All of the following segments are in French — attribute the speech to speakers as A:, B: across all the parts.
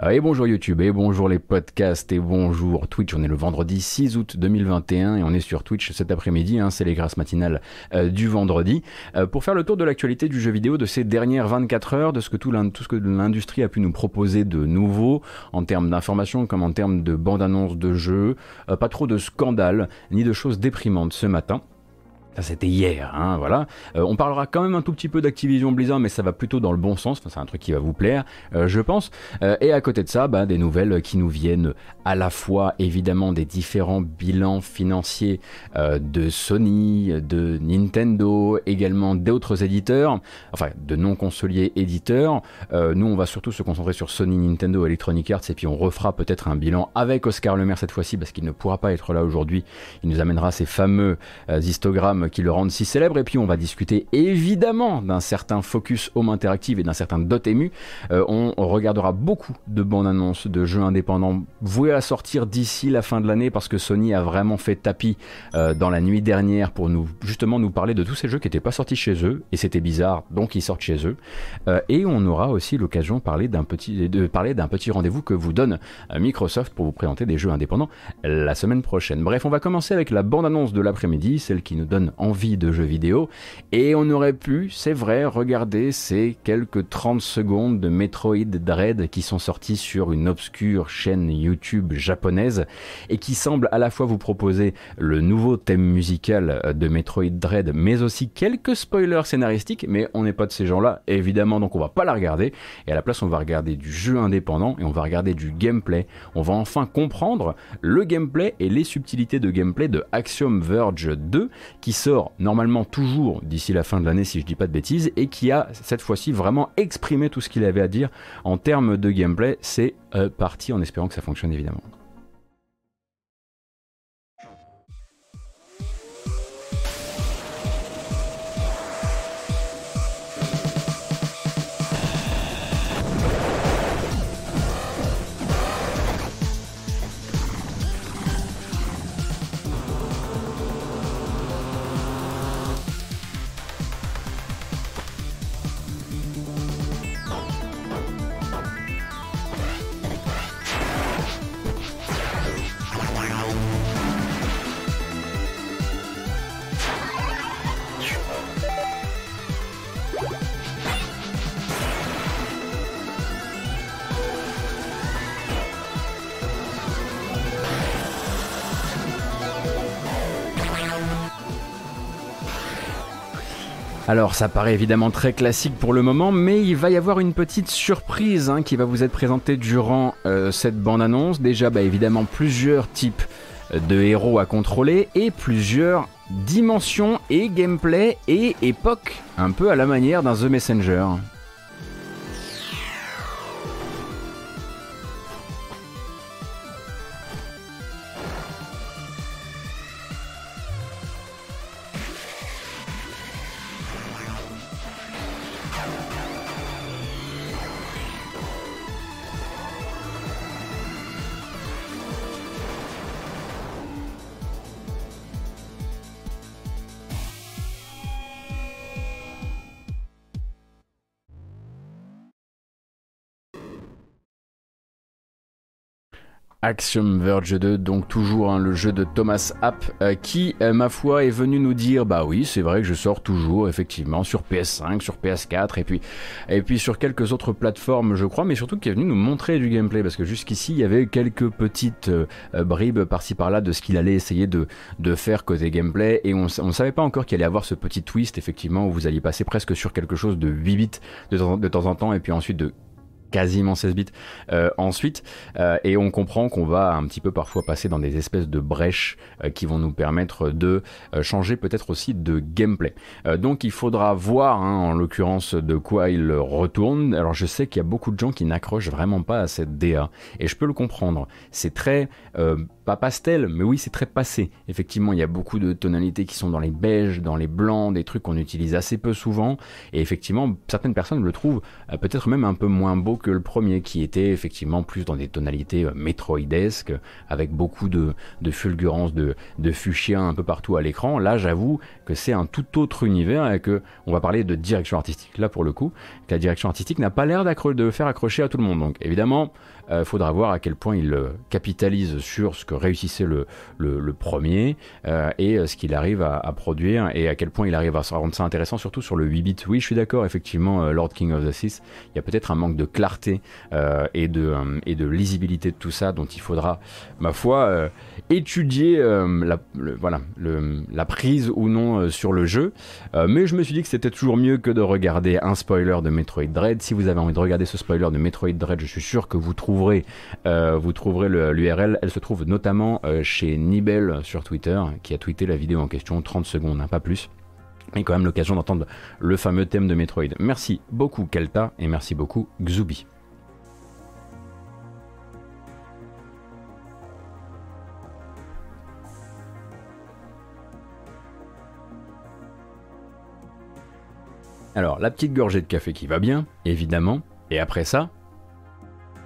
A: Ah, et bonjour YouTube, et bonjour les podcasts, et bonjour Twitch. On est le vendredi 6 août 2021 et on est sur Twitch cet après-midi. Hein, c'est les grâces matinales euh, du vendredi. Euh, pour faire le tour de l'actualité du jeu vidéo de ces dernières 24 heures, de ce que tout, ce que l'industrie a pu nous proposer de nouveau en termes d'informations comme en termes de bande-annonce de jeux. Euh, pas trop de scandales ni de choses déprimantes ce matin. Ça c'était hier, hein, voilà. Euh, on parlera quand même un tout petit peu d'Activision Blizzard, mais ça va plutôt dans le bon sens. Enfin, c'est un truc qui va vous plaire, euh, je pense. Euh, et à côté de ça, bah, des nouvelles qui nous viennent à la fois évidemment des différents bilans financiers de Sony, de Nintendo, également d'autres éditeurs, enfin de non consoliers éditeurs. nous, on va surtout se concentrer sur Sony, Nintendo, Electronic Arts, et puis on refera peut-être un bilan avec Oscar Lemaire cette fois-ci, parce qu'il ne pourra pas être là aujourd'hui. Il nous amènera ces fameux histogrammes qui le rendent si célèbre. Et puis on va discuter évidemment d'un certain focus home interactive et d'un certain Dotemu. Euh, on regardera beaucoup de bandes annonces de jeux indépendants voués à sortir d'ici la fin de l'année parce que Sony a vraiment fait tapis euh, dans la nuit dernière pour nous justement nous parler de tous ces jeux qui n'étaient pas sortis chez eux et c'était bizarre donc ils sortent chez eux. Euh, et on aura aussi l'occasion de parler d'un petit, de parler d'un petit rendez-vous que vous donne Microsoft pour vous présenter des jeux indépendants la semaine prochaine. Bref, on va commencer avec la bande annonce de l'après-midi, celle qui nous donne envie de jeux vidéo. Et on aurait pu, c'est vrai, regarder ces quelques 30 secondes de Metroid Dread qui sont sortis sur une obscure chaîne YouTube japonaise et qui semble à la fois vous proposer le nouveau thème musical de Metroid Dread, mais aussi quelques spoilers scénaristiques. Mais on n'est pas de ces gens-là, évidemment, donc on va pas la regarder. Et à la place, on va regarder du jeu indépendant et on va regarder du gameplay. On va enfin comprendre le gameplay et les subtilités de gameplay de Axiom Verge 2 qui sort normalement toujours d'ici la fin de l'année si je dis pas de bêtises et qui a cette fois-ci vraiment exprimé tout ce qu'il avait à dire en termes de gameplay. C'est euh, parti en espérant que ça fonctionne évidemment. Alors ça paraît évidemment très classique pour le moment, mais il va y avoir une petite surprise hein, qui va vous être présentée durant euh, cette bande-annonce. Déjà, bah, évidemment, plusieurs types de héros à contrôler et plusieurs dimensions et gameplay et époques, un peu à la manière d'un The Messenger. Axiom Verge 2, donc toujours hein, le jeu de Thomas App, euh, qui, euh, ma foi, est venu nous dire, bah oui, c'est vrai que je sors toujours, effectivement, sur PS5, sur PS4, et puis, et puis sur quelques autres plateformes, je crois, mais surtout qui est venu nous montrer du gameplay, parce que jusqu'ici, il y avait quelques petites euh, bribes par-ci par-là de ce qu'il allait essayer de, de faire côté gameplay, et on ne savait pas encore qu'il allait avoir ce petit twist, effectivement, où vous alliez passer presque sur quelque chose de 8 bits de de temps en temps, et puis ensuite de quasiment 16 bits euh, ensuite euh, et on comprend qu'on va un petit peu parfois passer dans des espèces de brèches euh, qui vont nous permettre de changer peut-être aussi de gameplay donc il faudra voir hein, en l'occurrence de quoi il retourne alors je sais qu'il y a beaucoup de gens qui n'accrochent vraiment pas à cette DA et je peux le comprendre c'est très pas pastel, mais oui, c'est très passé. Effectivement, il y a beaucoup de tonalités qui sont dans les beiges, dans les blancs, des trucs qu'on utilise assez peu souvent. Et effectivement, certaines personnes le trouvent peut-être même un peu moins beau que le premier, qui était effectivement plus dans des tonalités euh, métroidesques, avec beaucoup de, de fulgurance, de, de un peu partout à l'écran. Là, j'avoue que c'est un tout autre univers et que on va parler de direction artistique. Là, pour le coup, la direction artistique n'a pas l'air de faire accrocher à tout le monde. Donc, évidemment, euh, faudra voir à quel point il euh, capitalise sur ce que réussissait le, premier euh, et ce qu'il arrive à, produire et à quel point il arrive à rendre ça intéressant, surtout sur le 8 bits. Oui, je suis d'accord, effectivement, Lord King of the Sith, il y a peut-être un manque de clarté et, de, lisibilité de tout ça dont il faudra, ma foi, étudier la, voilà, la prise ou non sur le jeu. mais je me suis dit que c'était toujours mieux que de regarder un spoiler de Metroid Dread. Si vous avez envie de regarder ce spoiler de Metroid Dread, je suis sûr que vous trouvez euh, vous trouverez l'URL. Elle se trouve notamment euh, chez Nibel sur Twitter, qui a tweeté la vidéo en question, 30 secondes, hein, pas plus. Et quand même l'occasion d'entendre le fameux thème de Metroid. Merci beaucoup Kelta et merci beaucoup Xubi. Alors, la petite gorgée de café qui va bien, évidemment. Et après ça,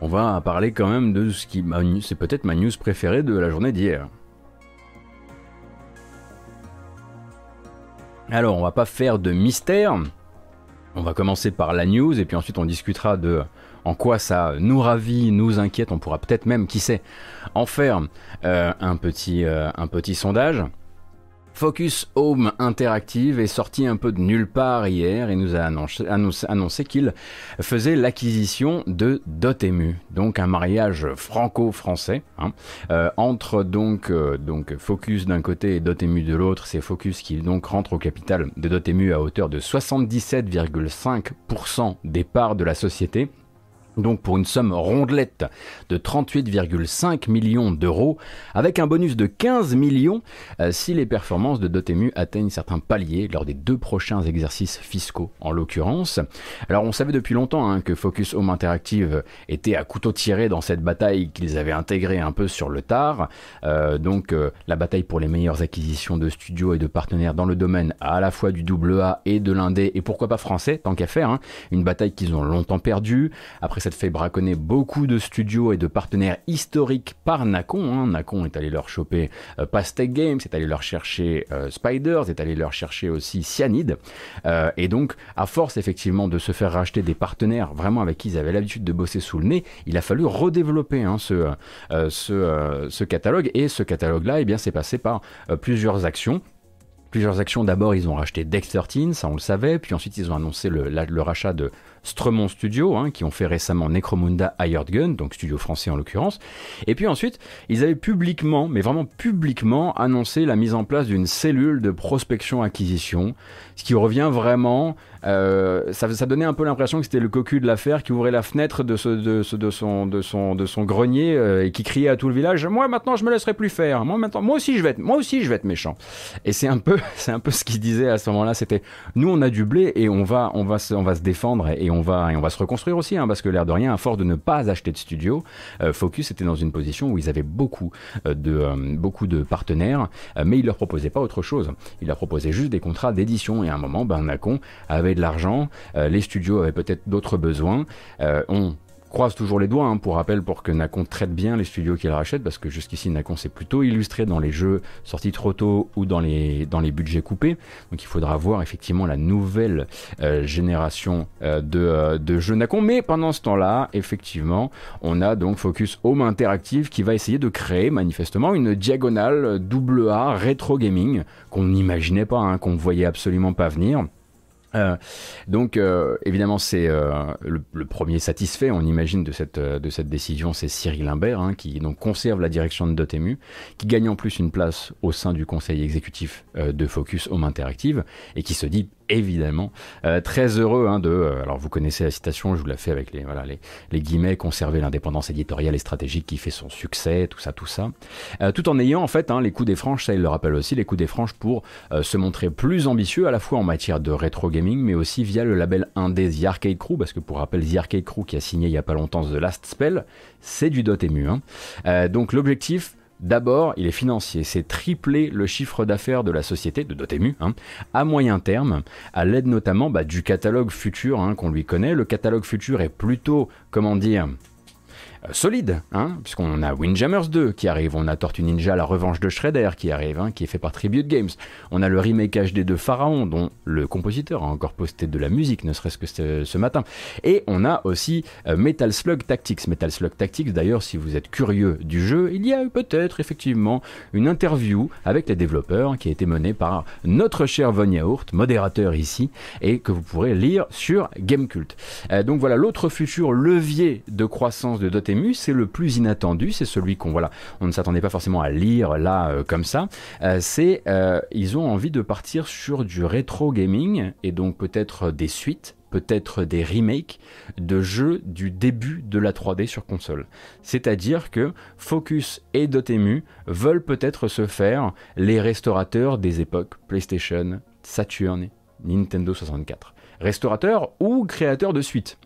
A: on va parler quand même de ce qui c'est peut-être ma news préférée de la journée d'hier. Alors, on va pas faire de mystère. On va commencer par la news et puis ensuite on discutera de en quoi ça nous ravit, nous inquiète. On pourra peut-être même, qui sait, en faire euh, un, petit, euh, un petit sondage. Focus Home Interactive est sorti un peu de nulle part hier et nous a annoncé, qu'il faisait l'acquisition de Dotemu, donc un mariage franco-français hein. euh, entre donc, euh, donc Focus d'un côté et Dotemu de l'autre. C'est Focus qui donc rentre au capital de Dotemu à hauteur de 77,5% des parts de la société donc pour une somme rondelette de 38,5 millions d'euros, avec un bonus de 15 millions euh, si les performances de Dotemu atteignent certains paliers lors des deux prochains exercices fiscaux en l'occurrence. Alors on savait depuis longtemps hein, que Focus Home Interactive était à couteau tiré dans cette bataille qu'ils avaient intégrée un peu sur le tard. Euh, donc euh, la bataille pour les meilleures acquisitions de studios et de partenaires dans le domaine à la fois du AA et de l'indé et pourquoi pas français tant qu'à faire. Hein. Une bataille qu'ils ont longtemps perdue. Après cette fait braconner beaucoup de studios et de partenaires historiques par Nacon. Hein. Nacon est allé leur choper euh, Pastec Games, est allé leur chercher euh, Spiders, est allé leur chercher aussi Cyanide. Euh, et donc, à force effectivement de se faire racheter des partenaires vraiment avec qui ils avaient l'habitude de bosser sous le nez, il a fallu redévelopper hein, ce, catalogue. Et ce catalogue-là, eh bien, c'est passé par plusieurs actions plusieurs actions. D'abord, ils ont racheté Dex 13, ça on le savait. Puis ensuite, ils ont annoncé le rachat de Stremont Studio, hein, qui ont fait récemment Necromunda Hired Gun, donc studio français en l'occurrence. Et puis ensuite, ils avaient publiquement, mais vraiment publiquement, annoncé la mise en place d'une cellule de prospection-acquisition, ce qui revient vraiment euh, ça, donnait un peu l'impression que c'était le cocu de l'affaire qui ouvrait la fenêtre de, son, grenier euh, et qui criait à tout le village Moi maintenant je me laisserai plus faire. Moi maintenant, moi aussi je vais être, moi aussi je vais être méchant. Et c'est un peu, un peu ce qu'il disait à ce moment-là. C'était nous on a du blé et on va, on va, se, on va se défendre et on va, et on va se reconstruire aussi, hein, parce que l'air de rien, à force de ne pas acheter de studio, euh, Focus était dans une position où ils avaient beaucoup de, beaucoup de partenaires, mais ils leur proposaient pas autre chose. Ils leur proposaient juste des contrats d'édition et à un moment, ben Nacon avait de l'argent, euh, les studios avaient peut-être d'autres besoins. Euh, on croise toujours les doigts, hein, pour rappel, pour que Nacon traite bien les studios qu'il rachète, parce que jusqu'ici, Nacon s'est plutôt illustré dans les jeux sortis trop tôt ou dans les, budgets coupés. Donc il faudra voir effectivement la nouvelle euh, génération de, de jeux Nacon. Mais pendant ce temps-là, effectivement, on a donc Focus Home Interactive qui va essayer de créer manifestement une diagonale double A rétro gaming qu'on n'imaginait pas, hein, qu'on ne voyait absolument pas venir. Euh, donc euh, évidemment c'est euh, le, premier satisfait on imagine de cette, de cette décision c'est Cyril Imbert hein, qui donc conserve la direction de Dotemu qui gagne en plus une place au sein du conseil exécutif de Focus Home Interactive et qui se dit évidemment. Euh, très heureux hein, de, euh, alors vous connaissez la citation, je vous la fais avec les, guillemets, conserver l'indépendance éditoriale et stratégique qui fait son succès, tout ça, tout ça. Euh, tout en ayant en fait hein, les coups des franches, ça il le rappelle aussi, les coups des franches pour se montrer plus ambitieux à la fois en matière de rétro gaming, mais aussi via le label indé The Arcade Crew, parce que pour rappel, The Arcade Crew qui a signé il y a pas longtemps The Last Spell, c'est du Dotemu. Hein. donc l'objectif, D'abord, il est financier, c'est tripler le chiffre d'affaires de la société, de Dotemu, hein, à moyen terme, à l'aide notamment bah, du catalogue futur hein, qu'on lui connaît. Le catalogue futur est plutôt, comment dire, solide, hein, puisqu'on a Windjammers 2 qui arrive, on a Tortue Ninja La Revanche de Shredder qui arrive, hein, qui est fait par Tribute Games, on a le remake HD de Pharaon dont le compositeur a encore posté de la musique, ne serait-ce que ce, matin, et on a aussi euh, Metal Slug Tactics. Metal Slug Tactics, d'ailleurs, si vous êtes curieux du jeu, il y a eu peut-être effectivement une interview avec les développeurs qui a été menée par notre cher Von Yaourt, modérateur ici, et que vous pourrez lire sur Gamecult. Euh, donc voilà, l'autre futur levier de croissance de Dotemu c'est le plus inattendu, c'est celui qu'on on ne s'attendait pas forcément à lire là euh, comme ça. Euh, c'est euh, ils ont envie de partir sur du rétro gaming et donc peut-être des suites peut-être des remakes de jeux du début de la 3D sur console. C'est-à-dire que Focus et Dotemu veulent peut-être se faire les restaurateurs des époques PlayStation, Saturn, Nintendo 64. Restaurateurs ou créateurs de suites.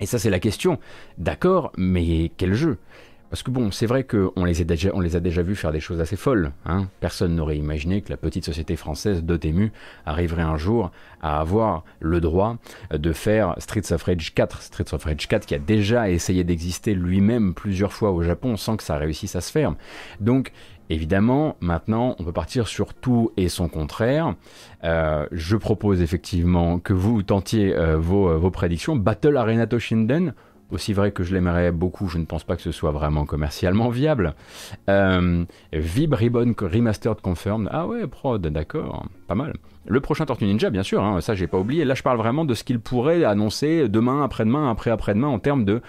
A: Et ça, c'est la question. D'accord, mais quel jeu? Parce que bon, c'est vrai qu'on les, a déjà, on les a déjà vus faire des choses assez folles. Hein. Personne n'aurait imaginé que la petite société française Dotemu arriverait un jour à avoir le droit de faire Streets of Rage 4. Streets of Rage 4 qui a déjà essayé d'exister lui-même plusieurs fois au Japon sans que ça réussisse à se faire. Donc Évidemment, maintenant, on peut partir sur tout et son contraire. Euh, je propose effectivement que vous tentiez euh, vos, euh, vos, prédictions. Battle Arena Toshinden, aussi vrai que je l'aimerais beaucoup, je ne pense pas que ce soit vraiment commercialement viable. Vib Ribbon Remastered Confirmed. Ah ouais, prod, d'accord, pas mal. Le prochain Tortue Ninja, bien sûr, hein, ça j'ai pas oublié. Là, je parle vraiment de ce qu'il pourrait annoncer demain, après-demain, après-après-demain en termes de,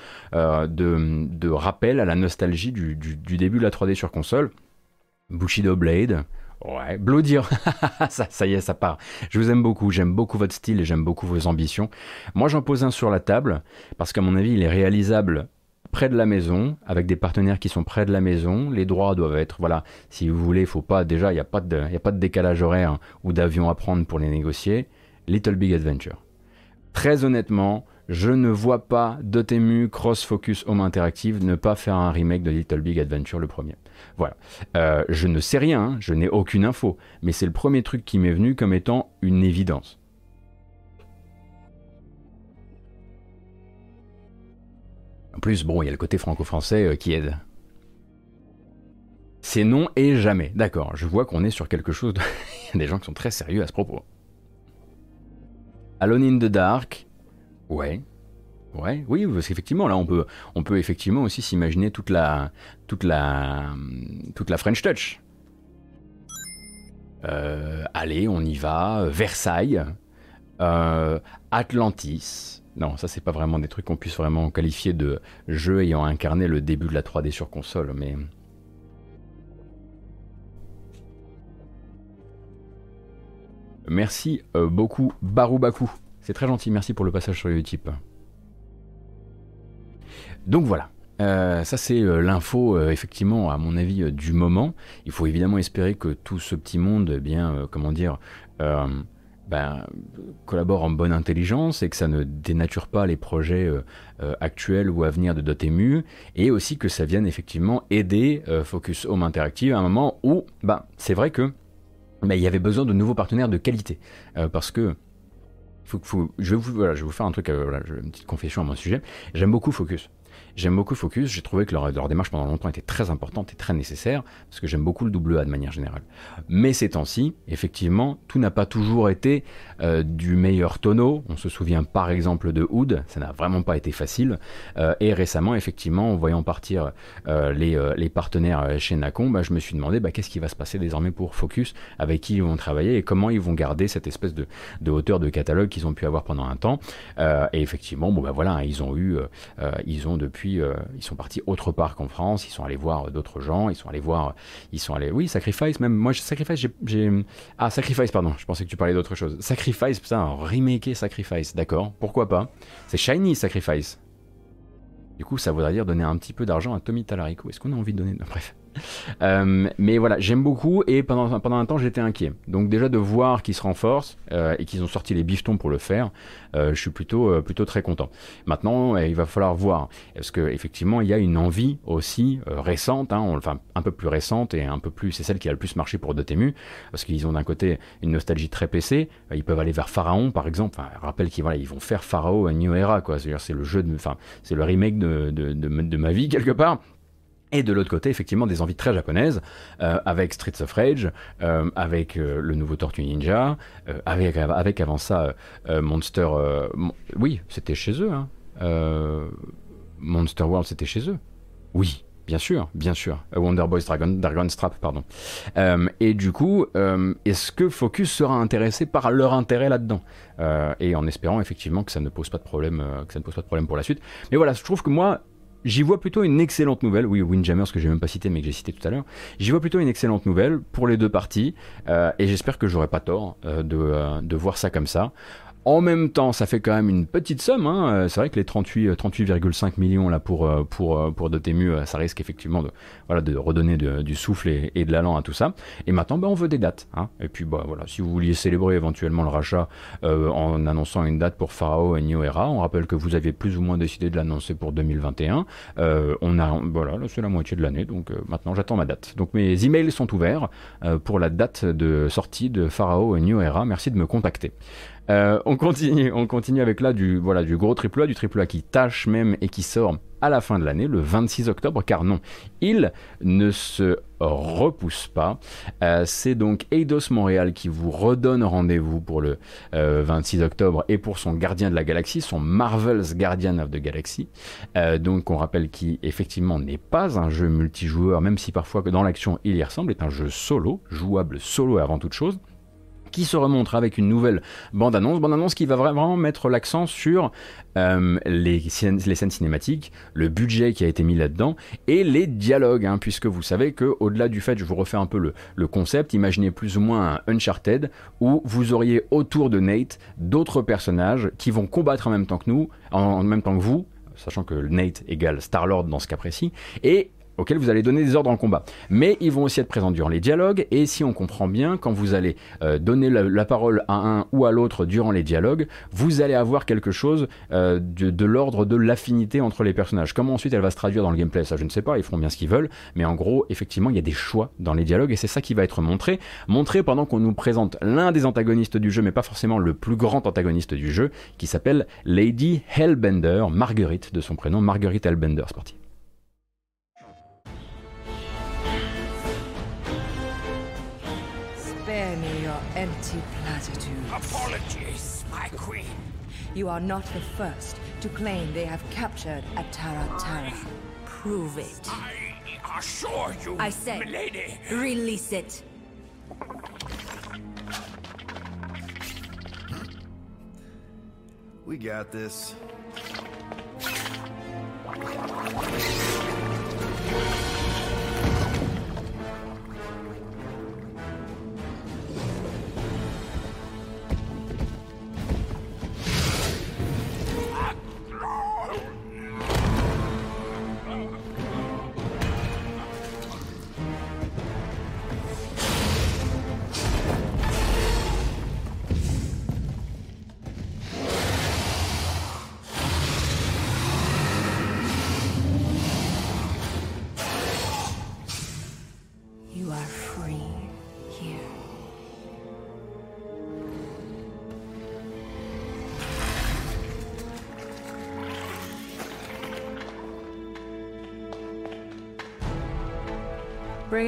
A: rappel à la nostalgie du début de la 3D sur console. Bushido Blade. Ouais, Bloody ça, ça y est, ça part. Je vous aime beaucoup, j'aime beaucoup votre style et j'aime beaucoup vos ambitions. Moi, j'en pose un sur la table parce qu'à mon avis, il est réalisable près de la maison, avec des partenaires qui sont près de la maison. Les droits doivent être, voilà, si vous voulez, il faut pas, déjà, il n'y a, pas de, a pas de décalage horaire ou d'avion à prendre pour les négocier. Little Big Adventure. Très honnêtement, je ne vois pas Dotemu Cross Focus Home Interactive ne pas faire un remake de Little Big Adventure le premier. Voilà. Euh, je ne sais rien, hein, je n'ai aucune info, mais c'est le premier truc qui m'est venu comme étant une évidence. En plus, bon, il y a le côté franco-français euh, qui aide. C'est non et jamais. D'accord, je vois qu'on est sur quelque chose. Il y a des gens qui sont très sérieux à ce propos. Alone in the Dark. Ouais. Ouais, oui, parce qu'effectivement, là, on peut, on peut effectivement aussi s'imaginer toute la, la French Touch. Euh, allez, on y va. Versailles, euh, Atlantis. Non, ça, c'est pas vraiment des trucs qu'on puisse vraiment qualifier de jeux ayant incarné le début de la 3D sur console, mais. Merci euh, beaucoup, Baroubakou. C'est très gentil, merci pour le passage sur Utip. Donc voilà. Euh, ça c'est euh, l'info euh, effectivement à mon avis du moment. Il faut évidemment espérer que tout ce petit monde, eh bien comment dire, ben, collabore en bonne intelligence et que ça ne dénature pas les projets actuels ou à venir de Dotemu et aussi que ça vienne effectivement aider Focus Home Interactive à un moment où ben, c'est vrai que ben, il y avait besoin de nouveaux partenaires de qualité parce que faut, je, vais vous, voilà, je vais vous faire un truc, une petite confession à mon sujet. J'aime beaucoup Focus. J'aime beaucoup Focus, j'ai trouvé que leur, démarche pendant longtemps était très importante et très nécessaire, parce que j'aime beaucoup le double A de manière générale. Mais ces temps-ci, effectivement, tout n'a pas toujours été euh, du meilleur tonneau. On se souvient par exemple de Hood, ça n'a vraiment pas été facile. Euh, et récemment, effectivement, en voyant partir euh, les, partenaires chez Nacon, bah, je me suis demandé bah, qu'est-ce qui va se passer désormais pour Focus, avec qui ils vont travailler et comment ils vont garder cette espèce de, hauteur de catalogue qu'ils ont pu avoir pendant un temps? et effectivement, bon, bah, voilà, ils ont eu, ils ont depuis euh, ils sont partis autre part qu'en France, ils sont allés voir d'autres gens, ils sont allés voir, ils sont allés, oui, Sacrifice, même moi, Sacrifice, j'ai, ah, Sacrifice, pardon, je pensais que tu parlais d'autre chose. Sacrifice, putain, remaker Sacrifice, d'accord, pourquoi pas? C'est Shiny Sacrifice. Du coup, ça voudrait dire donner un petit peu d'argent à Tommy Talarico. Est-ce qu'on a envie de donner Bref. Euh, mais voilà, j'aime beaucoup et pendant, pendant un temps j'étais inquiet. Donc déjà de voir qu'ils se renforcent euh, et qu'ils ont sorti les bifetons pour le faire, euh, je suis plutôt, plutôt très content. Maintenant, il va falloir voir. Parce qu'effectivement, il y a une envie aussi récente, hein, enfin un peu plus récente et un peu plus, c'est celle qui a le plus marché pour Dotemu, parce qu'ils ont d'un côté une nostalgie très PC, ils peuvent aller vers Pharaon par exemple, enfin, rappelle qu'ils voilà, ils vont faire Pharaon à New Era, quoi. C'est-à-dire c'est le jeu, de, enfin c'est le remake de, de, de ma vie quelque part. Et de l'autre côté, effectivement, des envies très japonaises, euh, avec Streets of Rage, euh, avec euh, le nouveau Tortue Ninja, avec, avec avant ça Monster... oui, c'était chez eux. Hein. Monster World, c'était chez eux. Oui, bien sûr, bien sûr. Wonder Boys Dragon, Dragon Strap, pardon. et du coup, est-ce que Focus sera intéressé par leur intérêt là-dedans? Et en espérant effectivement que ça ne pose pas de problème, que ça ne pose pas de problème pour la suite. Mais voilà, je trouve que moi, J'y vois plutôt une excellente nouvelle, oui, Windjammers que j'ai même pas cité mais que j'ai cité tout à l'heure. J'y vois plutôt une excellente nouvelle pour les deux parties euh, et j'espère que j'aurai pas tort euh, de, euh, de voir ça comme ça. En même temps, ça fait quand même une petite somme. Hein. Euh, c'est vrai que les 38,5 38, millions là pour euh, pour euh, pour Dotemu, ça risque effectivement de voilà de redonner du souffle et, de l'allant à tout ça. Et maintenant, ben, on veut des dates. Hein. Et puis bah voilà, si vous vouliez célébrer éventuellement le rachat en annonçant une date pour Pharaoh et Era, on rappelle que vous aviez plus ou moins décidé de l'annoncer pour 2021. on a voilà, c'est la moitié de l'année, donc maintenant j'attends ma date. Donc mes emails sont ouverts pour la date de sortie de Pharaoh et Era. Merci de me contacter. Euh, on continue, on continue avec là du voilà du gros triple A, du triple qui tâche même et qui sort à la fin de l'année, le 26 octobre, car non, il ne se repousse pas. Euh, c'est donc Eidos Montréal qui vous redonne rendez-vous pour le 26 euh, octobre et pour son Gardien de la Galaxie, son Marvel's Guardian of the Galaxy. donc on rappelle qu'il effectivement n'est pas un jeu multijoueur, même si parfois dans l'action il y ressemble, est un jeu solo, jouable solo avant toute chose qui se remontre avec une nouvelle bande-annonce, bande-annonce qui va vraiment mettre l'accent sur euh, les, scènes, cinématiques, le budget qui a été mis là-dedans et les dialogues, hein, puisque vous savez que au-delà du fait, je vous refais un peu le, concept, imaginez plus ou moins un Uncharted où vous auriez autour de Nate d'autres personnages qui vont combattre en même temps que nous, en, en même temps que vous, sachant que Nate égale Star-Lord dans ce cas précis, et auxquels vous allez donner des ordres en combat. Mais ils vont aussi être présents durant les dialogues, et si on comprend bien, quand vous allez euh, donner la, parole à un ou à l'autre durant les dialogues, vous allez avoir quelque chose euh, de, l'ordre de l'affinité entre les personnages. Comment ensuite elle va se traduire dans le gameplay, ça je ne sais pas, ils feront bien ce qu'ils veulent, mais en gros, effectivement, il y a des choix dans les dialogues, et c'est ça qui va être montré. Montré pendant qu'on nous présente l'un des antagonistes du jeu, mais pas forcément le plus grand antagoniste du jeu, qui s'appelle Lady Hellbender, Marguerite de son prénom, Marguerite Hellbender, c'est parti.
B: Empty platitudes.
C: Apologies, my queen.
B: You are not the first to claim they have captured Atara Tara. Prove it.
C: I assure you,
B: I say,
C: milady.
B: release it.
D: We got this.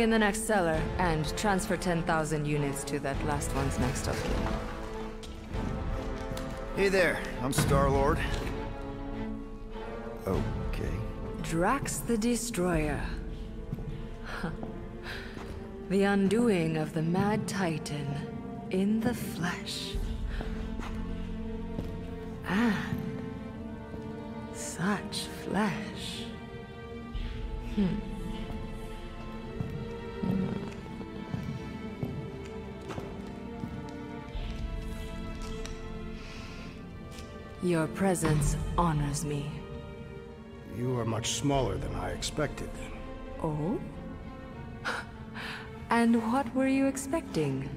B: In the next cellar and transfer 10,000 units to that last one's next of kin.
D: Hey there, I'm Star-Lord. Okay.
B: Drax the Destroyer. the undoing of the Mad Titan in the flesh. And such flesh. Hmm. Your presence honors me.
E: You are much smaller than I expected.
B: Oh? And what were you expecting?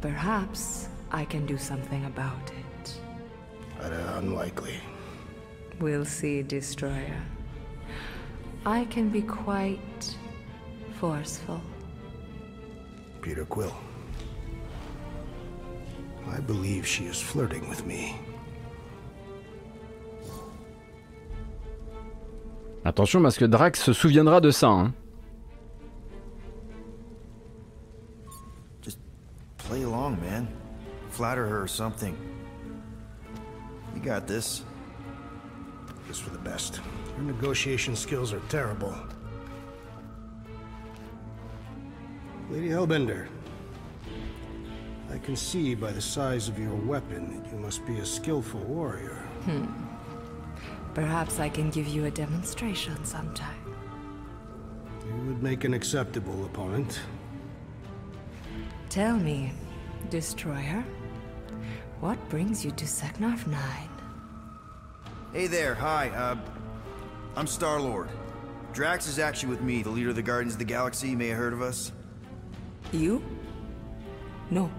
B: Perhaps I can do something about it.
E: Uh, unlikely.
B: We'll see, Destroyer. I can be quite forceful.
E: Peter Quill. I believe she is flirting with me.
A: Attention parce que Drax se souviendra de ça. Hein.
D: Just play along, man. Flatter her or something. You got this.
E: Just for the best. Your negotiation skills are terrible. Lady Hellbender, I can see by the size of your weapon that you must be a skillful warrior. Hmm.
B: Perhaps I can give you a demonstration sometime.
E: You would make an acceptable opponent.
B: Tell me, Destroyer, what brings you to Seknarf 9?
D: Hey there, hi, uh, I'm Star Lord. Drax is actually with me, the leader of the Guardians of the Galaxy. You may have heard of us.
B: You? No.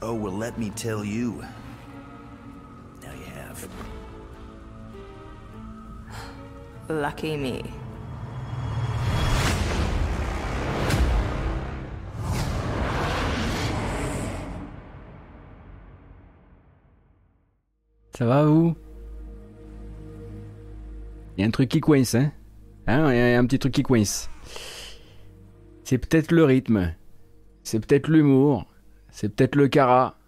D: Oh, well, let me tell you. Now you have.
B: Lucky me.
A: Ça va vous Il y a un truc qui coince, hein Hein, il y a un petit truc qui coince. C'est peut-être le rythme, c'est peut-être l'humour, c'est peut-être le cara.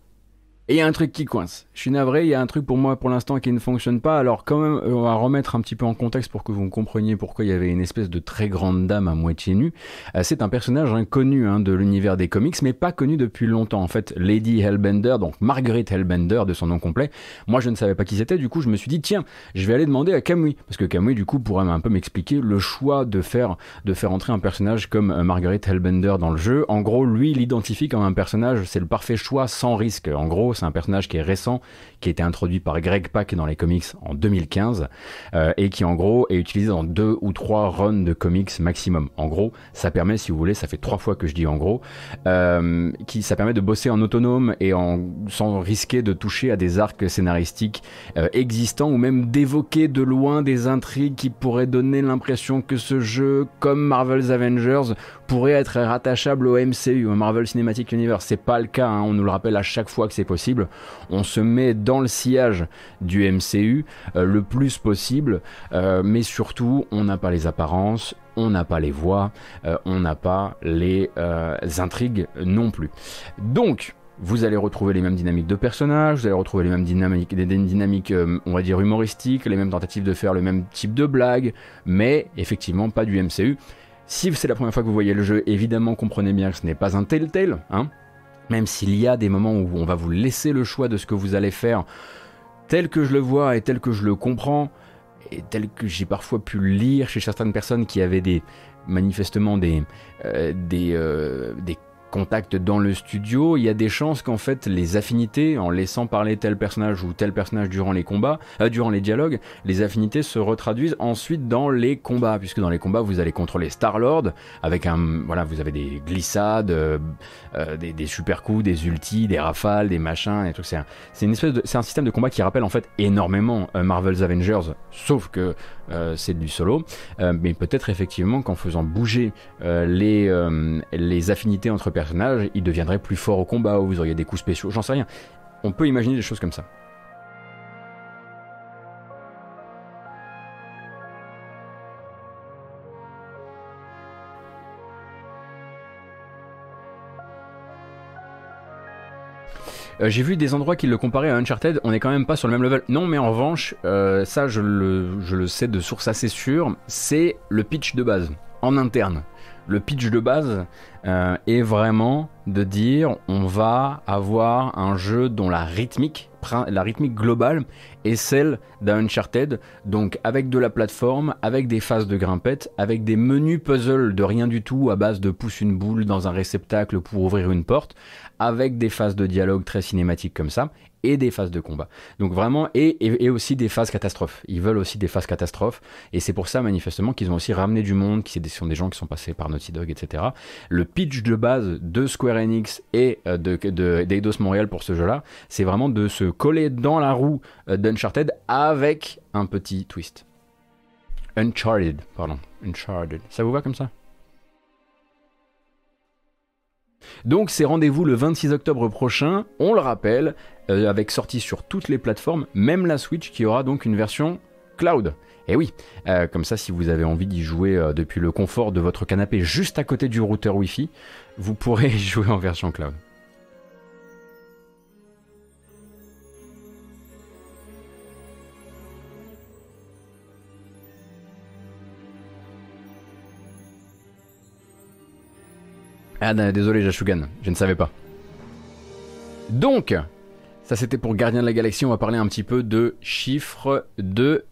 A: Et il y a un truc qui coince. Je suis navré, il y a un truc pour moi pour l'instant qui ne fonctionne pas. Alors quand même, euh, on va remettre un petit peu en contexte pour que vous compreniez pourquoi il y avait une espèce de très grande dame à moitié nue. Euh, c'est un personnage inconnu hein, de l'univers des comics, mais pas connu depuis longtemps. En fait, Lady Hellbender, donc Margaret Hellbender de son nom complet. Moi, je ne savais pas qui c'était. Du coup, je me suis dit tiens, je vais aller demander à Kamui parce que Kamui, du coup, pourrait un peu m'expliquer le choix de faire entrer un personnage comme euh, Margaret Hellbender dans le jeu. En gros, lui, l'identifie comme un personnage. C'est le parfait choix sans risque. En gros, c'est un personnage qui est récent, qui a été introduit par Greg Pak dans les comics en 2015 euh, et qui en gros est utilisé dans deux ou trois runs de comics maximum. En gros, ça permet, si vous voulez, ça fait trois fois que je dis en gros, euh, qui ça permet de bosser en autonome et en sans risquer de toucher à des arcs scénaristiques euh, existants ou même d'évoquer de loin des intrigues qui pourraient donner l'impression que ce jeu, comme Marvel's Avengers, pourrait être rattachable au MCU, au Marvel Cinematic Universe. C'est pas le cas, hein, on nous le rappelle à chaque fois que c'est possible. On se met dans le sillage du MCU euh, le plus possible, euh, mais surtout, on n'a pas les apparences, on n'a pas les voix, euh, on n'a pas les euh, intrigues non plus. Donc, vous allez retrouver les mêmes dynamiques de personnages, vous allez retrouver les mêmes dynamiques, des, dynamiques, euh, on va dire humoristiques, les mêmes tentatives de faire le même type de blague, mais effectivement pas du MCU. Si c'est la première fois que vous voyez le jeu, évidemment comprenez bien que ce n'est pas un Telltale, hein, même s'il y a des moments où on va vous laisser le choix de ce que vous allez faire, tel que je le vois et tel que je le comprends, et tel que j'ai parfois pu lire chez certaines personnes qui avaient des manifestement des, euh, des, euh, des contacts dans le studio, il y a des chances qu'en fait les affinités, en laissant parler tel personnage ou tel personnage durant les combats, euh, durant les dialogues, les affinités se retraduisent ensuite dans les combats, puisque dans les combats vous allez contrôler Star-Lord, avec un, voilà, vous avez des glissades, euh, euh, des, des super coups, des ultis, des rafales, des machins, et tout. C'est un, une espèce de, c'est un système de combat qui rappelle en fait énormément euh, Marvel's Avengers, sauf que c'est du solo, Euh, mais peut-être effectivement qu'en faisant bouger euh, les, euh, les affinités entre personnages, ils deviendraient plus forts au combat, ou vous auriez des coups spéciaux, j'en sais rien. On peut imaginer des choses comme ça. Euh, J'ai vu des endroits qui le comparaient à Uncharted, on n'est quand même pas sur le même level. Non, mais en revanche, euh, ça je le, je le sais de source assez sûre, c'est le pitch de base, en interne. Le pitch de base euh, est vraiment de dire on va avoir un jeu dont la rythmique, la rythmique globale est celle d'un Uncharted, donc avec de la plateforme, avec des phases de grimpette, avec des menus puzzle de rien du tout à base de pousse une boule dans un réceptacle pour ouvrir une porte, avec des phases de dialogue très cinématiques comme ça, et des phases de combat. Donc vraiment, et, et, aussi des phases catastrophes. Ils veulent aussi des phases catastrophes, et c'est pour ça manifestement qu'ils ont aussi ramené du monde, qui sont des gens qui sont passés par Naughty Dog, etc. Le pitch de base de Square Enix et euh, de, de, d'Eidos Montréal pour ce jeu-là, c'est vraiment de se coller dans la roue euh, d'Uncharted avec un petit twist. Uncharted, pardon. Uncharted. Ça vous va comme ça? Donc c'est rendez-vous le 26 octobre prochain, on le rappelle, euh, avec sortie sur toutes les plateformes, même la Switch qui aura donc une version cloud. Et oui, euh, comme ça si vous avez envie d'y jouer euh, depuis le confort de votre canapé juste à côté du routeur Wi-Fi, vous pourrez y jouer en version cloud. Ah désolé Jashugan, je ne savais pas. Donc, ça c'était pour Gardien de la Galaxie, on va parler un petit peu de chiffres de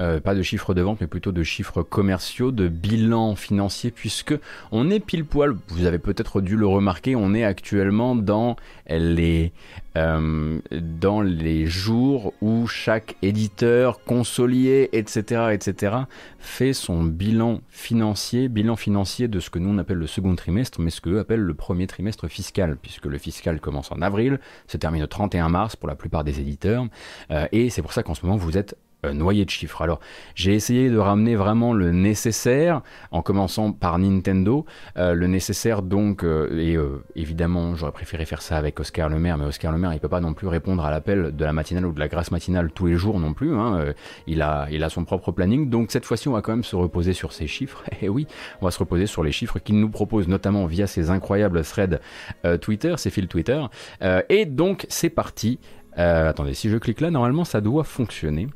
A: euh, pas de chiffres de vente, mais plutôt de chiffres commerciaux, de bilan financier, puisque on est pile poil, vous avez peut-être dû le remarquer, on est actuellement dans les, euh, dans les jours où chaque éditeur, consolier, etc., etc., fait son bilan financier, bilan financier de ce que nous on appelle le second trimestre, mais ce qu'eux appellent le premier trimestre fiscal, puisque le fiscal commence en avril, se termine le 31 mars pour la plupart des éditeurs, euh, et c'est pour ça qu'en ce moment vous êtes euh, noyé de chiffres. Alors, j'ai essayé de ramener vraiment le nécessaire, en commençant par Nintendo. Euh, le nécessaire, donc, euh, et évidemment, j'aurais préféré faire ça avec Oscar Le Maire, mais Oscar Le Maire, il peut pas non plus répondre à l'appel de la matinale ou de la grâce matinale tous les jours non plus. Hein. il, a, il a son propre planning. Donc, cette fois-ci, on va quand même se reposer sur ces chiffres. Et oui, on va se reposer sur les chiffres qu'il nous propose, notamment via ces incroyables threads Twitter, ces fils Twitter. et donc, c'est parti. attendez, si je clique là, normalement, ça doit fonctionner.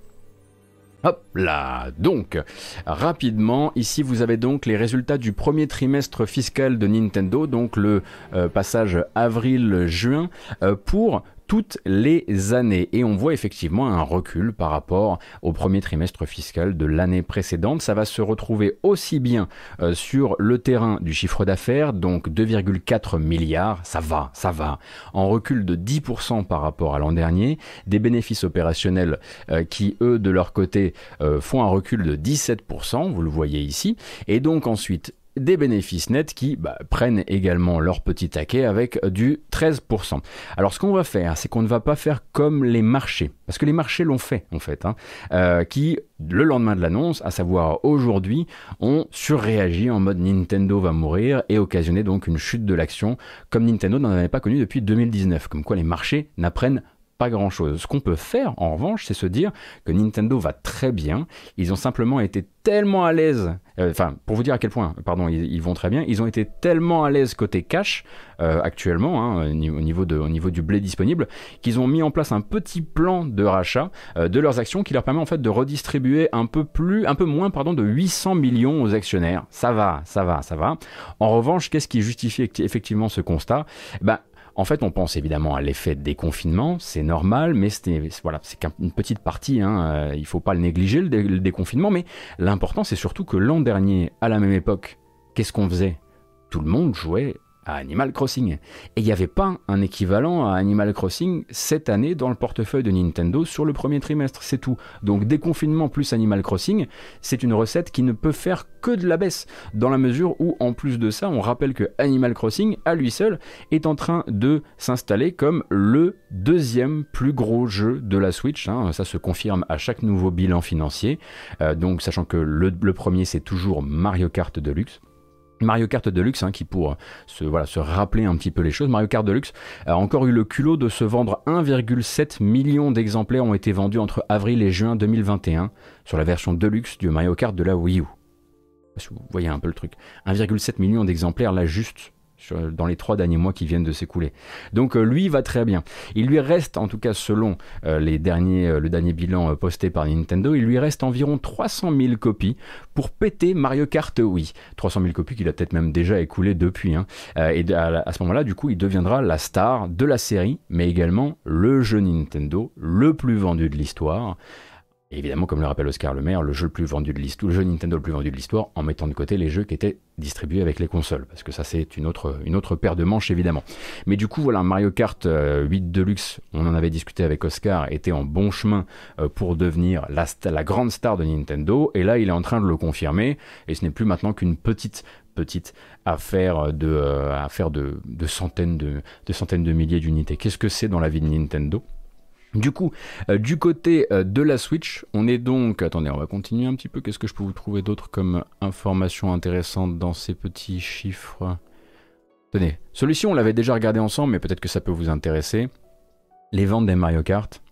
A: Hop là. Donc, rapidement, ici vous avez donc les résultats du premier trimestre fiscal de Nintendo, donc le euh, passage avril-juin, euh, pour toutes les années. Et on voit effectivement un recul par rapport au premier trimestre fiscal de l'année précédente. Ça va se retrouver aussi bien euh, sur le terrain du chiffre d'affaires, donc 2,4 milliards, ça va, ça va, en recul de 10% par rapport à l'an dernier, des bénéfices opérationnels euh, qui, eux, de leur côté, euh, font un recul de 17%, vous le voyez ici, et donc ensuite des bénéfices nets qui bah, prennent également leur petit taquet avec du 13%. Alors ce qu'on va faire, c'est qu'on ne va pas faire comme les marchés, parce que les marchés l'ont fait en fait, hein, euh, qui le lendemain de l'annonce, à savoir aujourd'hui, ont surréagi en mode Nintendo va mourir et occasionné donc une chute de l'action comme Nintendo n'en avait pas connu depuis 2019, comme quoi les marchés n'apprennent pas grand chose. Ce qu'on peut faire en revanche, c'est se dire que Nintendo va très bien. Ils ont simplement été tellement à l'aise, euh, enfin pour vous dire à quel point, pardon, ils, vont très bien, ils ont été tellement à l'aise côté cash euh, actuellement, hein, au, niveau de, au niveau du blé disponible, qu'ils ont mis en place un petit plan de rachat euh, de leurs actions qui leur permet en fait de redistribuer un peu plus, un peu moins pardon, de 800 millions aux actionnaires. Ça va, ça va, ça va. En revanche, qu'est-ce qui justifie effectivement ce constat? Ben, en fait, on pense évidemment à l'effet déconfinement, c'est normal, mais c'est voilà, qu'une petite partie. Hein, euh, il ne faut pas le négliger le déconfinement, mais l'important c'est surtout que l'an dernier, à la même époque, qu'est-ce qu'on faisait? Tout le monde jouait à Animal Crossing. Et il n'y avait pas un équivalent à Animal Crossing cette année dans le portefeuille de Nintendo sur le premier trimestre, c'est tout. Donc déconfinement plus Animal Crossing, c'est une recette qui ne peut faire que de la baisse, dans la mesure où en plus de ça, on rappelle que Animal Crossing, à lui seul, est en train de s'installer comme le deuxième plus gros jeu de la Switch. Hein. Ça se confirme à chaque nouveau bilan financier. Euh, donc sachant que le premier c'est toujours Mario Kart Deluxe. Mario Kart Deluxe, hein, qui pour se, voilà, se rappeler un petit peu les choses, Mario Kart Deluxe a encore eu le culot de se vendre 1,7 million d'exemplaires ont été vendus entre avril et juin 2021 sur la version Deluxe du Mario Kart de la Wii U. Vous voyez un peu le truc. 1,7 million d'exemplaires là juste dans les trois derniers mois qui viennent de s'écouler. Donc euh, lui va très bien. Il lui reste, en tout cas selon euh, les derniers, euh, le dernier bilan posté par Nintendo, il lui reste environ 300 000 copies pour péter Mario Kart Wii. 300 000 copies qu'il a peut-être même déjà écoulées depuis. Hein. et à, à ce moment-là, du coup, il deviendra la star de la série, mais également le jeu Nintendo le plus vendu de l'histoire évidemment, comme le rappelle Oscar Le Maire, le jeu le vendu de jeu Nintendo le plus vendu de l'histoire, en mettant de côté les jeux qui étaient distribués avec les consoles, parce que ça c'est une autre, paire de manches évidemment. Mais du coup, voilà, Mario Kart 8 euh, Deluxe, on en avait discuté avec Oscar, était en bon chemin euh, pour devenir la, grande star de Nintendo, et là il est en train de le confirmer, et ce n'est plus maintenant qu'une petite petite affaire de, euh, centaines de, de centaines de milliers d'unités. Qu'est-ce que c'est dans la vie de Nintendo? Du coup, euh, du côté euh, de la Switch, on est donc... Attendez, on va continuer un petit peu. Qu'est-ce que je peux vous trouver d'autre comme information intéressante dans ces petits chiffres? Tenez, celui-ci on l'avait déjà regardé ensemble, mais peut-être que ça peut vous intéresser. Les ventes des Mario Kart.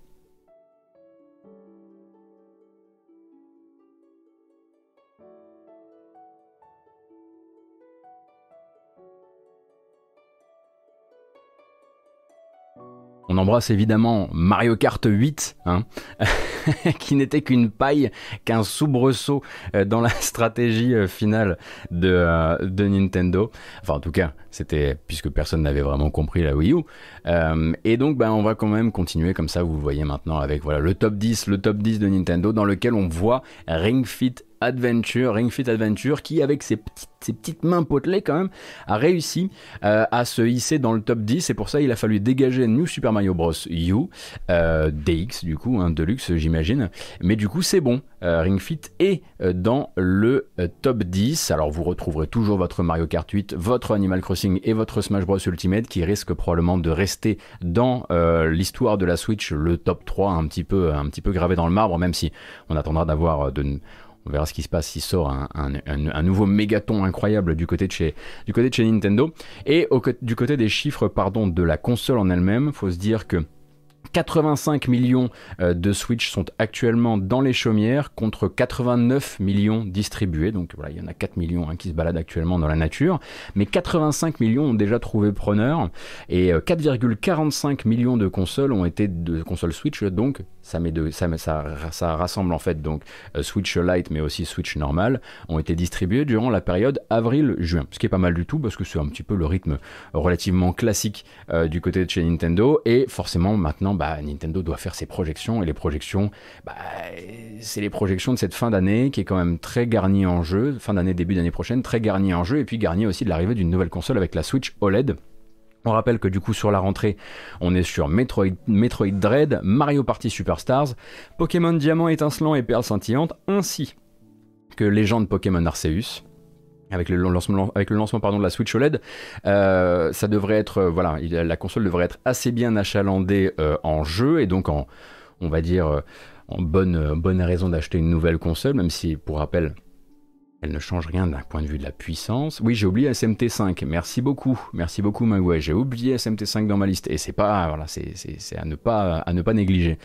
A: On embrasse évidemment Mario Kart 8, hein, qui n'était qu'une paille, qu'un soubresaut euh, dans la stratégie euh, finale de, euh, de, Nintendo. Enfin, en tout cas, c'était puisque personne n'avait vraiment compris la Wii U. et donc, ben, on va quand même continuer comme ça. Vous voyez maintenant avec voilà le top 10, le top 10 de Nintendo, dans lequel on voit Ring Fit Adventure, Ring Fit Adventure, qui avec ses petites, mains potelées quand même, a réussi euh, à se hisser dans le top 10. Et pour ça, il a fallu dégager New Super Mario Bros. U, euh, DX du coup, hein, Deluxe j'imagine. Mais du coup, c'est bon. Euh, Ring Fit est dans le top 10. Alors vous retrouverez toujours votre Mario Kart 8, votre Animal Crossing et votre Smash Bros. Ultimate qui risquent probablement de rester dans l'histoire de la Switch, le top 3 un petit peu, un petit peu gravé dans le marbre, même si on attendra d'avoir de on verra ce qui se passe s'il sort un, nouveau mégaton incroyable du côté de chez, du côté de chez Nintendo. Et du côté des chiffres pardon, de la console en elle-même, faut se dire que 85 millions euh, de Switch sont actuellement dans les chaumières contre 89 millions distribués. Donc voilà, il y en a 4 millions hein, qui se baladent actuellement dans la nature. Mais 85 millions ont déjà trouvé preneur. Et 4,45 euh, millions de consoles ont été de consoles Switch. Donc ça, met de, ça, ça, ça rassemble en fait donc euh, Switch Lite mais aussi Switch normal ont été distribués durant la période avril-juin. Ce qui est pas mal du tout parce que c'est un petit peu le rythme relativement classique du côté de chez Nintendo. Et forcément maintenant, bah, Nintendo doit faire ses projections et les projections, bah, c'est les projections de cette fin d'année qui est quand même très garnie en jeu, fin d'année, début d'année prochaine, très garnie en jeu et puis garnie aussi de l'arrivée d'une nouvelle console avec la Switch OLED. On rappelle que du coup sur la rentrée, on est sur Metroid, Metroid Dread, Mario Party Superstars, Pokémon Diamant étincelant et Perle scintillante, ainsi que Légende Pokémon Arceus avec le lancement, de la Switch OLED, euh, ça devrait être, euh, voilà, la console devrait être assez bien achalandée euh, en jeu et donc en, on va dire, en bonne, bonne raison d'acheter une nouvelle console, même si, pour rappel, elle ne change rien d'un point de vue de la puissance. Oui, j'ai oublié SMT5. Merci beaucoup. Merci beaucoup, Magway. J'ai oublié SMT5 dans ma liste. Et c'est pas, voilà, c'est, à ne pas, négliger.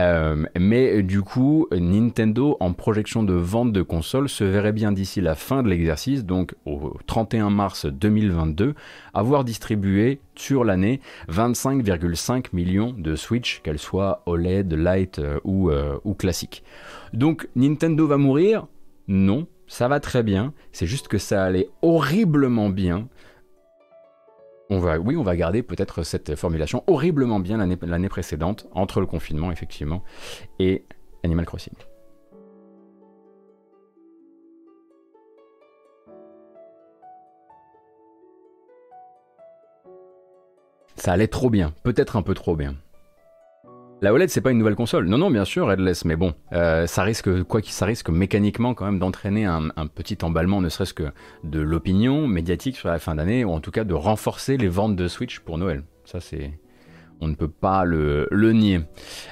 A: Euh, mais du coup, Nintendo, en projection de vente de consoles, se verrait bien d'ici la fin de l'exercice, donc au 31 mars 2022, avoir distribué sur l'année 25,5 millions de Switch, qu'elles soient OLED, Lite euh, ou, euh. Donc, Nintendo va mourir? Non ça va très bien, c'est juste que ça allait horriblement bien. On va, oui, on va garder peut-être cette formulation horriblement bien l'année précédente, entre le confinement effectivement et Animal Crossing. Ça allait trop bien, peut-être un peu trop bien. La OLED, c'est pas une nouvelle console. Non, non, bien sûr, Headless, mais bon, euh, ça risque, quoi qu'il ça risque mécaniquement quand même d'entraîner un, petit emballement, ne serait-ce que de l'opinion médiatique sur la fin d'année, ou en tout cas de renforcer les ventes de Switch pour Noël. Ça, c'est, on ne peut pas le, nier.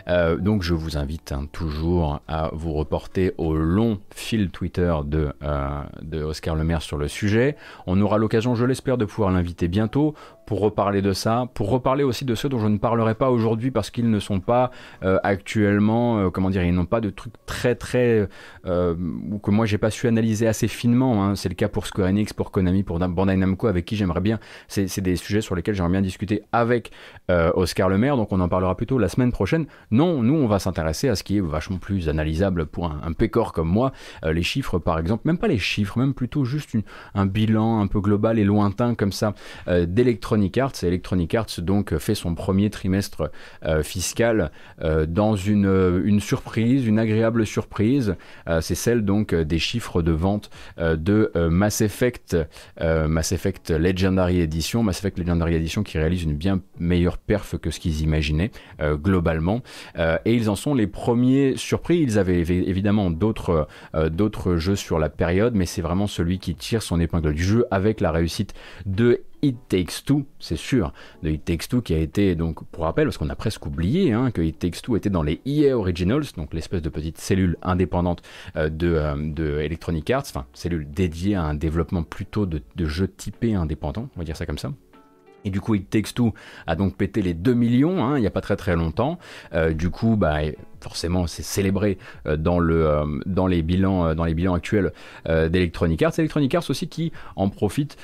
A: Euh, donc je vous invite hein, toujours à vous reporter au long fil Twitter de, euh, de Oscar Lemaire sur le sujet. On aura l'occasion, je l'espère, de pouvoir l'inviter bientôt pour reparler de ça, pour reparler aussi de ceux dont je ne parlerai pas aujourd'hui parce qu'ils ne sont pas euh, actuellement, euh, comment dire, ils n'ont pas de trucs très très euh, ou que moi j'ai pas su analyser assez finement. Hein. C'est le cas pour Square Enix, pour Konami, pour Bandai Namco, avec qui j'aimerais bien. C'est des sujets sur lesquels j'aimerais bien discuter avec Oscar Le Maire, donc on en parlera plutôt la semaine prochaine. Non, nous on va s'intéresser à ce qui est vachement plus analysable pour un, pécor comme moi. les chiffres par exemple, même pas les chiffres, même plutôt juste un bilan un peu global et lointain comme ça d'électronique Electronic Arts. Electronic Arts donc fait son premier trimestre euh, fiscal euh, dans une, euh, une, surprise, une agréable surprise. c'est celle donc des chiffres de vente de Mass Effect, Mass Effect Legendary Edition, Mass Effect Legendary Edition qui réalise une bien meilleure perf que ce qu'ils imaginaient globalement. et ils en sont les premiers surpris. Ils avaient évidemment d'autres d'autres jeux sur la période, mais c'est vraiment celui qui tire son épingle du jeu avec la réussite de It Takes Two, c'est sûr, de It Takes Two qui a été, donc pour rappel, parce qu'on a presque oublié hein, que It Takes Two était dans les EA Originals, donc l'espèce de petite cellule indépendante euh, de, euh, de, Electronic Arts, enfin cellule dédiée à un développement plutôt de, de jeux typés indépendants, on va dire ça comme ça. Et du coup, It Takes Two a donc pété les 2 millions, hein, il n'y a pas très très longtemps. Euh, du coup, bah, forcément c'est célébré euh, euh, dans, les bilans, euh, dans les bilans actuels d'Electronic Arts. Electronic Arts aussi qui en profite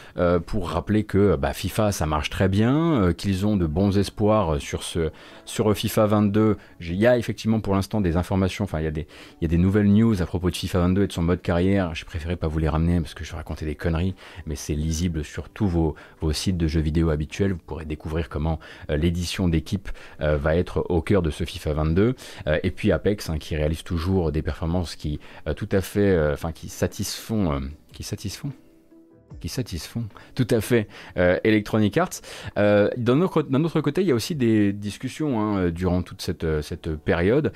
A: pour rappeler que bah, FIFA ça marche très bien, qu'ils ont de bons espoirs sur, ce, sur FIFA 22. Il y a effectivement pour l'instant des informations, enfin il y, a des, nouvelles news à propos de FIFA 22 et de son mode carrière. J'ai préféré pas vous les ramener parce que je racontais des conneries, mais c'est lisible sur tous vos, vos sites de jeux vidéo habituels. Vous pourrez découvrir comment l'édition d'équipe va être au cœur de ce FIFA 22. et puis Apex hein, qui réalise toujours des performances qui euh, tout à fait, euh, enfin qui satisfont, euh, qui satisfont qui satisfont tout à fait Electronic Arts. d'un, autre, côté, il y a aussi des discussions hein, durant toute cette, cette période.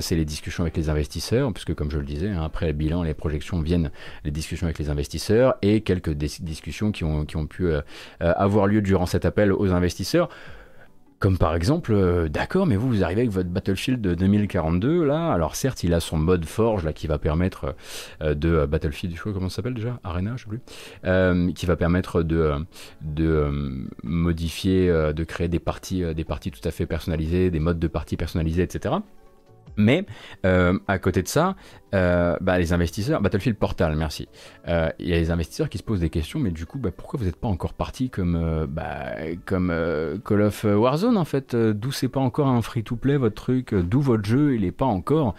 A: c'est les discussions avec les investisseurs, puisque comme je le disais, hein, après le bilan, les projections viennent les discussions avec les investisseurs et quelques discussions qui ont, qui ont pu avoir lieu durant cet appel aux investisseurs. Comme par exemple, euh, d'accord, mais vous, vous arrivez avec votre Battlefield 2042, là, alors certes, il a son mode forge, là, qui va permettre euh, de euh, Battlefield, je sais pas comment ça s'appelle déjà, Arena, je sais plus, qui va permettre de, de modifier, de créer des parties, des parties tout à fait personnalisées, des modes de parties personnalisés, etc. Mais euh, à côté de ça, euh, bah, les investisseurs, Battlefield Portal, merci. Euh, il y a les investisseurs qui se posent des questions, mais du coup, bah, pourquoi vous n'êtes pas encore parti comme, bah, comme Call of Warzone en fait? D'où c'est pas encore un free-to-play votre truc? D'où votre jeu il n'est pas encore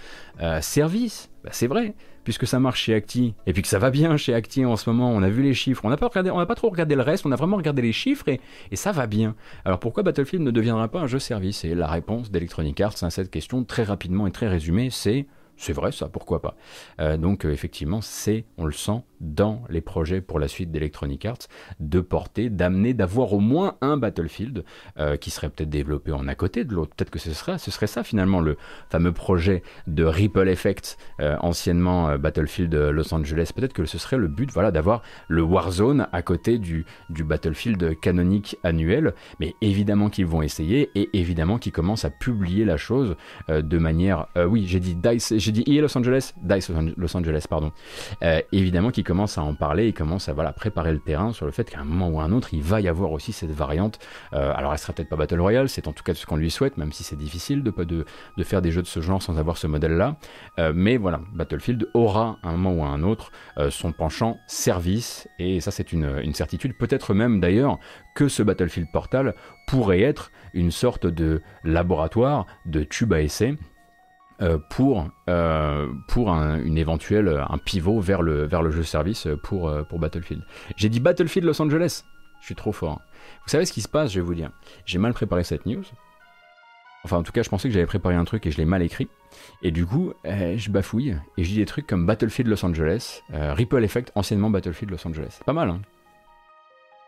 A: service? C'est vrai puisque ça marche chez Acti, et puis que ça va bien chez Acti en ce moment, on a vu les chiffres, on n'a pas, regardé, on pas trop regardé le reste, on a vraiment regardé les chiffres, et, et ça va bien. Alors pourquoi Battlefield ne deviendra pas un jeu service? Et la réponse d'Electronic Arts à cette question, très rapidement et très résumée, c'est c'est vrai ça, pourquoi pas. Euh, donc euh, effectivement, c'est, on le sent, dans les projets pour la suite d'Electronic Arts, de porter, d'amener, d'avoir au moins un Battlefield euh, qui serait peut-être développé en à côté de l'autre. Peut-être que ce serait, ce serait ça finalement le fameux projet de Ripple Effect, anciennement Battlefield Los Angeles. Peut-être que ce serait le but, voilà, d'avoir le Warzone à côté du, du Battlefield canonique annuel. Mais évidemment qu'ils vont essayer et évidemment qu'ils commencent à publier la chose de manière, oui, j'ai dit Dice, j'ai dit Los Angeles, DICE Los Angeles, pardon, euh, évidemment qu'il commence à en parler, il commence à voilà, préparer le terrain sur le fait qu'à un moment ou à un autre, il va y avoir aussi cette variante. Euh, alors, elle sera peut-être pas Battle Royale, c'est en tout cas ce qu'on lui souhaite, même si c'est difficile de, de, de, faire des jeux de ce genre sans avoir ce modèle-là. Euh, mais voilà, Battlefield aura à un moment ou à un autre son penchant service, et ça, c'est une, une certitude. Peut-être même d'ailleurs que ce Battlefield Portal pourrait être une sorte de laboratoire de tube à essai pour, euh, pour un, une éventuelle, un pivot vers le, vers le jeu service pour, euh, pour Battlefield. J'ai dit Battlefield Los Angeles. Je suis trop fort. Vous savez ce qui se passe, je vais vous dire. J'ai mal préparé cette news. Enfin, en tout cas, je pensais que j'avais préparé un truc et je l'ai mal écrit. Et du coup, je bafouille et je dis des trucs comme Battlefield Los Angeles, Ripple Effect, anciennement Battlefield Los Angeles. Pas mal, hein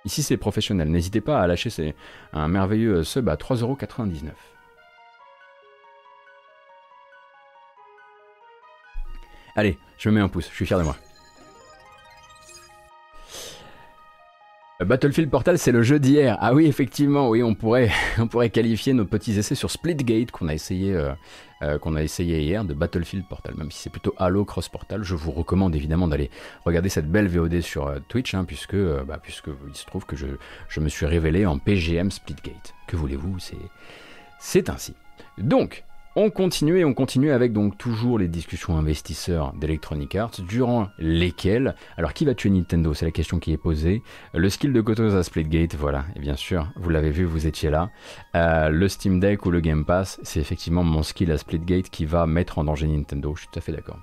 A: Ici, c'est professionnel. N'hésitez pas à lâcher un merveilleux sub à 3,99€. Allez, je me mets un pouce, je suis fier de moi. Battlefield Portal, c'est le jeu d'hier. Ah oui, effectivement, oui, on pourrait, qualifier nos petits essais sur Splitgate qu'on a essayé, euh, euh, qu'on a essayé hier de Battlefield Portal, même si c'est plutôt Halo Cross Portal. Je vous recommande évidemment d'aller regarder cette belle VOD sur euh, Twitch, hein, puisque, bah, puisque il se trouve que je, je me suis révélé en PGM Splitgate. Que voulez-vous, c'est, c'est ainsi. Donc, on continue et on continue avec donc toujours les discussions investisseurs d'Electronic Arts, durant lesquelles, alors qui va tuer Nintendo? C'est la question qui est posée. Le skill de Kotos à Splitgate, voilà, et bien sûr, vous l'avez vu, vous étiez là. Euh, le Steam Deck ou le Game Pass, c'est effectivement mon skill à Splitgate qui va mettre en danger Nintendo, je suis tout à fait d'accord.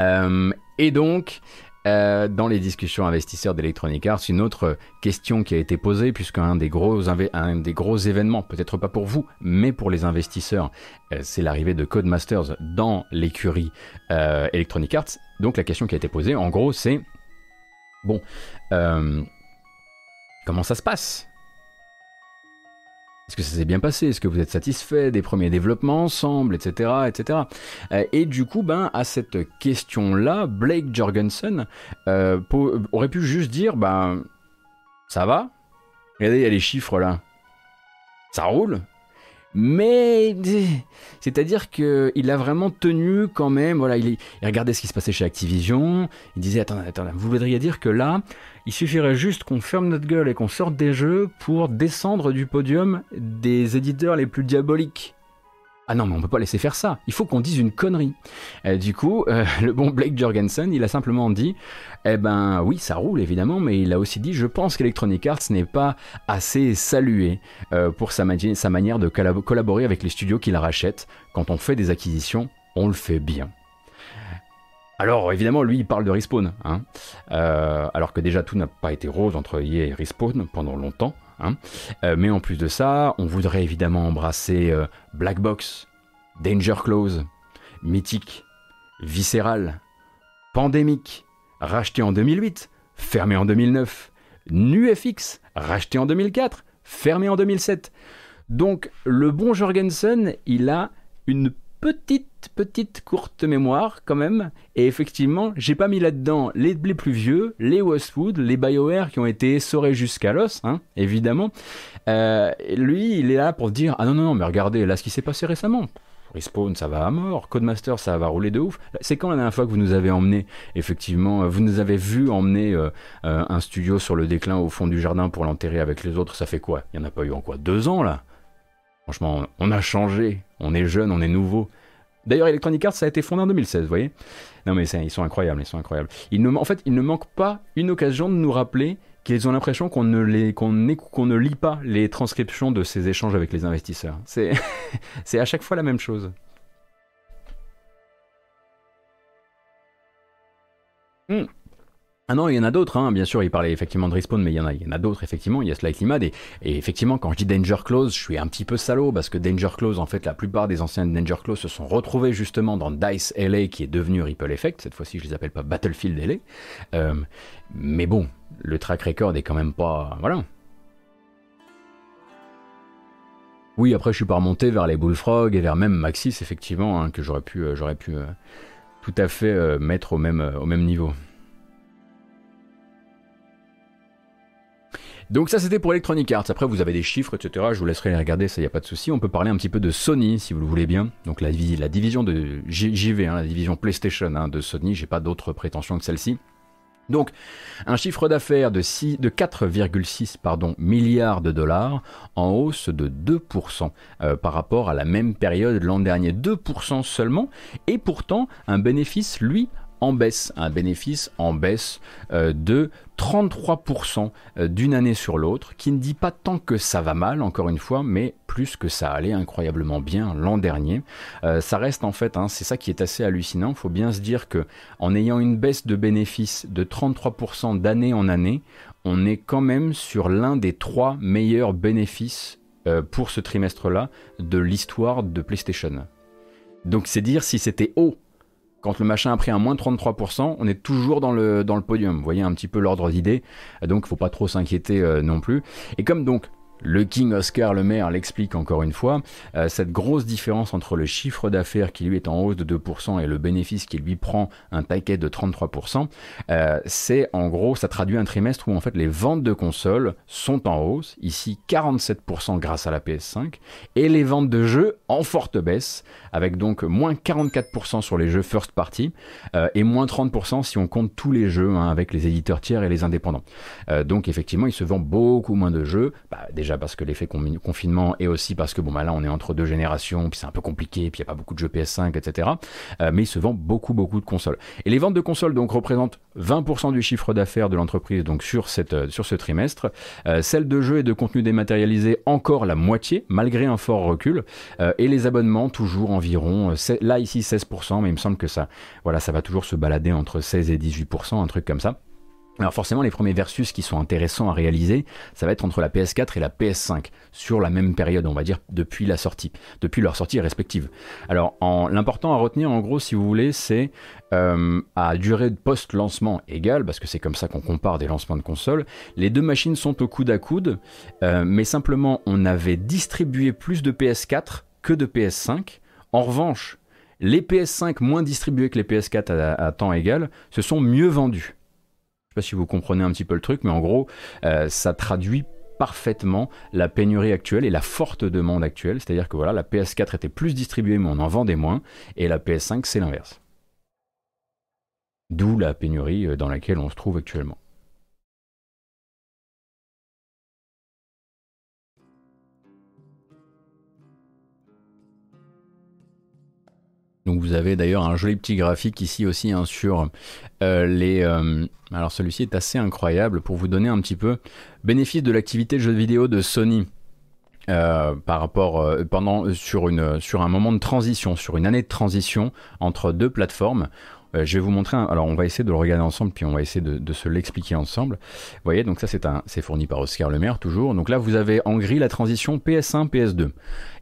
A: Euh, et donc, euh, dans les discussions investisseurs d'Electronic Arts, une autre question qui a été posée, puisqu'un des gros, un des gros événements, peut-être pas pour vous, mais pour les investisseurs, euh, c'est l'arrivée de Codemasters dans l'écurie euh, Electronic Arts. Donc la question qui a été posée, en gros, c'est bon, comment ça se passe? Est-ce que ça s'est bien passé? Est-ce que vous êtes satisfait des premiers développements ensemble, etc., etc. Euh, et du coup, ben, à cette question-là, Blake Jorgensen euh, aurait pu juste dire, ben, ça va? Regardez, il y a les chiffres là. Ça roule? Mais c'est-à-dire qu'il a vraiment tenu quand même, voilà, il, regardait ce qui se passait chez Activision, il disait attends, attends, vous voudriez dire que là, il suffirait juste qu'on ferme notre gueule et qu'on sorte des jeux pour descendre du podium des éditeurs les plus diaboliques. Ah non, mais on peut pas laisser faire ça. Il faut qu'on dise une connerie. Euh, du coup, euh, le bon Blake Jorgensen, il a simplement dit, eh ben oui, ça roule évidemment, mais il a aussi dit, je pense qu'Electronic Arts n'est pas assez salué euh, pour sa, manière de collaborer avec les studios qu'il rachète. Quand on fait des acquisitions, on le fait bien. Alors évidemment, lui, il parle de Respawn, hein. alors que déjà tout n'a pas été rose entre EA et Respawn pendant longtemps. Hein. Euh, mais en plus de ça, on voudrait évidemment embrasser euh, Black Box, Danger Close, Mythic, Visceral, Pandemic, racheté en 2008, fermé en 2009, NuFX, racheté en 2004, fermé en 2007. Donc le bon Jorgensen, il a une petite, petite courte mémoire quand même. Et effectivement, j'ai pas mis là-dedans les, plus vieux, les Westwood, les BioWare qui ont été essorés jusqu'à l'os, hein, évidemment. Euh, lui, il est là pour dire Ah non, non, non, mais regardez, là, ce qui s'est passé récemment. Respawn, ça va à mort. Codemaster, ça va rouler de ouf. C'est quand la dernière fois que vous nous avez emmené, effectivement, vous nous avez vu emmener euh, euh, un studio sur le déclin au fond du jardin pour l'enterrer avec les autres Ça fait quoi? Il n'y en a pas eu en quoi? Deux ans là? Franchement, on a changé. On est jeune, on est nouveau. D'ailleurs, Electronic Arts, ça a été fondé en 2016, vous voyez? Non, mais ils sont incroyables, ils sont incroyables. en fait, il ne manque pas une occasion de nous rappeler qu'ils ont l'impression qu'on ne, ne lit pas les transcriptions de ces échanges avec les investisseurs. C'est, c'est à chaque fois la même chose. Hmm. Ah non, il y en a d'autres, hein. bien sûr, il parlait effectivement de Respawn, mais il y en a, a d'autres, effectivement, il y a Slightly Mad, et, effectivement, quand je dis Danger Close, je suis un petit peu salaud, parce que Danger Close, en fait, la plupart des anciens Danger Close se sont retrouvés justement dans DICE LA, qui est devenu Ripple Effect, cette fois-ci, je les appelle pas Battlefield LA, euh, mais bon, le track record est quand même pas... Voilà. Oui, après, je suis pas remonté vers les Bullfrog et vers même Maxis, effectivement, hein, que j'aurais pu, euh, pu euh, tout à fait mettre au même, au même niveau. Donc ça c'était pour Electronic Arts. Après vous avez des chiffres, etc. Je vous laisserai les regarder, ça y a pas de souci. On peut parler un petit peu de Sony si vous le voulez bien. Donc la, division de JV, hein, la division PlayStation hein, de Sony. J'ai pas d'autres prétentions que celle-ci. Donc, un chiffre d'affaires de, de 4,6 milliards de dollars en hausse de 2% euh, par rapport à la même période l'an dernier. 2% seulement, et pourtant un bénéfice, lui, en baisse, un bénéfice en baisse euh, de 33% euh, d'une année sur l'autre, qui ne dit pas tant que ça va mal, encore une fois, mais plus que ça allait incroyablement bien l'an dernier. Euh, ça reste en fait, hein, c'est ça qui est assez hallucinant, il faut bien se dire que en ayant une baisse de bénéfices de 33% d'année en année, on est quand même sur l'un des trois meilleurs bénéfices pour ce trimestre-là de l'histoire de PlayStation. Donc c'est dire si c'était haut quand le machin a pris un moins 33%, on est toujours dans le, podium. Vous voyez un petit peu l'ordre d'idée. Donc, il faut pas trop s'inquiéter euh, non plus. Et comme donc Le King Oscar Le Maire l'explique encore une fois, euh, cette grosse différence entre le chiffre d'affaires qui lui est en hausse de 2% et le bénéfice qui lui prend un paquet de 33%, euh, c'est en gros, ça traduit un trimestre où en fait les ventes de consoles sont en hausse, ici 47% grâce à la PS5, et les ventes de jeux en forte baisse, avec donc moins 44% sur les jeux first party euh, et moins 30% si on compte tous les jeux hein, avec les éditeurs tiers et les indépendants. donc effectivement, il se vend beaucoup moins de jeux, bah, déjà parce que l'effet confinement et aussi parce que bon bah là on est entre deux générations, puis c'est un peu compliqué, puis il n'y a pas beaucoup de jeux PS5, etc. Euh, mais il se vend beaucoup beaucoup de consoles. Et les ventes de consoles donc représentent 20% du chiffre d'affaires de l'entreprise donc sur cette euh, sur ce trimestre. Euh, celles de jeux et de contenu dématérialisé encore la moitié malgré un fort recul. et les abonnements toujours environ là ici 16%, mais il me semble que ça voilà ça va toujours se balader entre 16 et 18%, un truc comme ça. Alors forcément, les premiers versus qui sont intéressants à réaliser, ça va être entre la PS4 et la PS5, sur la même période, on va dire, depuis la sortie, depuis leur sortie respective. Alors l'important à retenir, en gros, si vous voulez, c'est euh, à durée de post-lancement égale, parce que c'est comme ça qu'on compare des lancements de consoles, les deux machines sont au coude à coude, euh, mais simplement on avait distribué plus de PS4 que de PS5. En revanche, les PS5 moins distribués que les PS4 à temps égal se sont mieux vendus sais pas si vous comprenez un petit peu le truc, mais en gros, euh, ça traduit parfaitement la pénurie actuelle et la forte demande actuelle. C'est-à-dire que voilà, la PS4 était plus distribuée, mais on en vendait moins, et la PS5, c'est l'inverse. D'où la pénurie euh, dans laquelle on se trouve actuellement. Donc vous avez d'ailleurs un joli petit graphique ici aussi hein, sur euh, les... Euh, alors celui-ci est assez incroyable pour vous donner un petit peu bénéfice de l'activité de jeu vidéo de Sony. Euh, par rapport pendant sur un moment de transition sur une année de transition entre deux plateformes euh, je vais vous montrer, alors on va essayer de le regarder ensemble, puis on va essayer de, se l'expliquer ensemble. Vous voyez, donc ça c'est fourni par Oscar Lemaire toujours. Donc là vous avez en gris la transition PS1, PS2.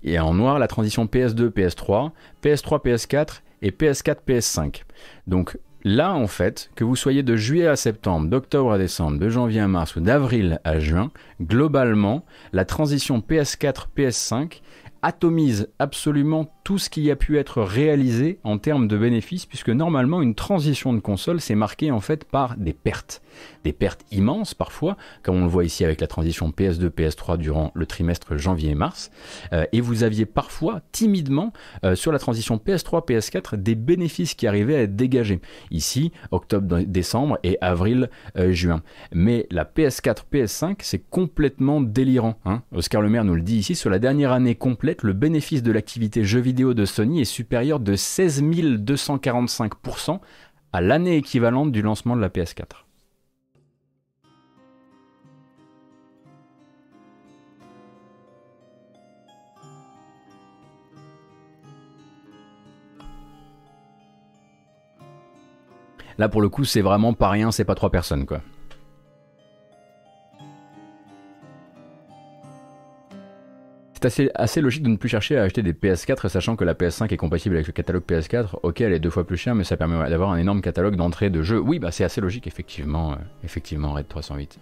A: Et en noir la transition PS2, PS3, PS3, PS4 et PS4, PS5. Donc là en fait, que vous soyez de juillet à septembre, d'octobre à décembre, de janvier à mars ou d'avril à juin, globalement, la transition PS4, PS5 atomise absolument tout ce qui a pu être réalisé en termes de bénéfices, puisque normalement une transition de console c'est marqué en fait par des pertes des pertes immenses parfois, comme on le voit ici avec la transition PS2, PS3 durant le trimestre janvier-mars. Euh, et vous aviez parfois, timidement, euh, sur la transition PS3, PS4, des bénéfices qui arrivaient à être dégagés. Ici, octobre, décembre et avril, euh. Mais la PS4, PS5, c'est complètement délirant. Hein. Oscar Le Maire nous le dit ici, sur la dernière année complète, le bénéfice de l'activité jeux vidéo de Sony est supérieur de 16 245% à l'année équivalente du lancement de la PS4. Là, pour le coup, c'est vraiment pas rien, c'est pas trois personnes, quoi. C'est assez, logique de ne plus chercher à acheter des PS4, sachant que la PS5 est compatible avec le catalogue PS4. Ok, elle est deux fois plus chère, mais ça permet d'avoir un énorme catalogue d'entrée de jeux. Oui, bah c'est assez logique, effectivement, euh, effectivement, Red 308.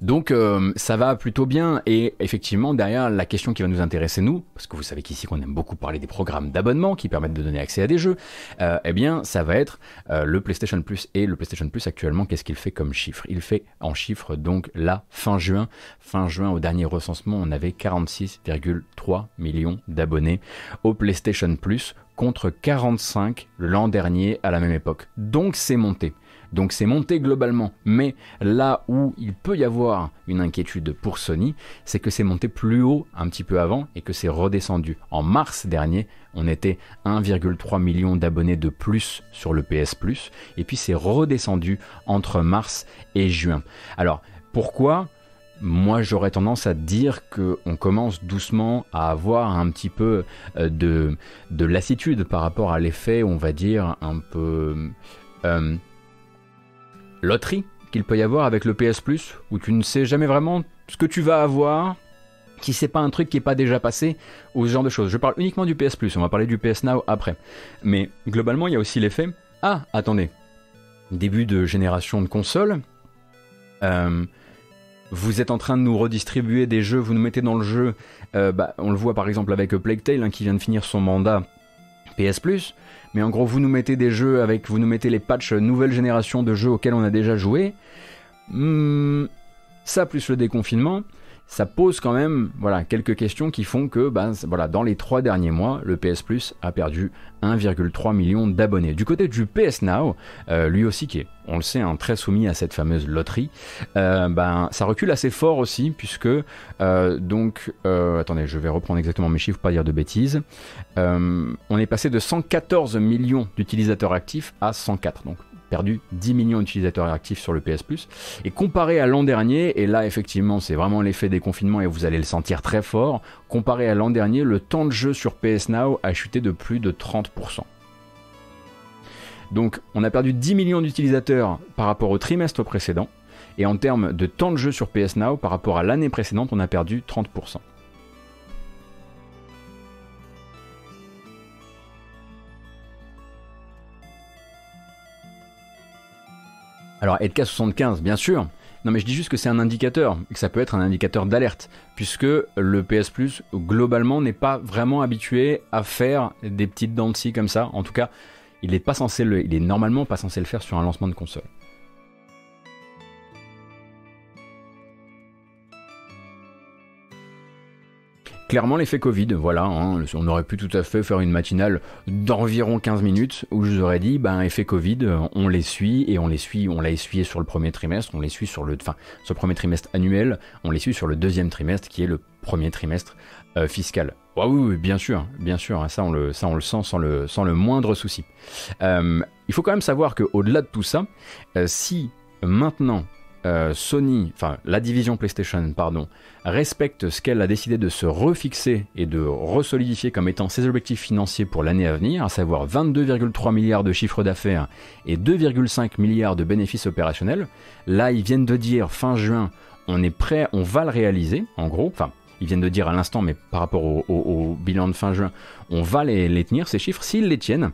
A: Donc euh, ça va plutôt bien et effectivement derrière la question qui va nous intéresser nous, parce que vous savez qu'ici qu'on aime beaucoup parler des programmes d'abonnement qui permettent de donner accès à des jeux, euh, eh bien ça va être euh, le PlayStation Plus et le PlayStation Plus actuellement qu'est-ce qu'il fait comme chiffre? Il fait en chiffre donc là fin juin, fin juin au dernier recensement on avait 46,3 millions d'abonnés au PlayStation Plus contre 45 l'an dernier à la même époque. Donc c'est monté. Donc c'est monté globalement. Mais là où il peut y avoir une inquiétude pour Sony, c'est que c'est monté plus haut un petit peu avant et que c'est redescendu. En mars dernier, on était 1,3 million d'abonnés de plus sur le PS Plus et puis c'est redescendu entre mars et juin. Alors pourquoi? Moi j'aurais tendance à dire qu'on commence doucement à avoir un petit peu euh, de, de lassitude par rapport à l'effet, on va dire, un peu euh, loterie qu'il peut y avoir avec le PS Plus, où tu ne sais jamais vraiment ce que tu vas avoir, si c'est pas un truc qui est pas déjà passé, ou ce genre de choses. Je parle uniquement du PS Plus, on va parler du PS Now après. Mais globalement, il y a aussi l'effet Ah, attendez, début de génération de consoles. Euh, vous êtes en train de nous redistribuer des jeux, vous nous mettez dans le jeu, euh, bah, on le voit par exemple avec Plague Tale hein, qui vient de finir son mandat PS Plus, mais en gros vous nous mettez des jeux avec, vous nous mettez les patchs nouvelle génération de jeux auxquels on a déjà joué. Hmm, ça plus le déconfinement, ça pose quand même voilà, quelques questions qui font que ben, voilà, dans les trois derniers mois, le PS Plus a perdu 1,3 million d'abonnés. Du côté du PS Now, euh, lui aussi qui est, on le sait, hein, très soumis à cette fameuse loterie, euh, ben, ça recule assez fort aussi, puisque, euh, donc, attendez, je vais reprendre exactement mes chiffres, pas dire de bêtises, on est passé de 114 millions d'utilisateurs actifs à 104, donc perdu 10 millions d'utilisateurs actifs sur le PS. Et comparé à l'an dernier, et là effectivement c'est vraiment l'effet des confinements et vous allez le sentir très fort, comparé à l'an dernier, le temps de jeu sur PS Now a chuté de plus de 30%. Donc on a perdu 10 millions d'utilisateurs par rapport au trimestre précédent, et en termes de temps de jeu sur PS Now par rapport à l'année précédente, on a perdu 30%. Alors EDK75, bien sûr. Non mais je dis juste que c'est un indicateur, que ça peut être un indicateur d'alerte, puisque le PS Plus, globalement, n'est pas vraiment habitué à faire des petites dents de comme ça. En tout cas, il est, pas censé il est normalement pas censé le faire sur un lancement de console. Clairement l'effet Covid, voilà, hein, on aurait pu tout à fait faire une matinale d'environ 15 minutes où je vous aurais dit, ben effet Covid, on les suit et on les suit, on l'a essuyé sur le premier trimestre, on les suit sur le, enfin, sur premier trimestre annuel, on les suit sur le deuxième trimestre qui est le premier trimestre euh, fiscal. Ah oui, bien sûr, bien sûr, hein, ça on le, sent sans le, sans le moindre souci. Euh, il faut quand même savoir qu'au-delà de tout ça, euh, si maintenant euh, Sony, enfin la division PlayStation, pardon, respecte ce qu'elle a décidé de se refixer et de resolidifier comme étant ses objectifs financiers pour l'année à venir, à savoir 22,3 milliards de chiffre d'affaires et 2,5 milliards de bénéfices opérationnels. Là, ils viennent de dire fin juin, on est prêt, on va le réaliser, en gros, ils viennent de dire à l'instant, mais par rapport au, bilan de fin juin, on va les, tenir, ces chiffres. S'ils les tiennent,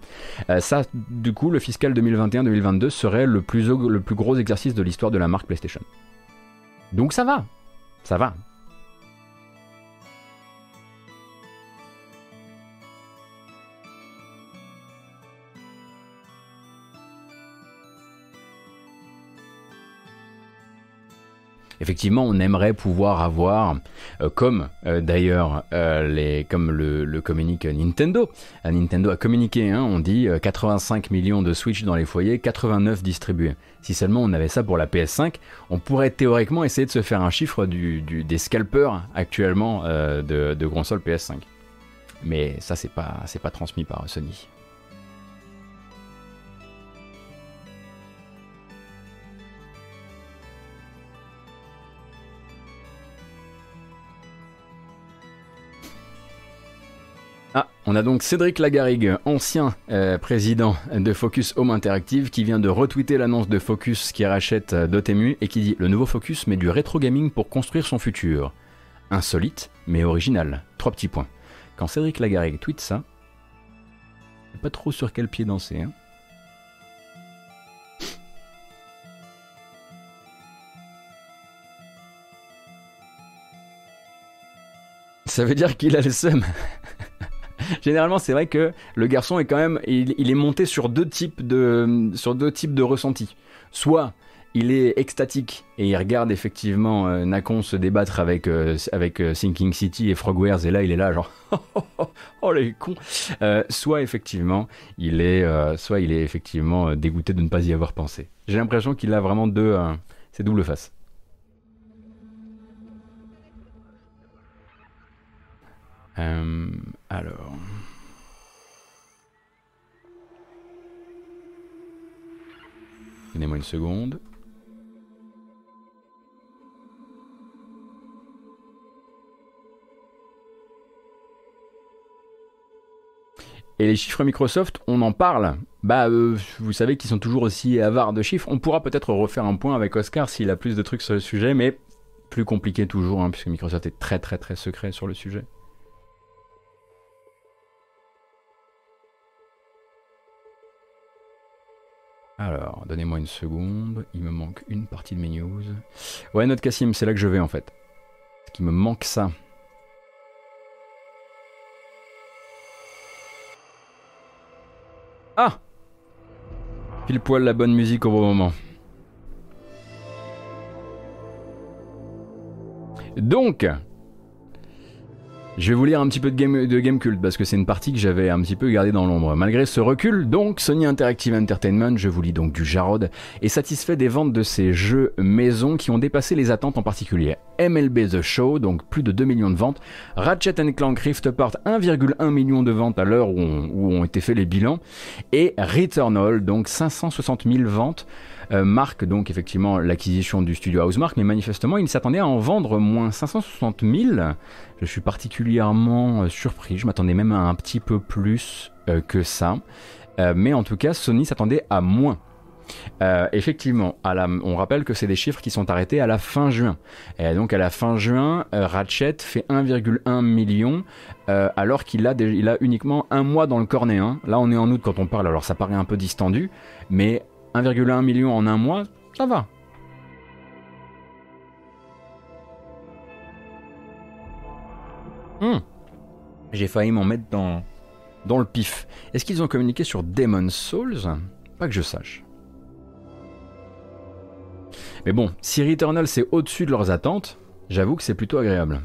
A: euh, ça, du coup, le fiscal 2021-2022 serait le plus, le plus gros exercice de l'histoire de la marque PlayStation. Donc ça va, ça va. Effectivement, on aimerait pouvoir avoir, euh, comme euh, d'ailleurs euh, comme le, communique Nintendo. Nintendo a communiqué, hein, on dit 85 millions de Switch dans les foyers, 89 distribués. Si seulement on avait ça pour la PS5, on pourrait théoriquement essayer de se faire un chiffre des scalpers actuellement de, de console PS5. Mais ça, c'est pas, c'est pas transmis par Sony. On a donc Cédric Lagarigue, ancien euh, président de Focus Home Interactive, qui vient de retweeter l'annonce de Focus qui rachète euh, Dotemu et qui dit Le nouveau Focus met du rétro gaming pour construire son futur. Insolite, mais original. Trois petits points. Quand Cédric Lagarigue tweet ça, pas trop sur quel pied danser. Hein. Ça veut dire qu'il a le seum. généralement, c'est vrai que le garçon est quand même, il, est monté sur deux types de, sur deux types de ressentis. Soit il est extatique et il regarde effectivement euh, Nakon se débattre avec, euh, avec euh, Sinking City et Frogwares et là il est là genre oh les cons. Soit effectivement il est soit il est effectivement dégoûté de ne pas y avoir pensé. J'ai l'impression qu'il a vraiment deux c'est double face Euh, alors. Donnez-moi une seconde. Et les chiffres Microsoft, on en parle. Bah, euh, vous savez qu'ils sont toujours aussi avares de chiffres. On pourra peut-être refaire un point avec Oscar s'il a plus de trucs sur le sujet, mais plus compliqué toujours, hein, puisque Microsoft est très très très secret sur le sujet. Alors, donnez-moi une seconde. Il me manque une partie de mes news. Ouais, notre Cassim, c'est là que je vais en fait. Parce qu'il me manque ça. Ah Pile poil la bonne musique au bon moment. Donc, je vais vous lire un petit peu de Game, de game Cult parce que c'est une partie que j'avais un petit peu gardée dans l'ombre. Malgré ce recul, donc, Sony Interactive Entertainment, je vous lis donc du Jarod, est satisfait des ventes de ses jeux maison qui ont dépassé les attentes en particulier. MLB The Show, donc plus de 2 millions de ventes. Ratchet Clank Rift Apart, 1,1 million de ventes à l'heure où, où ont été faits les bilans. Et Returnal, donc 560 000 ventes. Euh, marque donc effectivement l'acquisition du studio Housemark, mais manifestement il s'attendait à en vendre moins 560 000. Je suis particulièrement euh, surpris, je m'attendais même à un petit peu plus euh, que ça. mais en tout cas, Sony s'attendait à moins. effectivement, à la, on rappelle que c'est des chiffres qui sont arrêtés à la fin juin. Et donc à la fin juin, Ratchet fait 1,1 million alors qu'il a, a uniquement un mois dans le cornet. Hein. Là on est en août quand on parle, alors ça paraît un peu distendu, mais 1,1 million en un mois, ça va. Hmm. J'ai failli m'en mettre dans, dans le pif. Est-ce qu'ils ont communiqué sur Demon's Souls? Pas que je sache. Mais bon, si Returnal c'est au-dessus de leurs attentes, j'avoue que c'est plutôt agréable.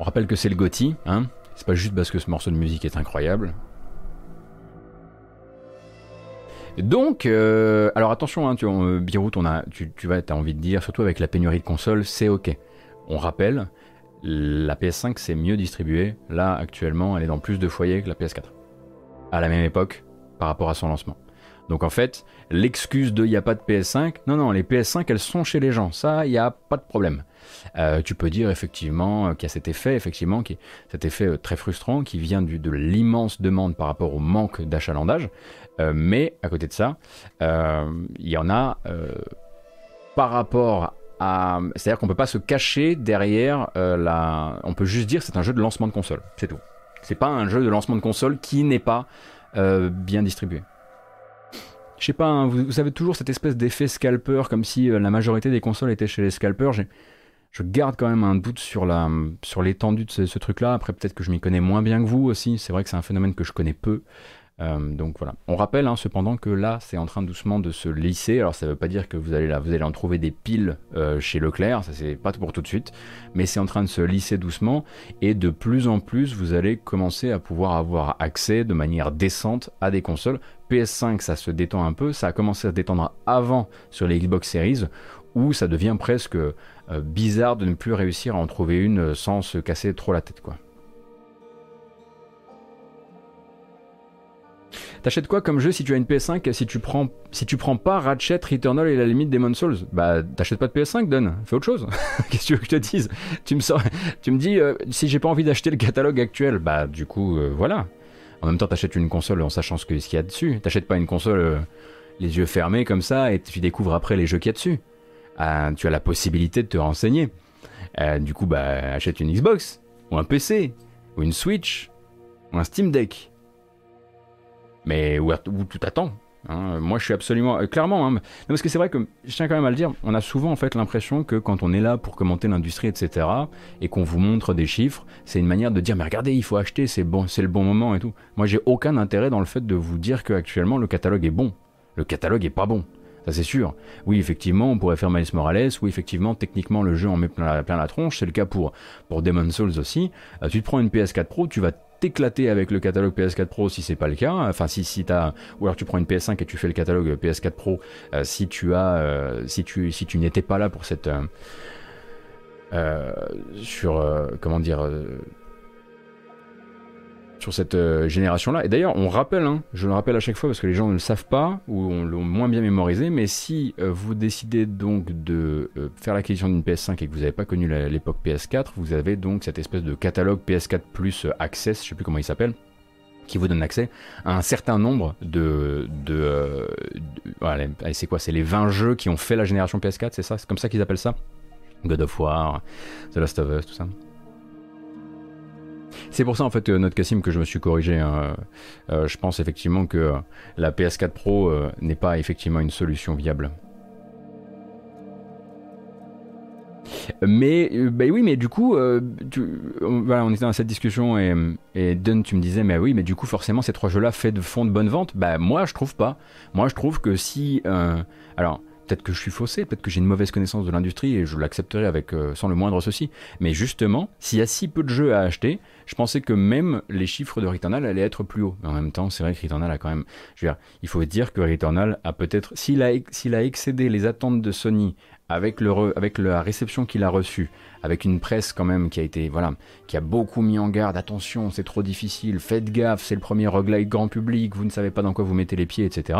A: On rappelle que c'est le GOTY, hein c'est pas juste parce que ce morceau de musique est incroyable. Donc, euh, alors attention, hein, tu, euh, tu, tu vas, as envie de dire, surtout avec la pénurie de consoles, c'est ok. On rappelle, la PS5 c'est mieux distribué. Là, actuellement, elle est dans plus de foyers que la PS4. À la même époque, par rapport à son lancement. Donc en fait, l'excuse de il n'y a pas de PS5, non, non, les PS5 elles sont chez les gens, ça, il n'y a pas de problème. Euh, tu peux dire effectivement euh, qu'il y a cet effet, effectivement, qui, cet effet euh, très frustrant qui vient de l'immense demande par rapport au manque d'achalandage. mais à côté de ça, il y en a par rapport à. C'est-à-dire qu'on peut pas se cacher derrière la. On peut juste dire c'est un jeu de lancement de console, c'est tout. C'est pas un jeu de lancement de console qui n'est pas bien distribué je sais pas, hein, vous, avez toujours cette espèce d'effet scalper, comme si la majorité des consoles étaient chez les scalpers je garde quand même un doute sur la sur l'étendue de ce, truc-là. Après, peut-être que je m'y connais moins bien que vous aussi. C'est vrai que c'est un phénomène que je connais peu. Euh, donc voilà. On rappelle hein, cependant que là, c'est en train doucement de se lisser. Alors ça ne veut pas dire que vous allez là, vous allez en trouver des piles euh, chez Leclerc. Ça c'est pas pour tout de suite, mais c'est en train de se lisser doucement et de plus en plus, vous allez commencer à pouvoir avoir accès de manière décente à des consoles. PS5, ça se détend un peu. Ça a commencé à se détendre avant sur les Xbox Series où ça devient presque euh, bizarre de ne plus réussir à en trouver une sans se casser trop la tête quoi. T'achètes quoi comme jeu si tu as une PS5 si tu prends si tu prends pas Ratchet, Returnal et la limite Demon Souls? Bah t'achètes pas de PS5 Don, fais autre chose. Qu'est-ce que tu veux que je te dise? Tu me tu me dis euh, si j'ai pas envie d'acheter le catalogue actuel, bah du coup voilà. En même temps t'achètes une console en sachant ce qu'il y a dessus. T'achètes pas une console les yeux fermés comme ça et tu découvres après les jeux qu'il y a dessus. Euh, tu as la possibilité de te renseigner. Euh, du coup, bah, achète une Xbox, ou un PC, ou une Switch, ou un Steam Deck. Mais où, tout attend. Hein. Moi, je suis absolument euh, clairement, hein, parce que c'est vrai que je tiens quand même à le dire. On a souvent en fait l'impression que quand on est là pour commenter l'industrie, etc., et qu'on vous montre des chiffres, c'est une manière de dire mais regardez, il faut acheter, c'est bon, c'est le bon moment et tout. Moi, j'ai aucun intérêt dans le fait de vous dire que actuellement le catalogue est bon. Le catalogue est pas bon ça c'est sûr. Oui, effectivement, on pourrait faire Miles Morales, oui, effectivement, techniquement, le jeu en met plein la, tronche, c'est le cas pour, pour Demon's Souls aussi. Euh, tu te prends une PS4 Pro, tu vas t'éclater avec le catalogue PS4 Pro si c'est pas le cas. Enfin, si, si t'as, ou alors tu prends une PS5 et tu fais le catalogue PS4 Pro euh, si tu as, euh, si tu, si tu n'étais pas là pour cette, sur, comment dire, sur cette euh, génération-là. Et d'ailleurs, on rappelle, hein, je le rappelle à chaque fois parce que les gens ne le savent pas ou l'ont moins bien mémorisé, mais si euh, vous décidez donc de euh, faire l'acquisition d'une PS5 et que vous n'avez pas connu l'époque PS4, vous avez donc cette espèce de catalogue PS4 Plus Access, je sais plus comment il s'appelle, qui vous donne accès à un certain nombre de... de, c'est quoi? C'est les 20 jeux qui ont fait la génération PS4, c'est ça? C'est comme ça qu'ils appellent ça? God of War, The Last of Us, tout ça C'est pour ça en fait, euh, notre Cassim, que je me suis corrigé. hein. Euh, je pense effectivement que euh, la PS4 Pro euh, n'est pas effectivement une solution viable. Mais euh, bah oui, mais du coup, euh, voilà, on était dans cette discussion et, et Dun, tu me disais, mais oui, mais du coup, forcément, ces trois jeux-là fait de font de bonnes ventes. Bah moi, je trouve pas. Moi, je trouve que si, euh, alors peut-être que je suis faussé, peut-être que j'ai une mauvaise connaissance de l'industrie et je l'accepterai avec euh, sans le moindre souci. Mais justement, s'il y a si peu de jeux à acheter, je pensais que même les chiffres de Returnal allaient être plus hauts. Mais en même temps, c'est vrai que Returnal a quand même, il faut dire que Returnal a peut-être, s'il a, a excédé les attentes de Sony avec, le avec la réception qu'il a reçue, avec une presse quand même qui a été, voilà, qui a beaucoup mis en garde, attention, c'est trop difficile, faites gaffe, c'est le premier roguelike grand public, vous ne savez pas dans quoi vous mettez les pieds, etc.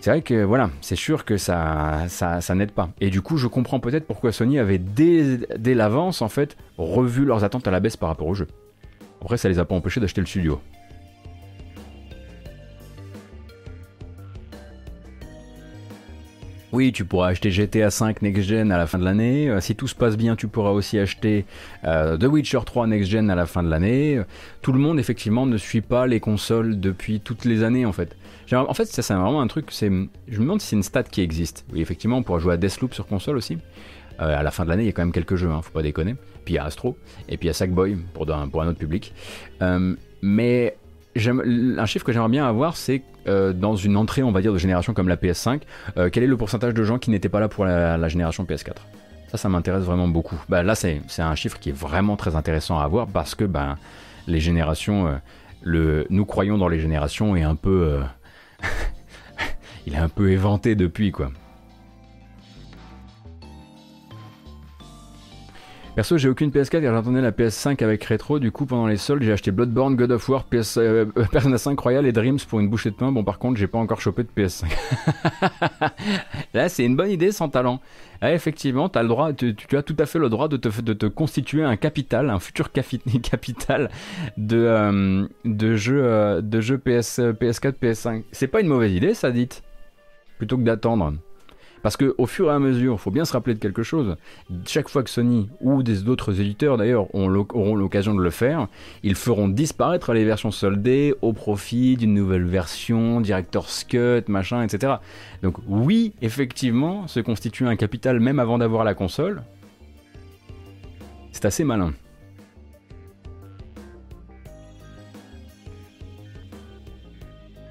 A: C'est vrai que voilà, c'est sûr que ça, ça, n'aide pas. Et du coup, je comprends peut-être pourquoi Sony avait dès, dès l'avance en fait revu leurs attentes à la baisse par rapport au jeu. Après, ça les a pas empêchés d'acheter le studio. Oui, tu pourras acheter GTA 5 Next Gen à la fin de l'année. Euh, Si tout se passe bien, tu pourras aussi acheter euh, The Witcher 3 Next Gen à la fin de l'année. Tout le monde, effectivement, ne suit pas les consoles depuis toutes les années, en fait. En fait, ça, c'est vraiment un truc. Je me demande si c'est une stat qui existe. Oui, effectivement, on pourra jouer à Deathloop sur console aussi. Euh, à la fin de l'année, il y a quand même quelques jeux, hein, faut pas déconner. Puis il y a Astro, et puis il y a Sackboy pour, un autre public. Mais un chiffre que j'aimerais bien avoir, c'est euh, dans une entrée, on va dire, de génération comme la PS5, euh, quel est le pourcentage de gens qui n'étaient pas là pour la, génération PS4 Ça, ça m'intéresse vraiment beaucoup. Bah, là, c'est un chiffre qui est vraiment très intéressant à avoir parce que ben, les générations, euh, nous croyons dans les générations est un peu. il est un peu éventé depuis, quoi. Perso, j'ai aucune PS4 car j'entendais la PS5 avec rétro. Du coup, pendant les soldes, j'ai acheté Bloodborne, God of War, PS, euh, Persona 5 Royal et Dreams pour une bouchée de pain. Bon, par contre, j'ai pas encore chopé de PS5. Là, c'est une bonne idée sans talent. Effectivement, le droit, tu, as tout à fait le droit de te, de te constituer un capital, un futur capital de, euh, jeux, euh, jeux PS, PS4, PS5. C'est pas une mauvaise idée, ça, dites Plutôt que d'attendre. Parce que au fur et à mesure, il faut bien se rappeler de quelque chose. Chaque fois que Sony ou des autres éditeurs d'ailleurs auront l'occasion de le faire, ils feront disparaître les versions soldées au profit d'une nouvelle version, Director's Cut, machin, etc. Donc oui, effectivement, se constituer un capital même avant d'avoir la console, c'est assez malin.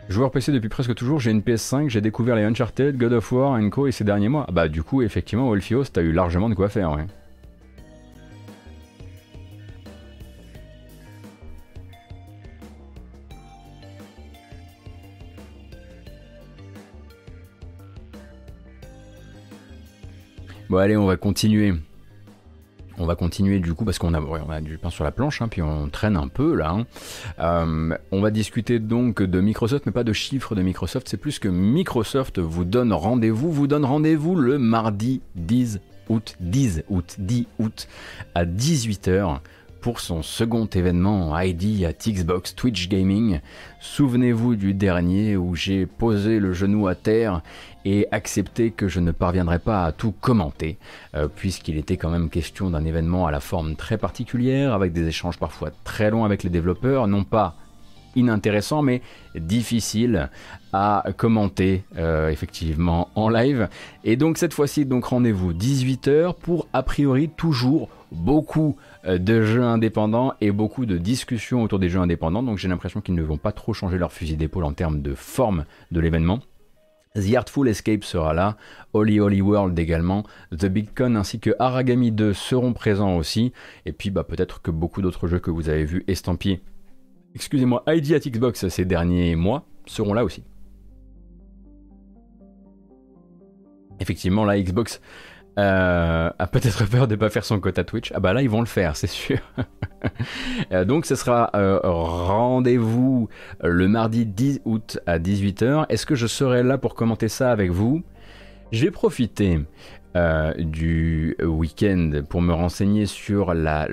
A: Joueur PC depuis presque toujours, j'ai une PS5, j'ai découvert les Uncharted, God of War, Co et ces derniers mois. Ah bah du coup, effectivement, Wolfios, t'as eu largement de quoi faire, ouais. Bon allez, on va continuer. On va continuer du coup parce qu'on a, du pain sur la planche, hein, puis on traîne un peu là. hein. Euh, on va discuter donc de Microsoft, mais pas de chiffres de Microsoft. C'est plus que Microsoft vous donne rendez-vous, vous donne rendez-vous le mardi 10 août, 10 août, 10 août à 18h pour son second événement ID à Xbox Twitch Gaming. Souvenez-vous du dernier où j'ai posé le genou à terre et accepté que je ne parviendrais pas à tout commenter, euh, puisqu'il était quand même question d'un événement à la forme très particulière, avec des échanges parfois très longs avec les développeurs, non pas inintéressant mais difficile à commenter euh, effectivement en live et donc cette fois-ci donc rendez-vous 18h pour a priori toujours beaucoup de jeux indépendants et beaucoup de discussions autour des jeux indépendants. Donc j'ai l'impression qu'ils ne vont pas trop changer leur fusil d'épaule en termes de forme de l'événement. The Artful Escape sera là, Holy Holy World également, The Big Con ainsi que Aragami 2 seront présents aussi, et puis bah, peut-être que beaucoup d'autres jeux que vous avez vus estampillés excusez-moi, ID at Xbox ces derniers mois seront là aussi. Effectivement, la Xbox euh, a peut-être peur de ne pas faire son quota Twitch. Ah bah là, ils vont le faire, c'est sûr. Euh, Donc ce sera euh, rendez-vous le mardi 10 août à 18h. Est-ce que je serai là pour commenter ça avec vous? J'ai profité euh, du week-end pour me renseigner sur la,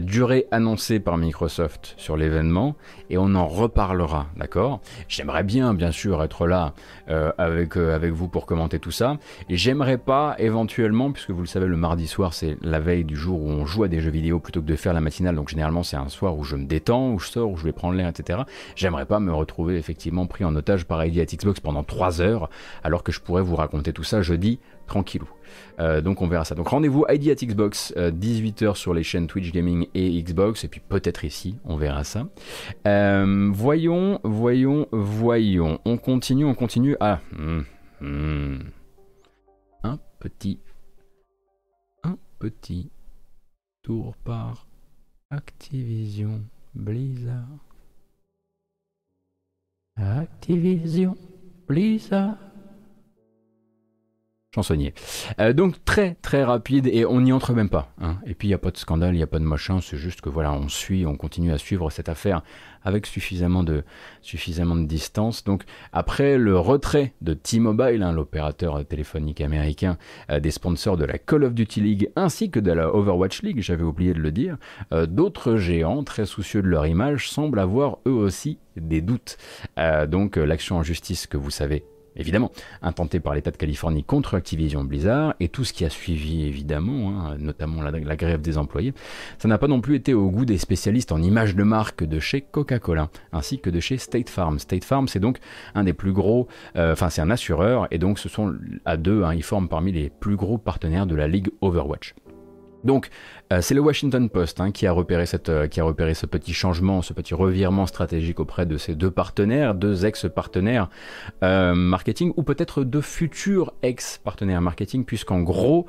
A: durée annoncée par Microsoft sur l'événement et on en reparlera, d'accord? J'aimerais bien, bien sûr, être là euh, avec, euh, avec vous pour commenter tout ça. J'aimerais pas, éventuellement, puisque vous le savez, le mardi soir, c'est la veille du jour où on joue à des jeux vidéo plutôt que de faire la matinale. Donc généralement, c'est un soir où je me détends, où je sors, où je vais prendre l'air, etc. J'aimerais pas me retrouver effectivement pris en otage par at Xbox pendant 3 heures, alors que je pourrais vous raconter tout ça jeudi, tranquillou. Euh, donc on verra ça. Donc rendez-vous ID at Xbox, 18h sur les chaînes Twitch Gaming et Xbox, et puis peut-être ici, on verra ça. Euh, voyons, voyons, voyons. On continue, on continue. Ah, hmm, hmm. un petit, un petit tour par Activision Blizzard. Activision Blizzard. Euh, donc très très rapide et on n'y entre même pas. hein. Et puis il n'y a pas de scandale, il n'y a pas de machin, c'est juste que voilà, on suit, on continue à suivre cette affaire avec suffisamment de, suffisamment de distance. Donc après le retrait de T-Mobile, hein, l'opérateur téléphonique américain, euh, des sponsors de la Call of Duty League ainsi que de la Overwatch League, j'avais oublié de le dire, euh, d'autres géants très soucieux de leur image semblent avoir eux aussi des doutes. Donc l'action en justice que vous savez évidemment, intentée par l'État de Californie contre Activision Blizzard et tout ce qui a suivi évidemment, hein, notamment la, la grève des employés, ça n'a pas non plus été au goût des spécialistes en images de marque de chez Coca-Cola, ainsi que de chez State Farm. State Farm, c'est donc un des plus gros, euh, enfin c'est un assureur, et donc ce sont à deux, hein, ils forment parmi les plus gros partenaires de la ligue Overwatch. Donc, euh, c'est le Washington Post hein, qui, a repéré cette, euh, qui a repéré ce petit changement, ce petit revirement stratégique auprès de ces deux partenaires, deux ex-partenaires euh, marketing, ou peut-être de futurs ex-partenaires marketing, puisqu'en gros,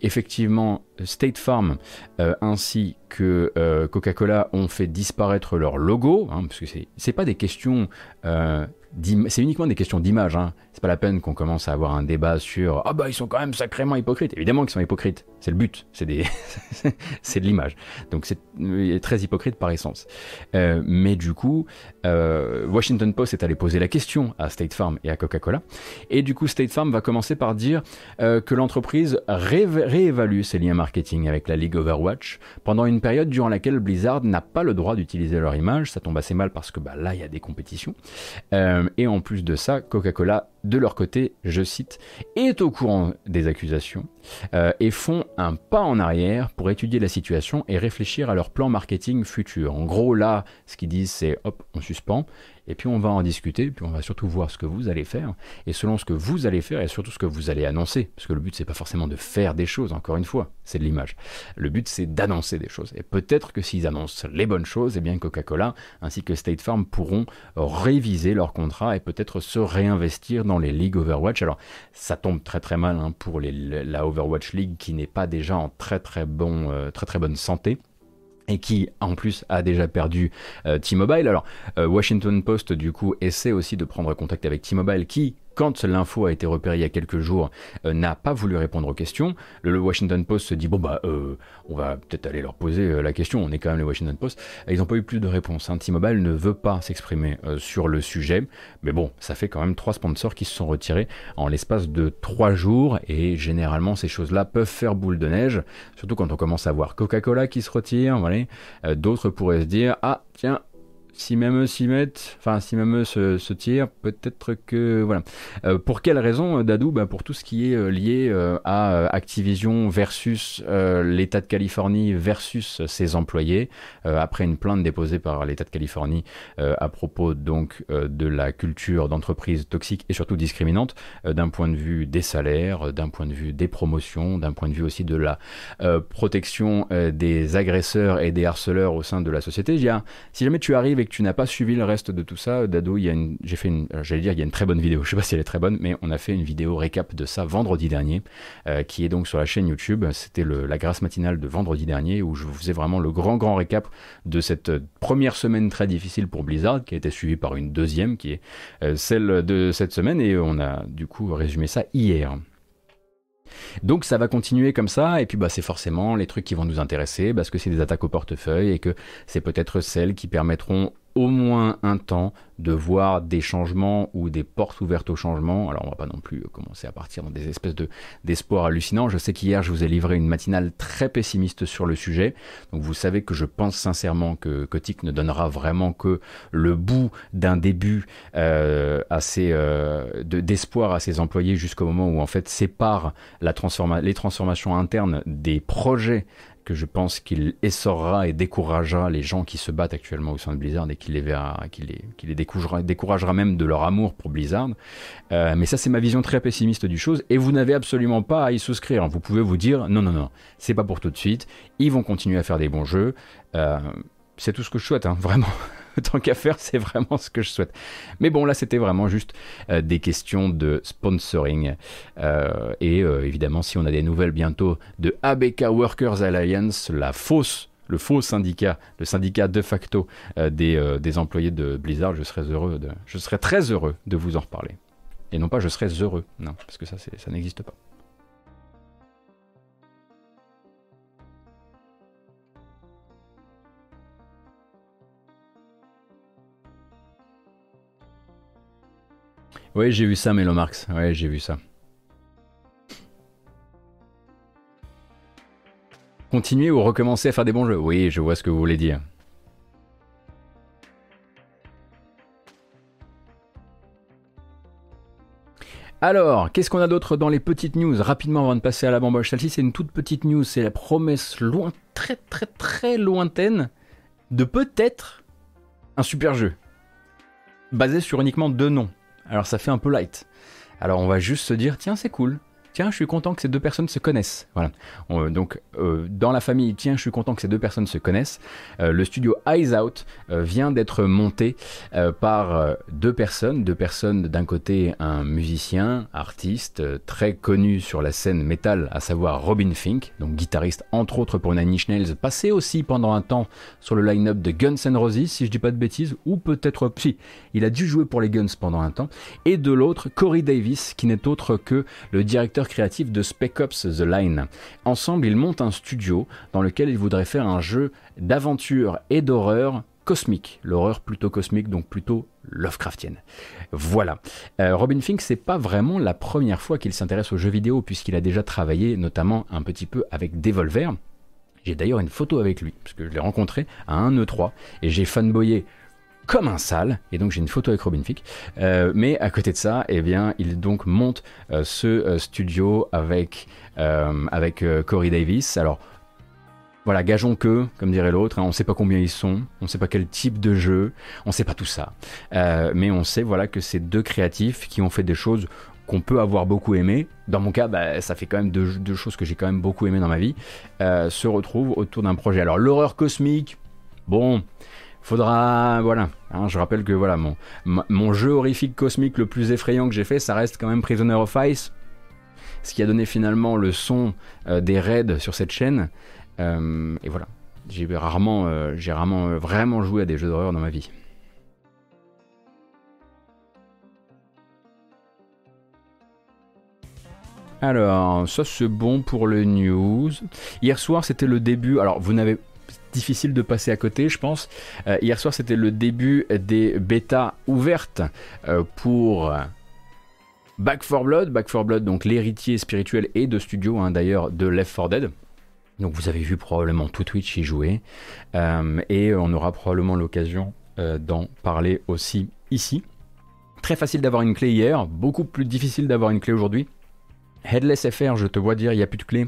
A: effectivement, State Farm ainsi que Coca-Cola ont fait disparaître leur logo, hein, parce que c'est pas des questions, c'est uniquement des questions d'image. Hein. C'est pas la peine qu'on commence à avoir un débat sur ah bah ils sont quand même sacrément hypocrites. Évidemment qu'ils sont hypocrites, c'est le but, c'est des, c'est de l'image. Donc c'est euh, très hypocrite par essence. Euh, mais du coup, euh, Washington Post est allé poser la question à State Farm et à Coca-Cola, et du coup State Farm va commencer par dire que l'entreprise réévalue ses liens marketing avec la Ligue Overwatch pendant une période durant laquelle Blizzard n'a pas le droit d'utiliser leur image. Ça tombe assez mal parce que bah, là, il y a des compétitions. Et en plus de ça, Coca-Cola, de leur côté, je cite, est au courant des accusations euh, et font un pas en arrière pour étudier la situation et réfléchir à leur plan marketing futur. En gros, là, ce qu'ils disent, c'est hop, on suspend. Et puis on va en discuter, puis on va surtout voir ce que vous allez faire. Et selon ce que vous allez faire, et surtout ce que vous allez annoncer, parce que le but c'est pas forcément de faire des choses, encore une fois, c'est de l'image. Le but c'est d'annoncer des choses. Et peut-être que s'ils annoncent les bonnes choses, eh bien Coca-Cola ainsi que State Farm pourront réviser leur contrat et peut-être se réinvestir dans les ligues Overwatch. Alors ça tombe très très mal hein, pour la Overwatch League qui n'est pas déjà en très très bon, euh, très très bonne santé et qui en plus a déjà perdu euh, T-Mobile. Alors euh, Washington Post du coup essaie aussi de prendre contact avec T-Mobile qui quand l'info a été repérée il y a quelques jours, euh, n'a pas voulu répondre aux questions. Le, Washington Post se dit bon bah euh, on va peut-être aller leur poser euh, la question. On est quand même le Washington Post. Ils n'ont pas eu plus de réponse. Hein. T-Mobile ne veut pas s'exprimer euh, sur le sujet, mais bon, ça fait quand même trois sponsors qui se sont retirés en l'espace de trois jours. Et généralement ces choses-là peuvent faire boule de neige, surtout quand on commence à voir Coca-Cola qui se retire. Voilà. D'autres pourraient se dire ah tiens si même eux s'y mettent, enfin si même eux se, se tirent, peut-être que voilà. Euh, pour quelle raison, euh, Dadou? Bah, Pour tout ce qui est euh, lié à Activision versus l'État de Californie versus ses employés, après une plainte déposée par l'État de Californie à propos donc de la culture d'entreprise toxique et surtout discriminante, d'un point de vue des salaires, d'un point de vue des promotions, d'un point de vue aussi de la protection des agresseurs et des harceleurs au sein de la société. Si jamais tu arrives et tu n'as pas suivi le reste de tout ça, Dado, j'ai fait euh, j'allais dire, il y a une très bonne vidéo. Je sais pas si elle est très bonne, mais on a fait une vidéo récap de ça vendredi dernier, euh, qui est donc sur la chaîne YouTube. C'était la grâce matinale de vendredi dernier où je vous faisais vraiment le grand grand récap de cette euh, première semaine très difficile pour Blizzard, qui a été suivie par une deuxième, qui est celle de cette semaine, et on a du coup résumé ça hier. Donc ça va continuer comme ça, et puis bah, c'est forcément les trucs qui vont nous intéresser, parce que c'est des attaques au portefeuille, et que c'est peut-être celles qui permettront au moins un temps de voir des changements ou des portes ouvertes au changement. Alors on va pas non plus commencer à partir dans des espèces de d'espoir hallucinants. Je sais qu'hier je vous ai livré une matinale très pessimiste sur le sujet. Donc vous savez que je pense sincèrement que Kotick ne donnera vraiment que le bout d'un début euh, assez euh, d'espoir à ses employés jusqu'au moment où en fait sépare la les transformations internes des projets je pense qu'il essorera et découragera les gens qui se battent actuellement au sein de Blizzard et qu'il les verra, découragera, même de leur amour pour Blizzard. Euh, mais ça, c'est ma vision très pessimiste du chose et vous n'avez absolument pas à y souscrire. Vous pouvez vous dire non, non, non, c'est pas pour tout de suite. Ils vont continuer à faire des bons jeux. Euh, c'est tout ce que je souhaite, hein, vraiment. Tant qu'à faire, c'est vraiment ce que je souhaite. Mais bon, là, c'était vraiment juste euh, des questions de sponsoring. Euh, et euh, évidemment, si on a des nouvelles bientôt de ABK Workers Alliance, la fausse le faux syndicat, le syndicat de facto des, des, employés de Blizzard, je serais heureux de, je serais très heureux de vous en reparler. Et non pas je serais heureux, non, parce que ça, ça n'existe pas. Oui, j'ai vu ça, Melomarx. Oui, j'ai vu ça. Continuer ou recommencer à faire des bons jeux Oui, je vois ce que vous voulez dire. Alors, qu'est-ce qu'on a d'autre dans les petites news Rapidement avant de passer à la bamboche? Celle-ci, c'est une toute petite news. C'est la promesse loin, très très très lointaine de peut-être un super jeu. Basé sur uniquement deux noms. Alors ça fait un peu light. Alors on va juste se dire, tiens, c'est cool tiens, je suis content que ces deux personnes se connaissent. Voilà. donc, euh, dans la famille, tiens, je suis content que ces deux personnes se connaissent. Euh, le studio Eyes Out euh, vient d'être monté par deux personnes. Deux personnes, d'un côté, un musicien, artiste, très connu sur la scène métal, à savoir Robin Fink, donc guitariste, entre autres pour Nine Inch Nails, passé aussi pendant un temps sur le line-up de Guns N' Roses, si je dis pas de bêtises, ou peut-être, si, il a dû jouer pour les Guns pendant un temps. Et de l'autre, Corey Davis, qui n'est autre que le directeur créatif de Spec Ops The Line. Ensemble, ils montent un studio dans lequel ils voudraient faire un jeu d'aventure et d'horreur cosmique, l'horreur plutôt cosmique, donc plutôt Lovecraftienne. Voilà. Euh, Robin Fink, c'est pas vraiment la première fois qu'il s'intéresse aux jeux vidéo, puisqu'il a déjà travaillé notamment un petit peu avec Devolver. J'ai d'ailleurs une photo avec lui, parce que je l'ai rencontré à un E3, et j'ai fanboyé comme un sale, et donc j'ai une photo avec Robin Fick. Euh, mais à côté de ça, eh bien, il donc monte euh, ce euh, studio avec, avec Corey Davis. Alors, voilà, gageons que, comme dirait l'autre, hein, on ne sait pas combien ils sont, on ne sait pas quel type de jeu, on ne sait pas tout ça. mais on sait voilà, que c'est deux créatifs qui ont fait des choses qu'on peut avoir beaucoup aimé, dans mon cas, bah, ça fait quand même deux, deux choses que j'ai quand même beaucoup aimé dans ma vie, se retrouvent autour d'un projet. Alors l'horreur cosmique, bon, faudra voilà hein, je rappelle que voilà mon, mon jeu horrifique cosmique le plus effrayant que j'ai fait ça reste quand même Prisoner of Ice ce qui a donné finalement le son euh, des raids sur cette chaîne euh, et voilà j'ai rarement euh, j'ai rarement vraiment joué à des jeux d'horreur dans ma vie Alors, ça c'est bon pour le news. Hier soir c'était le début. Alors, vous n'avez difficile de passer à côté, je pense. Euh, hier soir, c'était le début des bêtas ouvertes euh, pour Back 4 Blood. Back 4 Blood, donc l'héritier spirituel et de studio, hein, d'ailleurs, de Left 4 Dead. Donc vous avez vu probablement tout Twitch y jouer. Euh, et on aura probablement l'occasion d'en parler aussi ici. Très facile d'avoir une clé hier, beaucoup plus difficile d'avoir une clé aujourd'hui. Headless FR, je te vois dire, il n'y a plus de clé.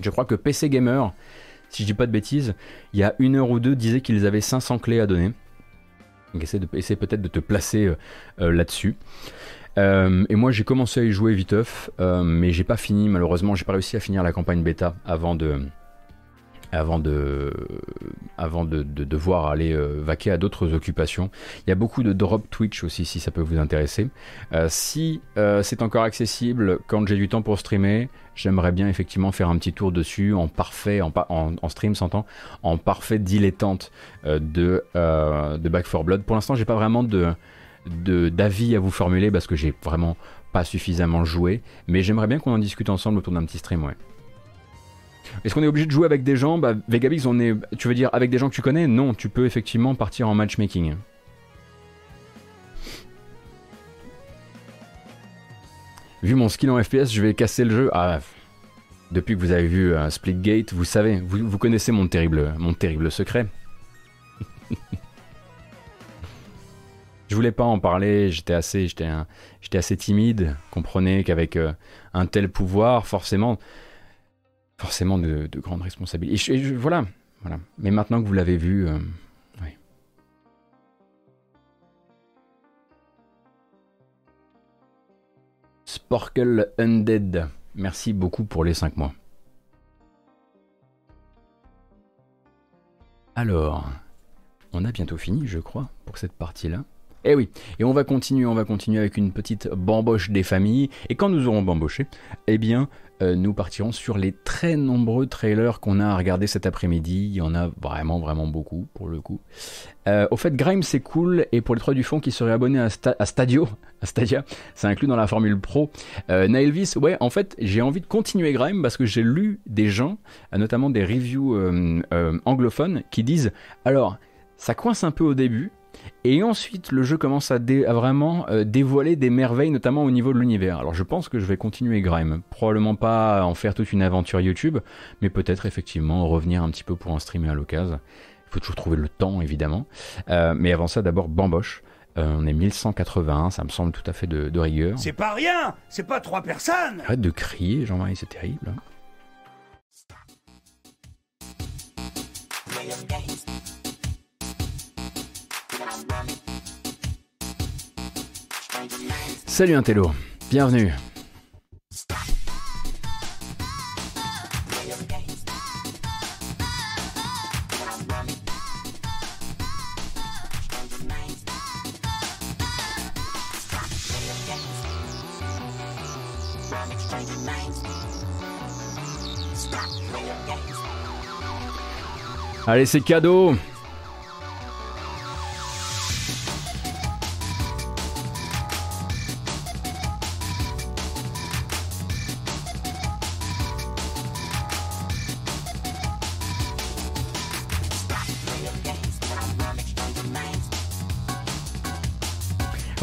A: Je crois que PC Gamer si je dis pas de bêtises, il y a une heure ou deux, disait qu'ils avaient 500 clés à donner. Donc essaie, de, peut-être de te placer euh, euh, là-dessus. Euh, et moi j'ai commencé à y jouer viteuf, mais j'ai pas fini malheureusement, j'ai pas réussi à finir la campagne bêta avant de, avant de, avant de, devoir aller euh, vaquer à d'autres occupations. Il y a beaucoup de drop Twitch aussi si ça peut vous intéresser. Euh, si euh, c'est encore accessible quand j'ai du temps pour streamer, j'aimerais bien effectivement faire un petit tour dessus en parfait, en, en, stream s'entend, en parfait dilettante de, de Back 4 Blood. Pour l'instant j'ai pas vraiment de d'avis à vous formuler parce que j'ai vraiment pas suffisamment joué, mais j'aimerais bien qu'on en discute ensemble autour d'un petit stream. Est-ce qu'on est obligé de jouer avec des gens? Bah, Vegabix, on est. Tu veux dire avec des gens que tu connais? Non, tu peux effectivement partir en matchmaking. Vu mon skill en FPS, je vais casser le jeu. Ah, depuis que vous avez vu euh, Splitgate, vous savez, vous, vous connaissez mon terrible, mon terrible secret. je voulais pas en parler, j'étais assez, j'étais, assez timide. Comprenez qu'avec euh, un tel pouvoir, forcément, forcément de, grandes responsabilités. Voilà, voilà. Mais maintenant que vous l'avez vu, euh, Undead, merci beaucoup pour les 5 mois. Alors, on a bientôt fini, je crois, pour cette partie-là. Eh oui, et on va continuer, on va continuer avec une petite bamboche des familles. Et quand nous aurons bamboché, eh bien, euh, nous partirons sur les très nombreux trailers qu'on a à regarder cet après-midi. Il y en a vraiment, vraiment beaucoup pour le coup. Euh, au fait, Grime c'est cool et pour les trois du fond qui seraient abonnés à, Stadio, à Stadia, c'est inclus dans la formule pro. Euh, Nailvis, ouais, en fait, j'ai envie de continuer Grime parce que j'ai lu des gens, notamment des reviews anglophones, qui disent alors ça coince un peu au début, et ensuite, le jeu commence à, vraiment euh, dévoiler des merveilles, notamment au niveau de l'univers. Alors je pense que je vais continuer Grime. Probablement pas en faire toute une aventure YouTube, mais peut-être effectivement revenir un petit peu pour en streamer à l'occasion. Il faut toujours trouver le temps, évidemment. Euh, mais avant ça, d'abord Bamboche. Euh, on est 1181, ça me semble tout à fait de, rigueur.
C: C'est pas rien C'est pas trois personnes
A: Arrête de crier, Jean-Marie, c'est terrible. Hein. Salut Intello, bienvenue. Allez, c'est cadeau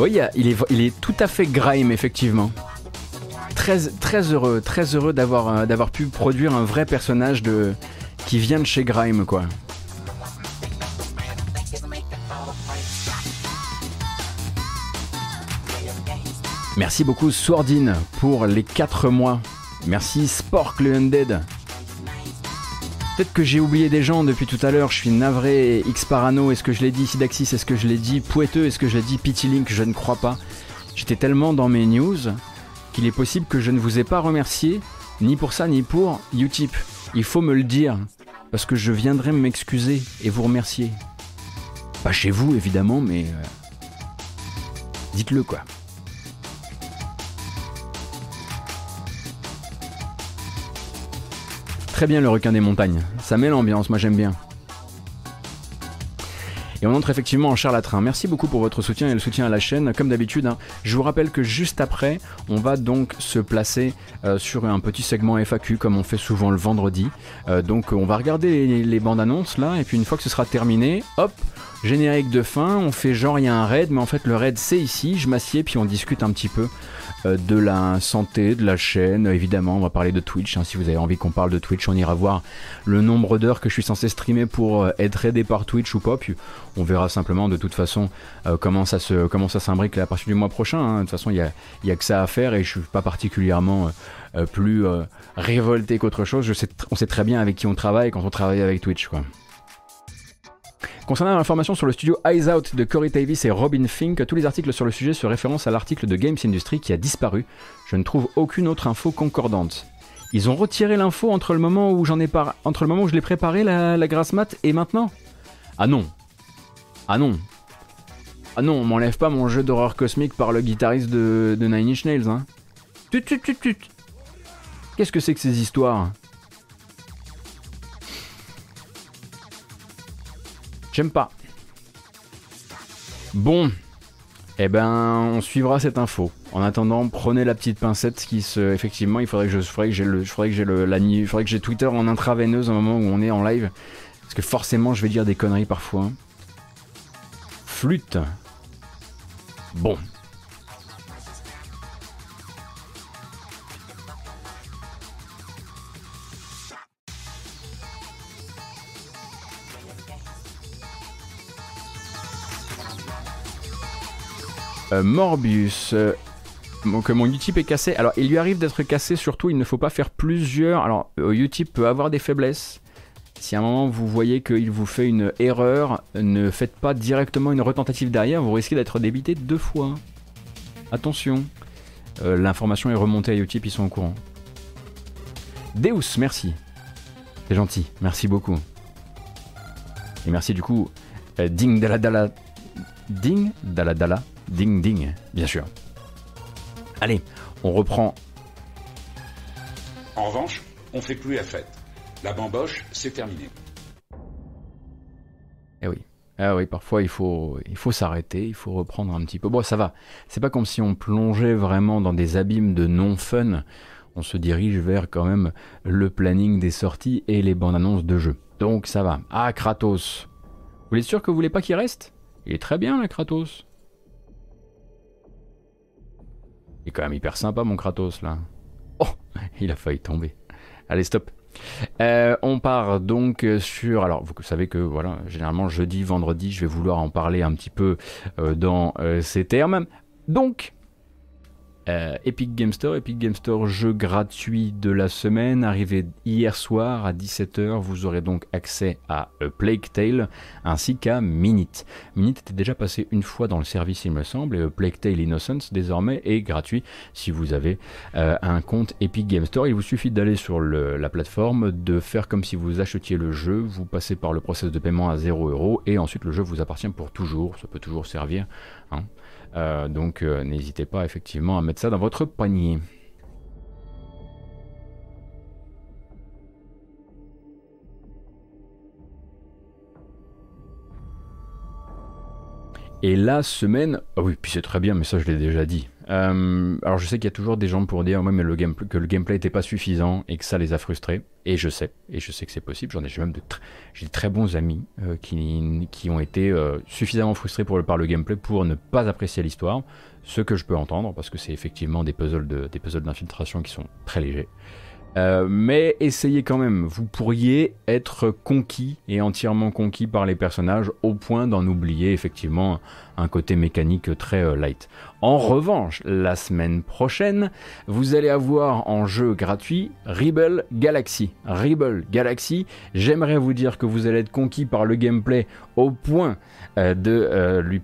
A: Oui, il est, tout à fait grime, effectivement. Très, heureux, très heureux d'avoir, euh, d'avoir pu produire un vrai personnage qui vient de chez Grime, quoi. Merci beaucoup Swordin pour les 4 mois. Merci Spork Undead Peut-être que j'ai oublié des gens depuis tout à l'heure, je suis navré, X Parano, est-ce que je l'ai dit, Sidaxis, est-ce que je l'ai dit, Poueteux, est-ce que je l'ai dit, Link, je ne crois pas. J'étais tellement dans mes news qu'il est possible que je ne vous ai pas remercié, ni pour ça, ni pour Utip. Il faut me le dire, parce que je viendrai m'excuser et vous remercier. Pas chez vous, évidemment, mais... Euh, dites-le, quoi. Très bien le requin des montagnes. Ça met l'ambiance, moi j'aime bien. Et on entre effectivement en charlatran. Merci beaucoup pour votre soutien et le soutien à la chaîne. Comme d'habitude, hein. je vous rappelle que juste après, on va donc se placer euh, sur un petit segment FAQ comme on fait souvent le vendredi. Euh, donc on va regarder les, bandes annonces là, et puis une fois que ce sera terminé, hop, générique de fin, on fait genre il y a un raid, mais en fait le raid c'est ici, je m'assieds puis on discute un petit peu de la santé, de la chaîne. Évidemment, on va parler de Twitch. Hein. Si vous avez envie qu'on parle de Twitch, on ira voir le nombre d'heures que je suis censé streamer pour euh, être aidé par Twitch ou pas. Puis on verra simplement de toute façon euh, comment ça se comment ça s'imbrique à partir du mois prochain. Hein. De toute façon, il y a, y a, que ça à faire et je suis pas particulièrement plus révolté qu'autre chose. On sait très bien avec qui on travaille quand on travaille avec Twitch. Concernant l'information sur le studio Eyes Out de Corey Davis et Robin Fink, tous les articles sur le sujet se référencent à l'article de Games Industry qui a disparu. Je ne trouve aucune autre info concordante. Ils ont retiré l'info entre le moment où j'en ai entre le moment où je l'ai préparé la, grasse mat et maintenant? Ah non. Ah non. Ah non, on m'enlève pas mon jeu d'horreur cosmique par le guitariste de, Nine Inch Nails, hein. Qu'est-ce que c'est que ces histoires? J'aime pas. Bon, Eh ben, on suivra cette info. En attendant, prenez la petite pincette qui. Effectivement, il faudrait que je, j'ai la, faudrait que j'ai Twitter en intraveineuse au moment où on est en live, parce que forcément, je vais dire des conneries parfois. Flûte. Bon, Morbius. Euh, que mon Utip est cassé. Alors, il lui arrive d'être cassé, surtout, il ne faut pas faire plusieurs. Alors, euh, Utip peut avoir des faiblesses. Si à un moment vous voyez qu'il vous fait une erreur, ne faites pas directement une retentative derrière, vous risquez d'être débité deux fois. Attention, l'information est remontée à Utip, ils sont au courant. Deus, merci. C'est gentil, merci beaucoup. Et merci du coup, Ding Dala Ding Dala Dala Ding ding, bien sûr. Allez, on reprend.
F: En revanche, on fait plus la fête. La bamboche, c'est terminé.
A: Eh oui. Ah oui, parfois il faut, il faut s'arrêter, il faut reprendre un petit peu. Bon, ça va. C'est pas comme si on plongeait vraiment dans des abîmes de non-fun. On se dirige vers quand même le planning des sorties et les bandes annonces de jeux. Donc ça va. Ah, Kratos. Vous êtes sûr que vous voulez pas qu'il reste? Il est très bien, là, Kratos. Il est quand même hyper sympa mon Kratos là. Oh, il a failli tomber. Allez, stop. Euh, on part donc sur. Alors, vous savez que voilà, généralement jeudi, vendredi, je vais vouloir en parler un petit peu euh, dans euh, ces termes. Donc, euh, Epic Game Store, Epic Game Store, jeu gratuit de la semaine, arrivé hier soir à 17h. Vous aurez donc accès à euh, Plague Tale ainsi qu'à Minute. Minute était déjà passé une fois dans le service, il me semble, et euh, Plague Tale Innocence désormais est gratuit si vous avez un compte Epic Game Store. Il vous suffit d'aller sur la plateforme, de faire comme si vous achetiez le jeu, vous passez par le process de paiement à 0€ et ensuite le jeu vous appartient pour toujours. Ça peut toujours servir. Hein. Euh, donc euh, n'hésitez pas effectivement à mettre ça dans votre panier. Et la semaine, ah oui, puis c'est très bien, mais ça je l'ai déjà dit. Euh, alors je sais qu'il y a toujours des gens pour dire que le gameplay n'était pas suffisant et que ça les a frustrés. Et je sais, et je sais que c'est possible. J'en ai même de très bons amis euh, qui, ont été euh, suffisamment frustrés par le gameplay pour ne pas apprécier l'histoire. Ce que je peux entendre parce que c'est effectivement des puzzles d'infiltration qui sont très légers. mais essayez quand même, vous pourriez être conquis et entièrement conquis par les personnages au point d'en oublier effectivement un côté mécanique très light. En revanche, la semaine prochaine, vous allez avoir en jeu gratuit Rebel Galaxy. Rebel Galaxy, j'aimerais vous dire que vous allez être conquis par le gameplay au point euh, de euh, lui,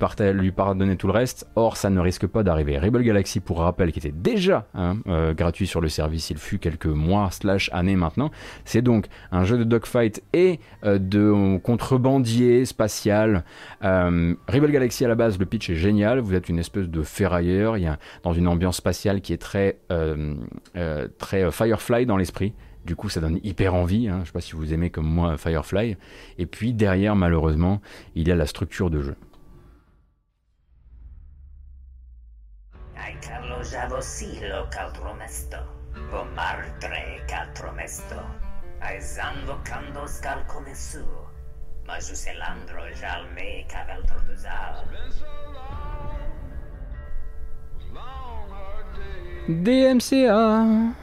A: pardonner tout le reste. Or, ça ne risque pas d'arriver. Rebel Galaxy, pour rappel, qui était déjà hein, euh, gratuit sur le service, il fut quelques mois slash années maintenant. C'est donc un jeu de dogfight et de contrebandier spatial. Rebel Galaxy à la base, le pitch est génial. Vous êtes une espèce de fer ailleurs, il y a dans une ambiance spatiale qui est très, euh, euh, très euh, Firefly dans l'esprit. Du coup, ça donne hyper envie. Hein. Je ne sais pas si vous aimez comme moi Firefly. Et puis derrière, malheureusement, il y a la structure de jeu. DMCA.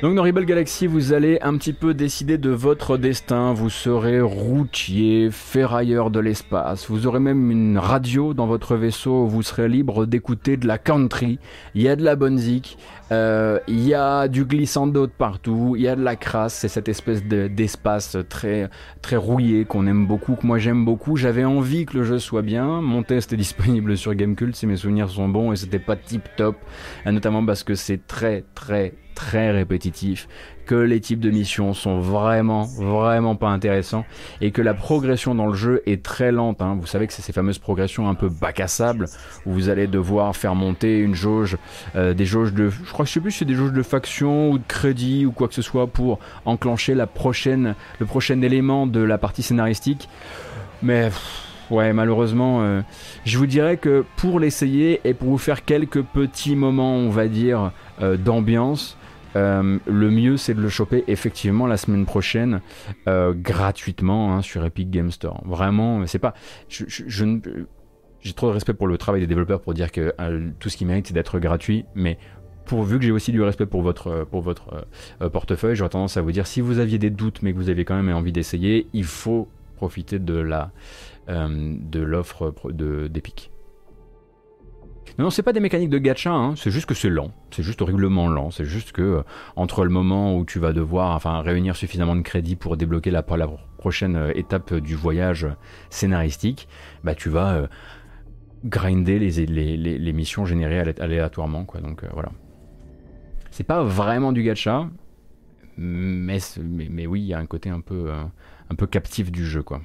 A: Donc dans Rebel Galaxy, vous allez un petit peu décider de votre destin. Vous serez routier, ferrailleur de l'espace. Vous aurez même une radio dans votre vaisseau. Vous serez libre d'écouter de la country. Il y a de la bonne zik. Euh, il y a du glissando de partout, il y a de la crasse, c'est cette espèce d'espace très, très rouillé qu'on aime beaucoup, que moi j'aime beaucoup. J'avais envie que le jeu soit bien. Mon test est disponible sur Gamecult si mes souvenirs sont bons et c'était pas tip top, notamment parce que c'est très très très répétitif, que les types de missions sont vraiment, vraiment pas intéressants et que la progression dans le jeu est très lente. Hein. Vous savez que c'est ces fameuses progressions un peu bac à sable où vous allez devoir faire monter une jauge, euh, des jauges de, je crois que je sais plus si c'est des jauges de faction ou de crédit ou quoi que ce soit pour enclencher la prochaine, le prochain élément de la partie scénaristique. Mais ouais, malheureusement, euh, je vous dirais que pour l'essayer et pour vous faire quelques petits moments, on va dire, euh, d'ambiance, euh, le mieux c'est de le choper effectivement la semaine prochaine gratuitement hein, sur Epic Game Store. Vraiment, c'est pas. J'ai trop de respect pour le travail des développeurs pour dire que tout ce qui mérite c'est d'être gratuit, mais pourvu que j'ai aussi du respect pour votre, pour votre portefeuille, j'aurais tendance à vous dire si vous aviez des doutes mais que vous avez quand même envie d'essayer, il faut profiter de la euh, de l'offre d'Epic. Non, non c'est pas des mécaniques de gacha, hein. c'est juste que c'est lent, c'est juste horriblement lent, c'est juste que euh, entre le moment où tu vas devoir enfin, réunir suffisamment de crédits pour débloquer la, prochaine euh, étape du voyage scénaristique, bah tu vas grinder les, missions générées aléatoirement, quoi, donc voilà. C'est pas vraiment du gacha, mais, mais, mais oui, il y a un côté un peu, un peu captif du jeu, quoi.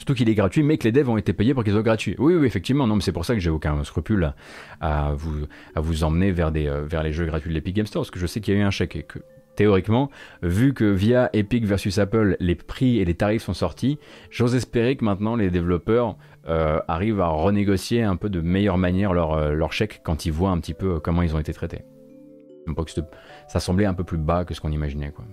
A: Surtout qu'il est gratuit, mais que les devs ont été payés pour qu'ils soient gratuits. Oui, oui, effectivement. Non, mais c'est pour ça que j'ai aucun scrupule à, vous, emmener euh, vers les jeux gratuits de l'Epic Game Store, parce que je sais qu'il y a eu un chèque et que théoriquement, vu que via Epic versus Apple, les prix et les tarifs sont sortis, j'ose espérer que maintenant les développeurs euh, arrivent à renégocier un peu de meilleure manière leur, euh, chèque quand ils voient un petit peu comment ils ont été traités. Ça semblait un peu plus bas que ce qu'on imaginait. Quoi.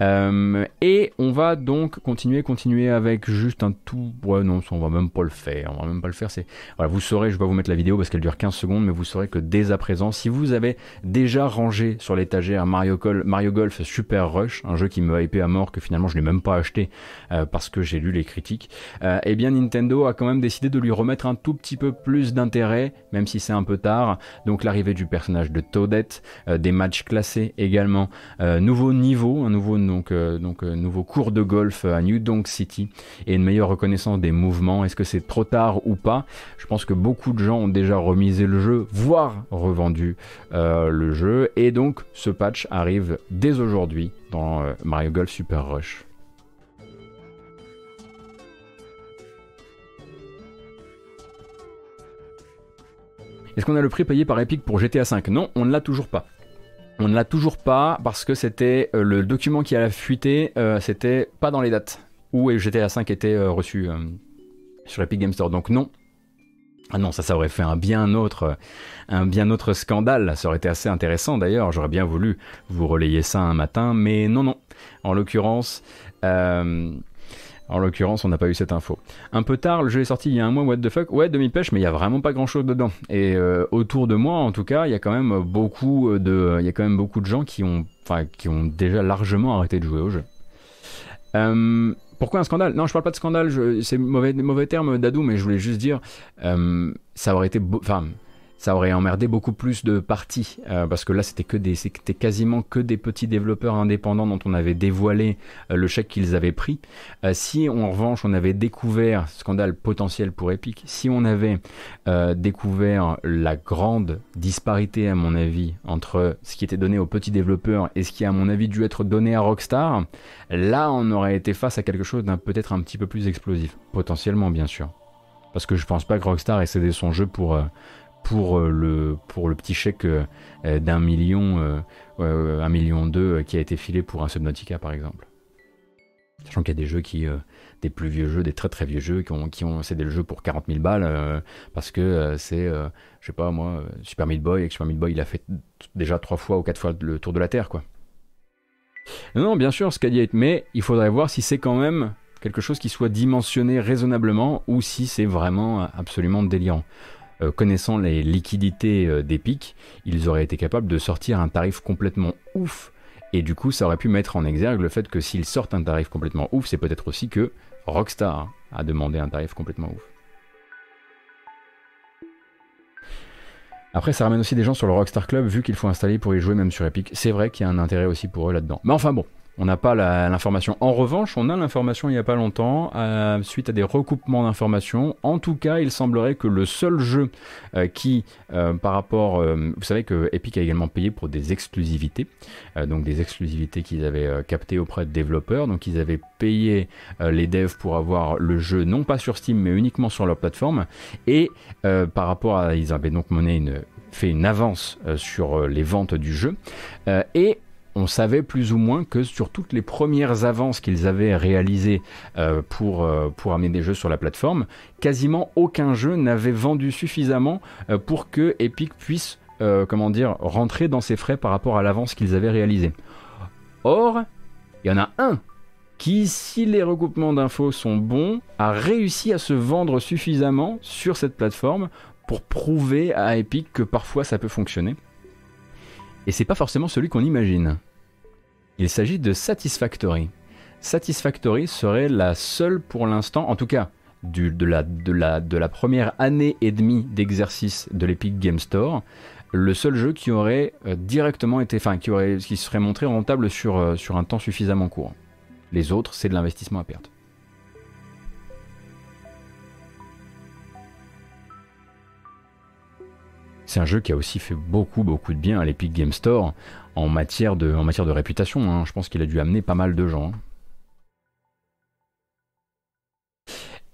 A: Euh, et on va donc continuer, continuer avec juste un tout. Ouais, non, on va même pas le faire. On va même pas le faire. C'est voilà, vous saurez. Je vais vous mettre la vidéo parce qu'elle dure 15 secondes, mais vous saurez que dès à présent, si vous avez déjà rangé sur l'étagère Mario, Golf Super Rush, un jeu qui me hypé à mort que finalement je n'ai même pas acheté euh, parce que j'ai lu les critiques, euh, eh bien Nintendo a quand même décidé de lui remettre un tout petit peu plus d'intérêt, même si c'est un peu tard. Donc l'arrivée du personnage de Toadette, des matchs classés également, nouveau niveau, un nouveau donc, euh, donc euh, nouveau cours de golf à New Donk City et une meilleure reconnaissance des mouvements. Est-ce que c'est trop tard ou pas? Je pense que beaucoup de gens ont déjà remisé le jeu, voire revendu euh, le jeu. Et donc ce patch arrive dès aujourd'hui dans Mario Golf Super Rush. Est-ce qu'on a le prix payé par Epic pour GTA V Non, on ne l'a toujours pas. On ne l'a toujours pas parce que c'était euh, le document qui a fuité, euh, c'était pas dans les dates où GTA 5 était euh, reçu sur Epic Game Store. Donc non. Ah non, ça, ça aurait fait un bien autre, un bien autre scandale. Ça aurait été assez intéressant d'ailleurs. J'aurais bien voulu vous relayer ça un matin, mais non, non. En l'occurrence, en l'occurrence, on n'a pas eu cette info. Un peu tard, le jeu est sorti il y a un mois, what the fuck? Ouais, demi-pêche, mais il y a vraiment pas grand-chose dedans. Et euh, autour de moi, en tout cas, il y a quand même beaucoup de, il y a quand même beaucoup de gens qui ont, qui ont déjà largement arrêté de jouer au jeu. Euh, pourquoi un scandale? Non, je parle pas de scandale. C'est mauvais, mauvais terme d'Adou, mais je voulais juste dire, euh, ça aurait été, enfin ça aurait emmerdé beaucoup plus de parties euh, parce que là c'était quasiment que des petits développeurs indépendants dont on avait dévoilé euh, le chèque qu'ils avaient pris. Euh, si en revanche on avait découvert scandale potentiel pour Epic, si on avait découvert la grande disparité à mon avis entre ce qui était donné aux petits développeurs et ce qui à mon avis dû être donné à Rockstar, là on aurait été face à quelque chose d'un peut-être un petit peu plus explosif, potentiellement bien sûr. Parce que je pense pas que Rockstar ait cédé son jeu pour pour euh, le, pour le petit chèque euh, d'un million, euh, un million deux qui a été filé pour un Subnautica par exemple. Sachant qu'il y a des jeux qui, des plus vieux jeux, des très très vieux jeux qui ont, qui ont cédé le jeu pour 40 000 balles parce que c'est, je sais pas moi, Super Meat Boy et que Super Meat Boy il a fait déjà trois fois ou quatre fois le tour de la Terre quoi. Non, bien sûr, dit, mais il faudrait voir si c'est quand même quelque chose qui soit dimensionné raisonnablement ou si c'est vraiment absolument délirant. Euh, connaissant les liquidités euh, d'Epic, ils auraient été capables de sortir un tarif complètement ouf. Et du coup, ça aurait pu mettre en exergue le fait que s'ils sortent un tarif complètement ouf, c'est peut-être aussi que Rockstar a demandé un tarif complètement ouf. Après, ça ramène aussi des gens sur le Rockstar Club, vu qu'il faut installer pour y jouer même sur Epic. C'est vrai qu'il y a un intérêt aussi pour eux là-dedans. Mais enfin bon, on n'a pas l'information. En revanche, on a l'information il n'y a pas longtemps, euh, suite à des recoupements d'informations. En tout cas, il semblerait que le seul jeu euh, qui, euh, par rapport... vous savez que Epic a également payé pour des exclusivités, donc des exclusivités qu'ils avaient captées auprès de développeurs. Donc ils avaient payé les devs pour avoir le jeu non pas sur Steam, mais uniquement sur leur plateforme. Et par rapport à... Ils avaient donc fait une avance sur les ventes du jeu et on savait plus ou moins que sur toutes les premières avances qu'ils avaient réalisées pour, pour amener des jeux sur la plateforme, quasiment aucun jeu n'avait vendu suffisamment pour que Epic puisse comment dire, rentrer dans ses frais par rapport à l'avance qu'ils avaient réalisée. Or, il y en a un qui, si les recoupements d'infos sont bons, a réussi à se vendre suffisamment sur cette plateforme pour prouver à Epic que parfois ça peut fonctionner. Et c'est pas forcément celui qu'on imagine. Il s'agit de Satisfactory. Satisfactory serait la seule pour l'instant, en tout cas de, la, première année et demie d'exercice de l'Epic Game Store, le seul jeu qui aurait euh, directement été, enfin qui, qui serait montré rentable sur, euh, sur un temps suffisamment court. Les autres, c'est de l'investissement à perte. C'est un jeu qui a aussi fait beaucoup beaucoup de bien à l'Epic Game Store en matière de, réputation. Hein. Je pense qu'il a dû amener pas mal de gens. Hein.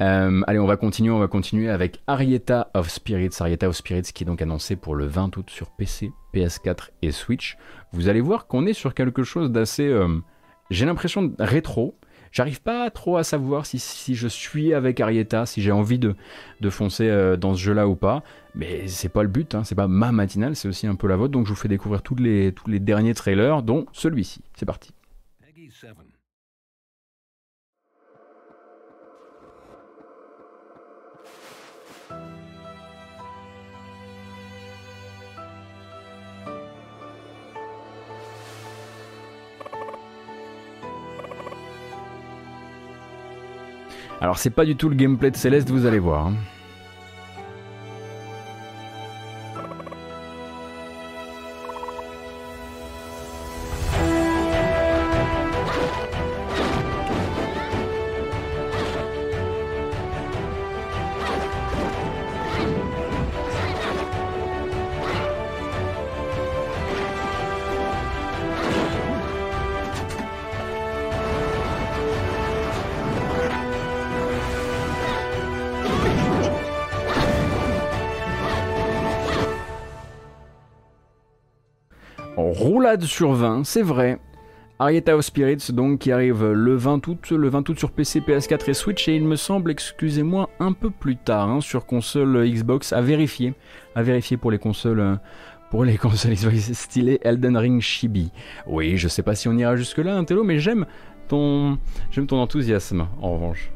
A: Euh, allez, on va continuer, on va continuer avec Arietta of Spirits. Arietta of Spirits qui est donc annoncé pour le 20 août sur PC, PS4 et Switch. Vous allez voir qu'on est sur quelque chose d'assez euh, j'ai l'impression rétro. J'arrive pas trop à savoir si, je suis avec Arietta, si j'ai envie de, foncer euh, dans ce jeu-là ou pas. Mais c'est pas le but, hein, c'est pas ma matinale, c'est aussi un peu la vôtre. Donc je vous fais découvrir tous les derniers trailers, dont celui-ci. C'est parti. Alors c'est pas du tout le gameplay de Céleste, vous allez voir. Hein. Roulade sur 20, c'est vrai. Arietta of Spirits, donc, qui arrive le 20 août, le 20 août sur PC, PS4 et Switch, et il me semble, excusez-moi, un peu plus tard, hein, sur console Xbox, à vérifier, à vérifier pour les consoles, euh, pour les consoles Xbox stylé Elden Ring Chibi. Oui, je sais pas si on ira jusque là, Intello, mais j'aime ton, j'aime ton enthousiasme, en revanche.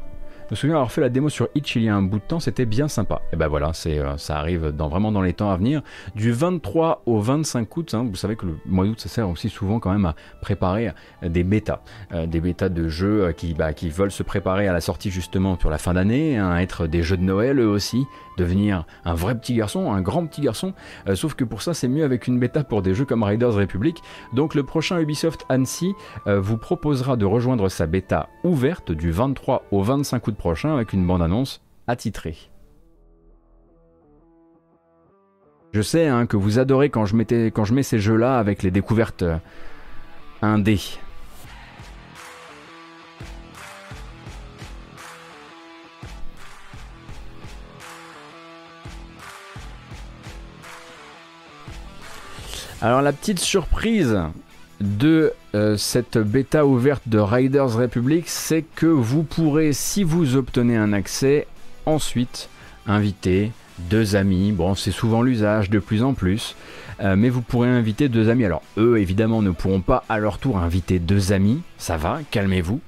A: Me souviens avoir fait la démo sur Itch il y a un bout de temps, c'était bien sympa. Et ben voilà, c'est, euh, ça arrive vraiment dans les temps à venir. Du 23 au 25 août, hein, vous savez que le mois d'août, ça sert aussi souvent quand même à préparer des bêtas. Euh, des bêtas de jeux euh, qui, bah, qui veulent se préparer à la sortie justement pour la fin d'année, hein, être des jeux de Noël eux aussi, devenir un vrai petit garçon, un grand petit garçon. sauf que pour ça, c'est mieux avec une bêta pour des jeux comme Riders Republic. Donc le prochain Ubisoft Annecy vous proposera de rejoindre sa bêta ouverte du 23 au 25 août prochain avec une bande-annonce attitrée. Je sais hein, que vous adorez quand je, mettais, mets ces jeux-là avec les découvertes euh, indé. Alors la petite surprise de euh, cette bêta ouverte de Riders Republic, c'est que vous pourrez, si vous obtenez un accès, ensuite inviter deux amis. Bon, c'est souvent l'usage de plus en plus, euh, mais vous pourrez inviter deux amis. Alors, eux, évidemment, ne pourront pas à leur tour inviter deux amis, ça va, calmez-vous,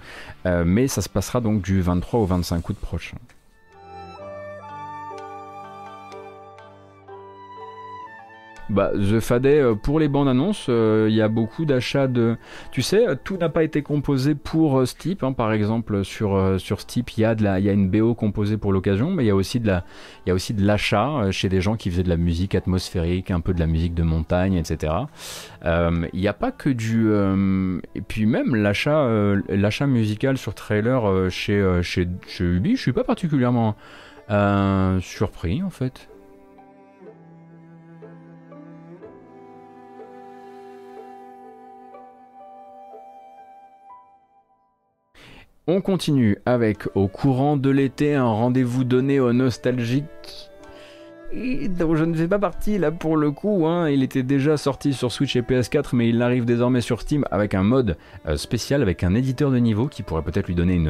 A: euh, mais ça se passera donc du 23 au 25 août prochain. Bah, The Fadet, euh, pour les bandes annonces, euh, il y a beaucoup d'achats de. Tu sais, tout n'a pas été composé pour euh, Steep. Hein. Par exemple, sur, sur Steep, il y, a y a une BO composée pour l'occasion, mais il y a aussi de l'achat chez des gens qui faisaient de la musique atmosphérique, un peu de la musique de montagne, etc. il n'y a pas que du. et puis même l'achat, l'achat musical sur trailer chez, chez, chez Ubi, je suis pas particulièrement surpris en fait. On continue avec Au courant de l'été, un rendez-vous donné aux nostalgiques. Dont je ne fais pas partie là pour le coup. Hein. Il était déjà sorti sur Switch et PS4, mais il arrive désormais sur Steam avec un mode euh, spécial, avec un éditeur de niveau qui pourrait peut-être lui donner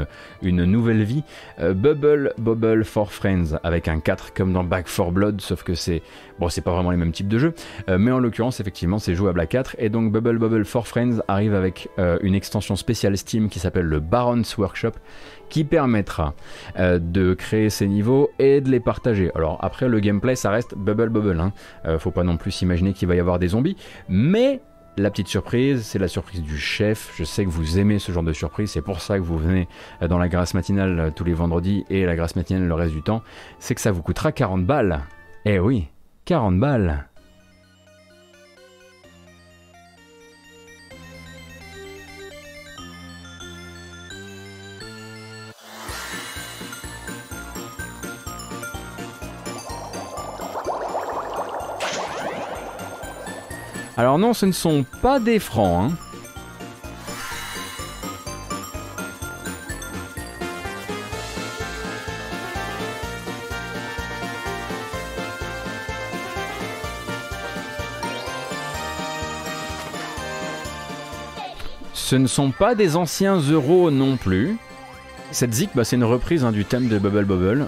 A: une, nouvelle vie. Euh, Bubble Bubble for Friends avec un 4 comme dans Back 4 Blood, sauf que c'est bon, c'est pas vraiment les mêmes types de jeux, euh, mais en l'occurrence, effectivement, c'est jouable à 4. Et donc Bubble Bubble for Friends arrive avec une extension spéciale Steam qui s'appelle le Baron's Workshop qui permettra euh, de créer ces niveaux et de les partager. Alors après le gameplay ça reste bubble bubble, hein. Euh, faut pas non plus s'imaginer qu'il va y avoir des zombies, mais la petite surprise, c'est la surprise du chef. Je sais que vous aimez ce genre de surprise, c'est pour ça que vous venez euh, dans la grâce matinale tous les vendredis et la grâce matinale le reste du temps. C'est que ça vous coûtera 40 balles. Eh oui, 40 balles. Alors non, ce ne sont pas des francs. Hein. Ce ne sont pas des anciens euros non plus. Cette zik, bah, c'est une reprise hein, du thème de Bubble Bubble.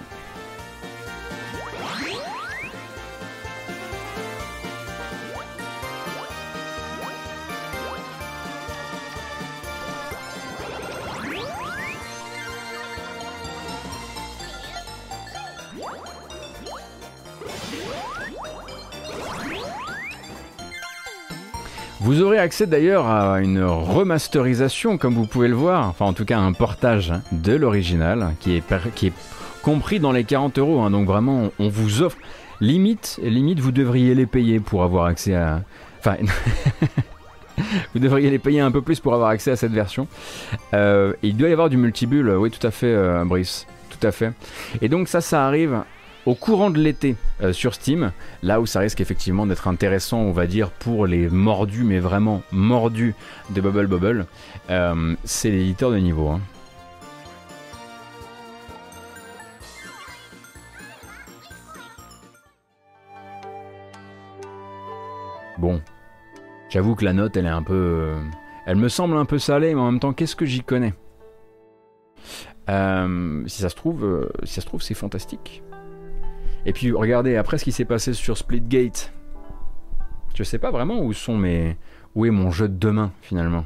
A: Accès d'ailleurs à une remasterisation, comme vous pouvez le voir, enfin en tout cas un portage de l'original, qui est, qui est compris dans les 40 euros. Hein. donc vraiment, on vous offre. Limite, limite, vous devriez les payer pour avoir accès à. Enfin. vous devriez les payer un peu plus pour avoir accès à cette version. Euh, il doit y avoir du multibulle, oui, tout à fait, euh, Brice. Tout à fait. Et donc, ça, ça arrive au courant de l'été euh, sur Steam, là où ça risque effectivement d'être intéressant, on va dire, pour les mordus, mais vraiment mordus de Bubble Bubble, euh, c'est l'éditeur de niveau. Hein. Bon, j'avoue que la note, elle est un peu... Euh, elle me semble un peu salée, mais en même temps, qu'est-ce que j'y connais? Si ça se trouve, si ça se trouve, c'est fantastique. Et puis regardez, après ce qui s'est passé sur Splitgate, je sais pas vraiment où sont mes. où est mon jeu de demain finalement.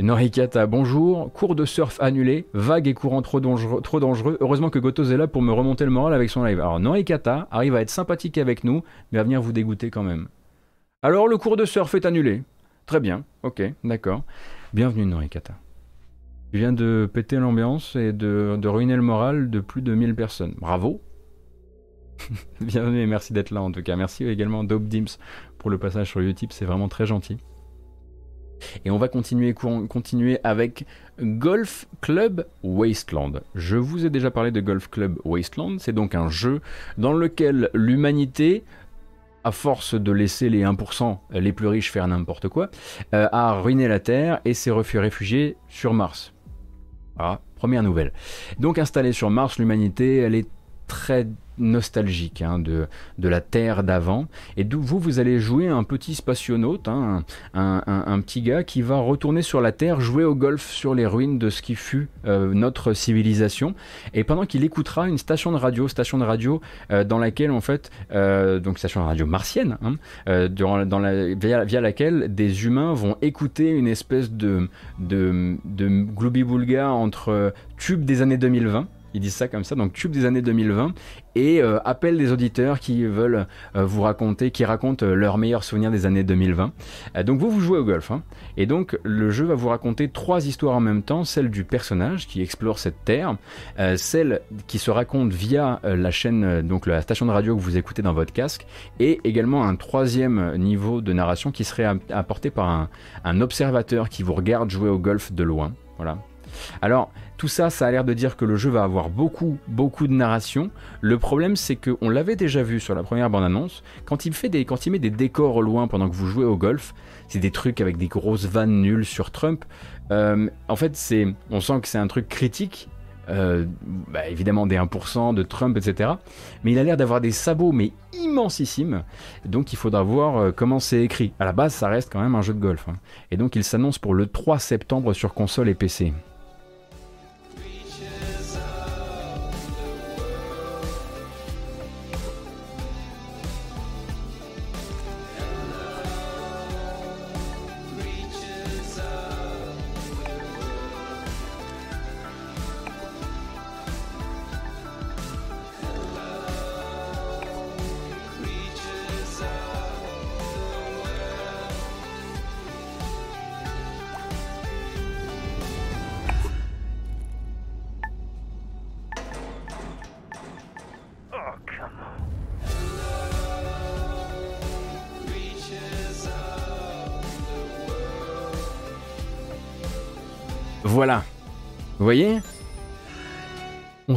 A: Norikata, bonjour. Cours de surf annulé, vague et courant trop dangereux. Heureusement que Gotos est là pour me remonter le moral avec son live. Alors Norikata arrive à être sympathique avec nous, mais à venir vous dégoûter quand même. Alors le cours de surf est annulé. Très bien, ok, d'accord. Bienvenue Norikata. Tu viens de péter l'ambiance et de, ruiner le moral de plus de 1000 personnes. Bravo Bienvenue et merci d'être là en tout cas. Merci également Dope Dims pour le passage sur YouTube, c'est vraiment très gentil. Et on va continuer, continuer avec Golf Club Wasteland. Je vous ai déjà parlé de Golf Club Wasteland. C'est donc un jeu dans lequel l'humanité, à force de laisser les 1% les plus riches faire n'importe quoi, euh, a ruiné la Terre et s'est réfugié sur Mars. Ah, première nouvelle. Donc installée sur Mars, l'humanité, elle est très nostalgique hein, de, de la Terre d'avant. Et vous, vous allez jouer un petit spationaute, hein, un, un, petit gars qui va retourner sur la Terre, jouer au golf sur les ruines de ce qui fut euh, notre civilisation. Et pendant qu'il écoutera une station de radio, station de radio euh, dans laquelle en fait, euh, donc station de radio martienne, hein, durant, dans la, via, laquelle des humains vont écouter une espèce de, de, de gloubi-boulga entre tubes des années 2020 ils disent ça comme ça, donc tube des années 2020, et euh, appelle des auditeurs qui veulent euh, vous raconter, qui racontent euh, leurs meilleurs souvenirs des années 2020. donc vous, vous jouez au golf, hein. et donc le jeu va vous raconter trois histoires en même temps, celle du personnage qui explore cette terre, celle qui se raconte via la chaîne, donc la station de radio que vous écoutez dans votre casque, et également un troisième niveau de narration qui serait apporté par un, un observateur qui vous regarde jouer au golf de loin. Voilà. Alors, tout ça, ça a l'air de dire que le jeu va avoir beaucoup, beaucoup de narration. Le problème, c'est qu'on l'avait déjà vu sur la première bande-annonce. Quand il quand il met des décors au loin pendant que vous jouez au golf, c'est des trucs avec des grosses vannes nulles sur Trump. Euh, en fait, on sent que c'est un truc critique, euh, bah, évidemment des 1%, de Trump, etc. Mais il a l'air d'avoir des sabots, mais immensissimes. Donc il faudra voir euh, comment c'est écrit. À la base, ça reste quand même un jeu de golf. hein. Et donc il s'annonce pour le 3 septembre sur console et PC.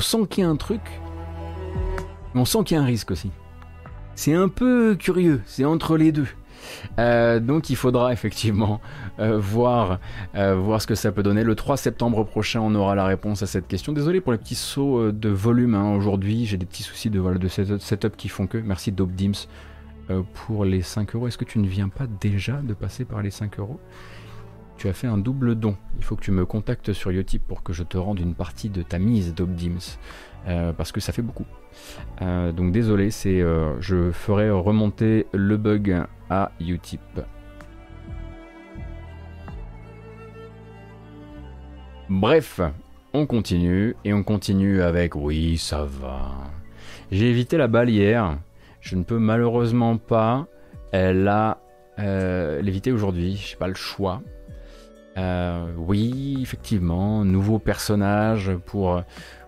A: Sent qu'il y a un truc, mais on sent qu'il y a un risque aussi. C'est un peu curieux, c'est entre les deux. Euh, donc il faudra effectivement euh, voir, euh, voir ce que ça peut donner. Le 3 septembre prochain, on aura la réponse à cette question. Désolé pour les petits sauts de volume hein, aujourd'hui. J'ai des petits soucis de, de set- setup qui font que. Merci Dope Dims pour les 5 euros. Est-ce que tu ne viens pas déjà de passer par les 5 euros? Tu as fait un double don. Il faut que tu me contactes sur Utip pour que je te rende une partie de ta mise d'Obdims. Euh, parce que ça fait beaucoup. Euh, donc désolé, c'est, euh, je ferai remonter le bug à Utip. Bref, on continue et on continue avec oui, ça va. J'ai évité la balle hier. Je ne peux malheureusement pas l'éviter aujourd'hui. J'ai pas le choix. Euh, oui, effectivement, nouveau personnage pour,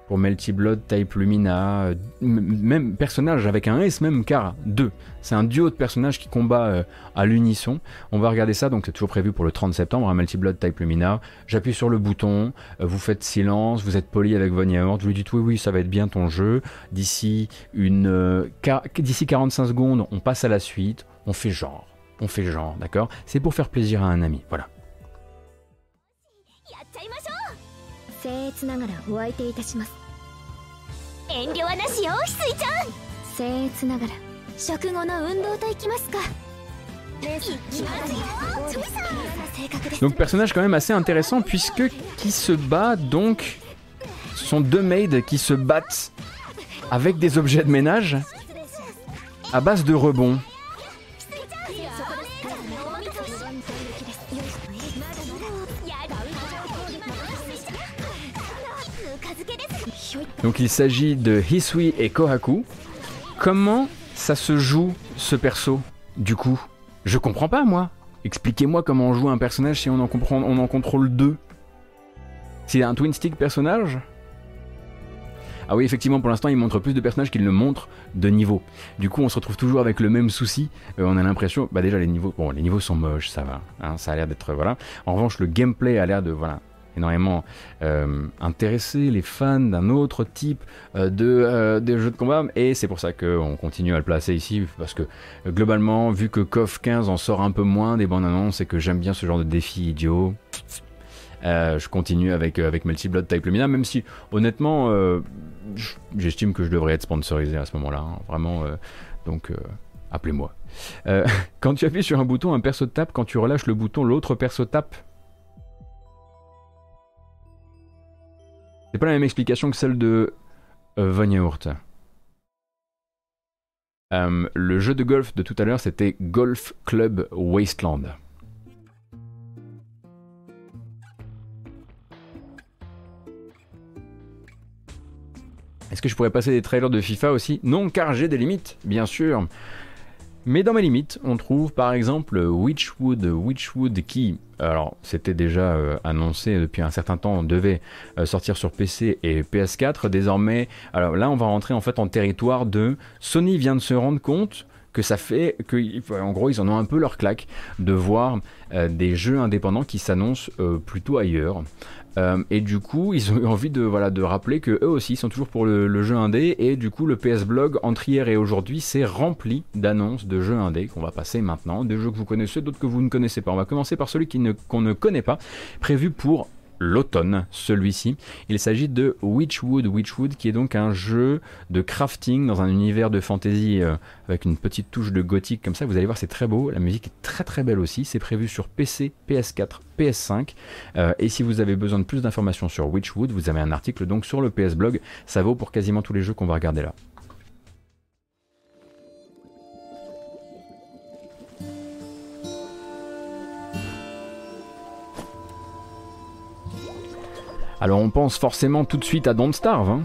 A: pour Blood Type Lumina. euh, Même personnage avec un S, même car 2. C'est un duo de personnages qui combat euh, à l'unisson. On va regarder ça, donc c'est toujours prévu pour le 30 septembre, un Blood Type Lumina. J'appuie sur le bouton, vous faites silence, vous êtes poli avec Von Yaort, vous lui dites oui, oui, ça va être bien ton jeu. D'ici une, d'ici 45 secondes, on passe à la suite, on fait genre. On fait genre, d'accord? C'est pour faire plaisir à un ami, voilà.
G: やっちゃいましょう僭越ながらお相手いたします遠慮はなしよ翡翠ちゃん僭越ながら食後の運動といきますかいきますよチョイさん性格です
A: Donc personnage quand même assez intéressant puisque qui se bat donc ce sont deux maids qui se battent avec des objets de ménage à base de rebond. Donc il s'agit de Hisui et Kohaku. Comment ça se joue ce perso? Du coup Je comprends pas moi. Expliquez-moi comment on joue un personnage si on en, comprend, on en contrôle deux. C'est un twin stick personnage? Ah oui, effectivement, pour l'instant, il montre plus de personnages qu'il ne montre de niveaux. Du coup, on se retrouve toujours avec le même souci. Euh, on a l'impression, bah déjà les niveaux, bon, les niveaux sont moches, ça va. hein, ça a l'air d'être voilà. En revanche, le gameplay a l'air de voilà énormément euh, intéresser les fans d'un autre type euh, de, euh, de jeux de combat. Et c'est pour ça qu'on continue à le placer ici parce que globalement vu que KOF 15 en sort un peu moins des bandes annonces et que j'aime bien ce genre de défi idiot je continue avec, euh, avec Melty Blood Type Lumina même si honnêtement j'estime que je devrais être sponsorisé à ce moment là vraiment donc appelez-moi. Quand tu appuies sur un bouton un perso tape quand tu relâches le bouton l'autre perso tape C'est pas la même explication que celle de euh, Von Yaourt. Euh, le jeu de golf de tout à l'heure, c'était Golf Club Wasteland. Est-ce que je pourrais passer des trailers de FIFA aussi? Non, car j'ai des limites, bien sûr. Mais dans mes limites, on trouve par exemple Witchwood, Witchwood qui, alors c'était déjà euh, annoncé depuis un certain temps, devait euh, sortir sur PC et PS4. Désormais, alors là on va rentrer en fait en territoire de Sony vient de se rendre compte que ça fait que en gros ils en ont un peu leur claque de voir euh, des jeux indépendants qui s'annoncent plutôt ailleurs. Euh, et du coup, ils ont eu envie de, rappeler que eux aussi sont toujours pour le, jeu indé. Et du coup, le PS Blog entre hier et aujourd'hui, c'est rempli d'annonces de jeux indés qu'on va passer maintenant. Des jeux que vous connaissez, d'autres que vous ne connaissez pas. On va commencer par celui qu'on ne connaît pas, prévu pour l'automne, celui-ci. Il s'agit de Witchwood. Witchwood qui est donc un jeu de crafting dans un univers de fantasy euh, avec une petite touche de gothique comme ça. Vous allez voir, c'est très beau. La musique est très très belle aussi. C'est prévu sur PC, PS4, PS5. Euh, et si vous avez besoin de plus d'informations sur Witchwood, vous avez un article donc sur le PS Blog. Ça vaut pour quasiment tous les jeux qu'on va regarder là. Alors on pense forcément tout de suite à Don't Starve. Hein.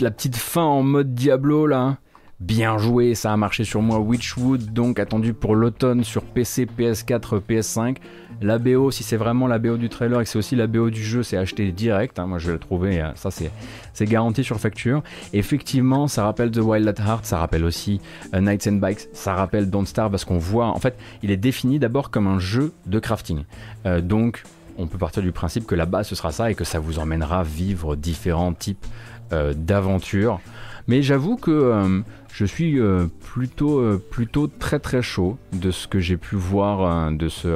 A: La petite fin en mode Diablo là. Bien joué, ça a marché sur moi. Witchwood, donc attendu pour l'automne sur PC, PS4, PS5. La BO, si c'est vraiment la BO du trailer et que c'est aussi la BO du jeu, c'est acheté direct. Hein. moi, je vais le trouver, euh, ça c'est garanti sur facture. Effectivement, ça rappelle The Wild at Heart, ça rappelle aussi euh, Knights and Bikes, ça rappelle Don't Star parce qu'on voit, en fait, il est défini d'abord comme un jeu de crafting. Euh, donc, on peut partir du principe que là-bas ce sera ça et que ça vous emmènera vivre différents types d'aventure. Mais j'avoue que euh, je suis euh, plutôt, plutôt très très chaud de ce que j'ai pu voir de ce,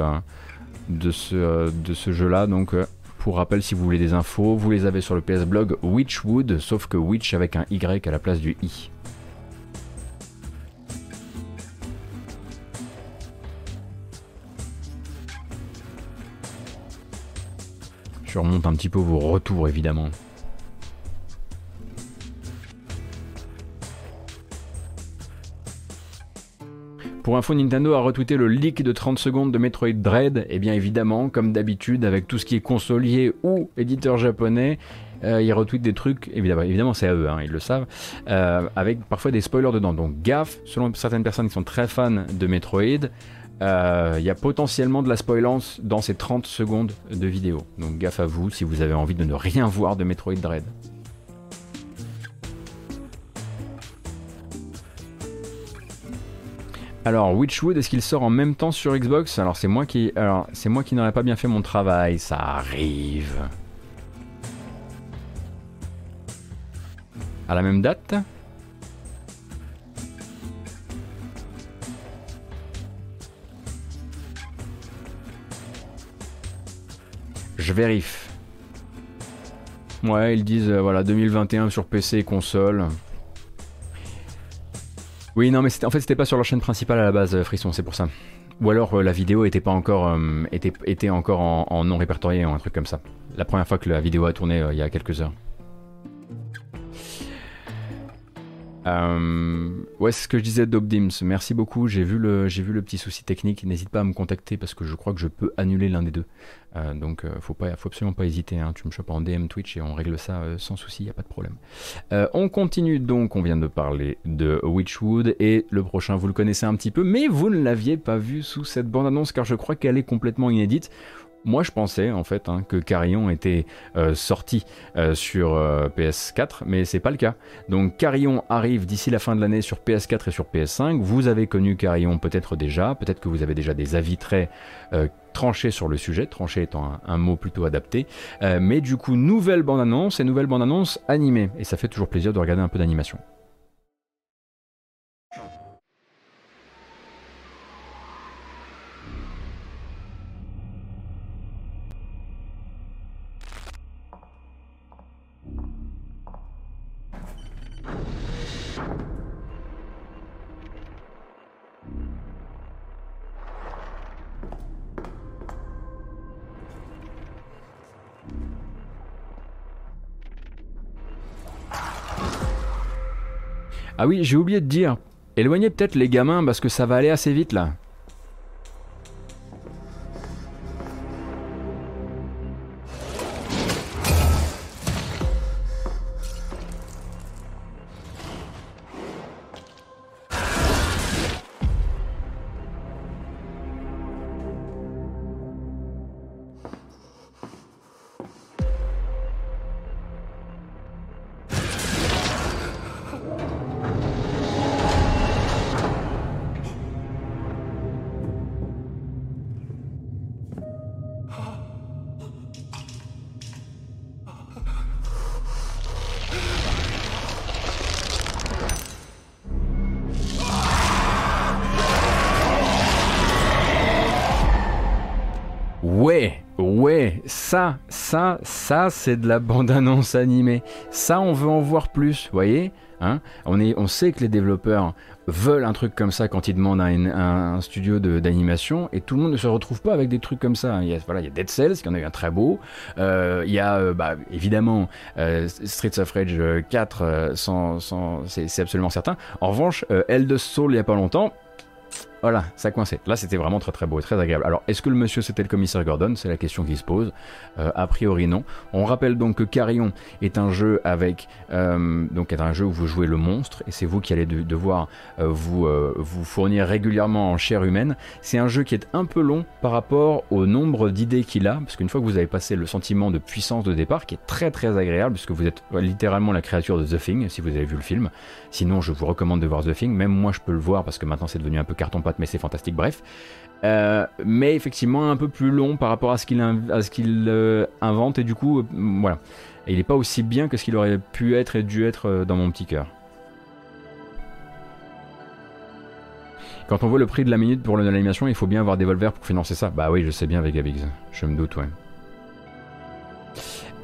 A: de ce, de ce jeu-là. Donc pour rappel, si vous voulez des infos, vous les avez sur le PS Blog Witchwood, sauf que Witch avec un Y à la place du I. Je remonte un petit peu vos retours évidemment. Pour info, Nintendo a retweeté le leak de 30 secondes de Metroid Dread, et eh bien évidemment, comme d'habitude, avec tout ce qui est consolier ou éditeur japonais, euh, ils retweetent des trucs, évidemment, c'est à eux, hein, ils le savent, euh, avec parfois des spoilers dedans. Donc gaffe, selon certaines personnes qui sont très fans de Metroid, euh, il y a potentiellement de la spoilance dans ces 30 secondes de vidéo. Donc gaffe à vous si vous avez envie de ne rien voir de Metroid Dread. Alors, Witchwood, est-ce qu'il sort en même temps sur Xbox? Alors, c'est moi qui, n'aurais pas bien fait mon travail. Ça arrive. À la même date? Je vérifie. Ouais, ils disent euh, voilà 2021 sur PC et console. Oui, non, mais en fait, c'était pas sur leur chaîne principale à la base, euh, Frisson, c'est pour ça. Ou alors euh, la vidéo était pas encore, euh, était, était, encore en, non répertorié ou un truc comme ça. La première fois que la vidéo a tourné il y a quelques heures. Euh, ouais, c'est ce que je disais d'Obdims. Merci beaucoup. J'ai vu, le, vu le petit souci technique. N'hésite pas à me contacter parce que je crois que je peux annuler l'un des deux. Euh, donc, euh, faut, faut absolument pas hésiter. Hein. Tu me chopes en DM Twitch et on règle ça sans souci. Y a pas de problème. on continue donc. On vient de parler de Witchwood et le prochain, vous le connaissez un petit peu, mais vous ne l'aviez pas vu sous cette bande-annonce car je crois qu'elle est complètement inédite. Moi, je pensais en fait hein, que Carillon était euh, sorti euh, sur euh, PS4, mais c'est pas le cas. Donc Carillon arrive d'ici la fin de l'année sur PS4 et sur PS5. Vous avez connu Carillon peut-être déjà, peut-être que vous avez déjà des avis très tranchés sur le sujet, tranché étant un, mot plutôt adapté. mais du coup, nouvelle bande-annonce et nouvelle bande-annonce animée, et ça fait toujours plaisir de regarder un peu d'animation. Ah oui, j'ai oublié de dire, éloignez peut-être les gamins parce que ça va aller assez vite là. Ça, ça, c'est de la bande-annonce animée. Ça, on veut en voir plus, vous voyez hein on, est, on sait que les développeurs veulent un truc comme ça quand ils demandent à, un studio d'animation et tout le monde ne se retrouve pas avec des trucs comme ça. Il y a, voilà, il y a Dead Cells qui en a eu un très beau. Euh, il y a euh, bah, évidemment euh, Streets of Rage 4, sans, sans c'est absolument certain. En revanche, Elder Soul il n'y a pas longtemps, voilà, ça coinçait. Là, c'était vraiment très très beau et très agréable. Alors, est-ce que le monsieur c'était le commissaire Gordon? C'est la question qui se pose. Euh, a priori, non. On rappelle donc que Carrion est un jeu avec euh, donc un jeu où vous jouez le monstre et c'est vous qui allez devoir euh, vous vous fournir régulièrement en chair humaine. C'est un jeu qui est un peu long par rapport au nombre d'idées qu'il a, parce qu'une fois que vous avez passé le sentiment de puissance de départ, qui est très très agréable, puisque vous êtes littéralement la créature de The Thing, si vous avez vu le film. Sinon, je vous recommande de voir The Thing. Même moi, je peux le voir parce que maintenant c'est devenu un peu carton mais c'est fantastique, bref. Euh, mais effectivement un peu plus long par rapport à ce qu'il qu'il euh, invente. Et du coup euh, voilà. Et il n'est pas aussi bien que ce qu'il aurait pu être et dû être dans mon petit cœur. Quand on voit le prix de la minute pour l'animation il faut bien avoir des volvers pour financer ça. Bah oui je sais bien Vegabix je me doute ouais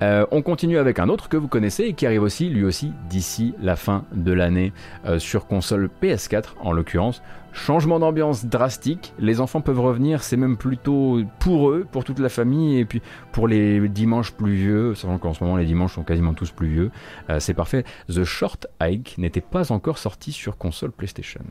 A: euh, on continue avec un autre que vous connaissez et qui arrive aussi, lui aussi, d'ici la fin de l'année euh, sur console PS4 en l'occurrence. Changement d'ambiance drastique, les enfants peuvent revenir, c'est même plutôt pour eux, pour toute la famille et puis pour les dimanches pluvieux, sachant qu'en ce moment les dimanches sont quasiment tous pluvieux, euh, c'est parfait. The Short Hike n'était pas encore sorti sur console PlayStation.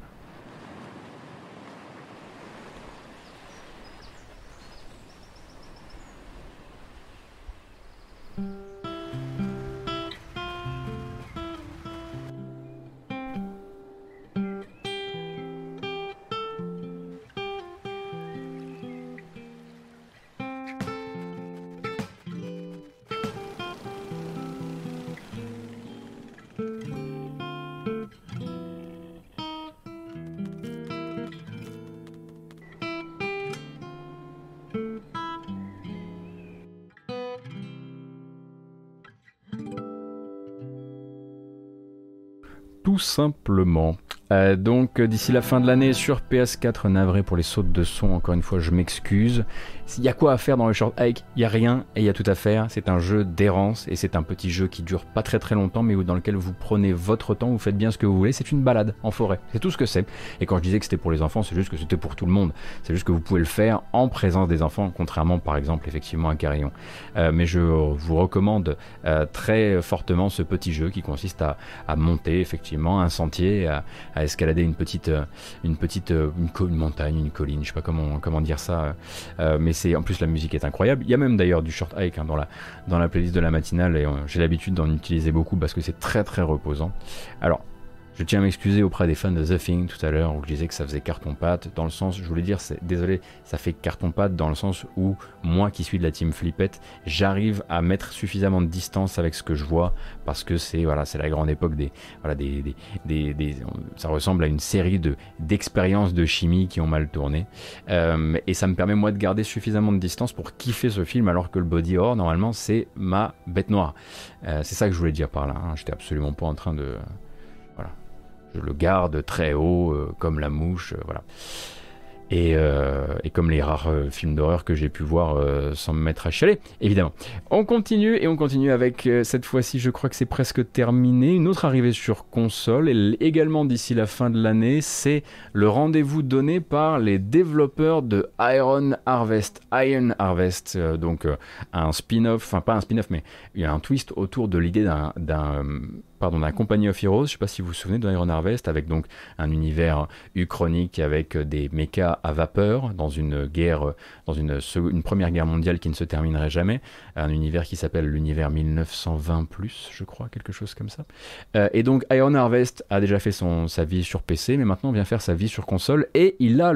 A: Simplement. Euh, donc d'ici la fin de l'année sur PS4, navré pour les sautes de son, encore une fois je m'excuse. Il y a quoi à faire dans le short hike? Il y a rien et il y a tout à faire. C'est un jeu d'errance et c'est un petit jeu qui dure pas très très longtemps mais dans lequel vous prenez votre temps, vous faites bien ce que vous voulez. C'est une balade en forêt. C'est tout ce que c'est. Et quand je disais que c'était pour les enfants, c'est juste que c'était pour tout le monde. C'est juste que vous pouvez le faire en présence des enfants, contrairement par exemple effectivement à Carillon. Euh, mais je vous recommande euh, très fortement ce petit jeu qui consiste à, à monter effectivement un sentier, à, à escalader une petite, euh, une petite euh, une, montagne, une colline, je sais pas comment, comment dire ça, euh, mais c'est en plus la musique est incroyable. Il y a même d'ailleurs du short hike hein, dans, la, dans la playlist de la matinale et j'ai l'habitude d'en utiliser beaucoup parce que c'est très très reposant. Alors je tiens à m'excuser auprès des fans de The Thing tout à l'heure où je disais que ça faisait carton-pâte, dans le sens, je voulais dire, désolé, ça fait carton-pâte dans le sens où moi qui suis de la team Flippette, j'arrive à mettre suffisamment de distance avec ce que je vois parce que c'est voilà, c'est la grande époque des voilà des, des, des, ça ressemble à une série de d'expériences de chimie qui ont mal tourné euh, et ça me permet moi de garder suffisamment de distance pour kiffer ce film alors que le body horror normalement c'est ma bête noire. Euh, c'est ça que je voulais dire par là. Hein. J'étais absolument pas en train de je le garde très haut, euh, comme la mouche, euh, voilà. Euh, et, comme les rares films d'horreur que j'ai pu voir sans me mettre à chialer, évidemment. On continue et on continue avec cette fois-ci, je crois que c'est presque terminé, une autre arrivée sur console, et également d'ici la fin de l'année, c'est le rendez-vous donné par les développeurs de Iron Harvest. Iron Harvest, donc un spin-off, enfin pas un spin-off, mais il y a un twist autour de l'idée d'un pardon, d'un Company of Heroes. Je sais pas si vous vous souvenez d'Iron Harvest, avec donc un univers uchronique avec des mechas à vapeur dans une guerre, dans une, première guerre mondiale qui ne se terminerait jamais. Un univers qui s'appelle l'univers 1920 plus, je crois, quelque chose comme ça. Euh, et donc Iron Harvest a déjà fait son, sa vie sur PC, mais maintenant vient faire sa vie sur console et il a,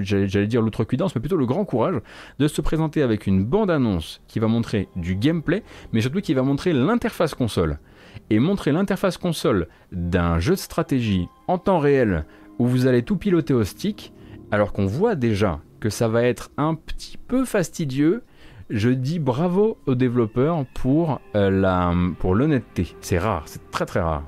A: j'allais dire l'outrecuidance, mais plutôt le grand courage de se présenter avec une bande-annonce qui va montrer du gameplay, mais surtout qui va montrer l'interface console. Et montrer l'interface console d'un jeu de stratégie en temps réel où vous allez tout piloter au stick, alors qu'on voit déjà que ça va être un petit peu fastidieux. Je dis bravo aux développeurs pour euh, pour l'honnêteté. C'est rare, c'est très très rare.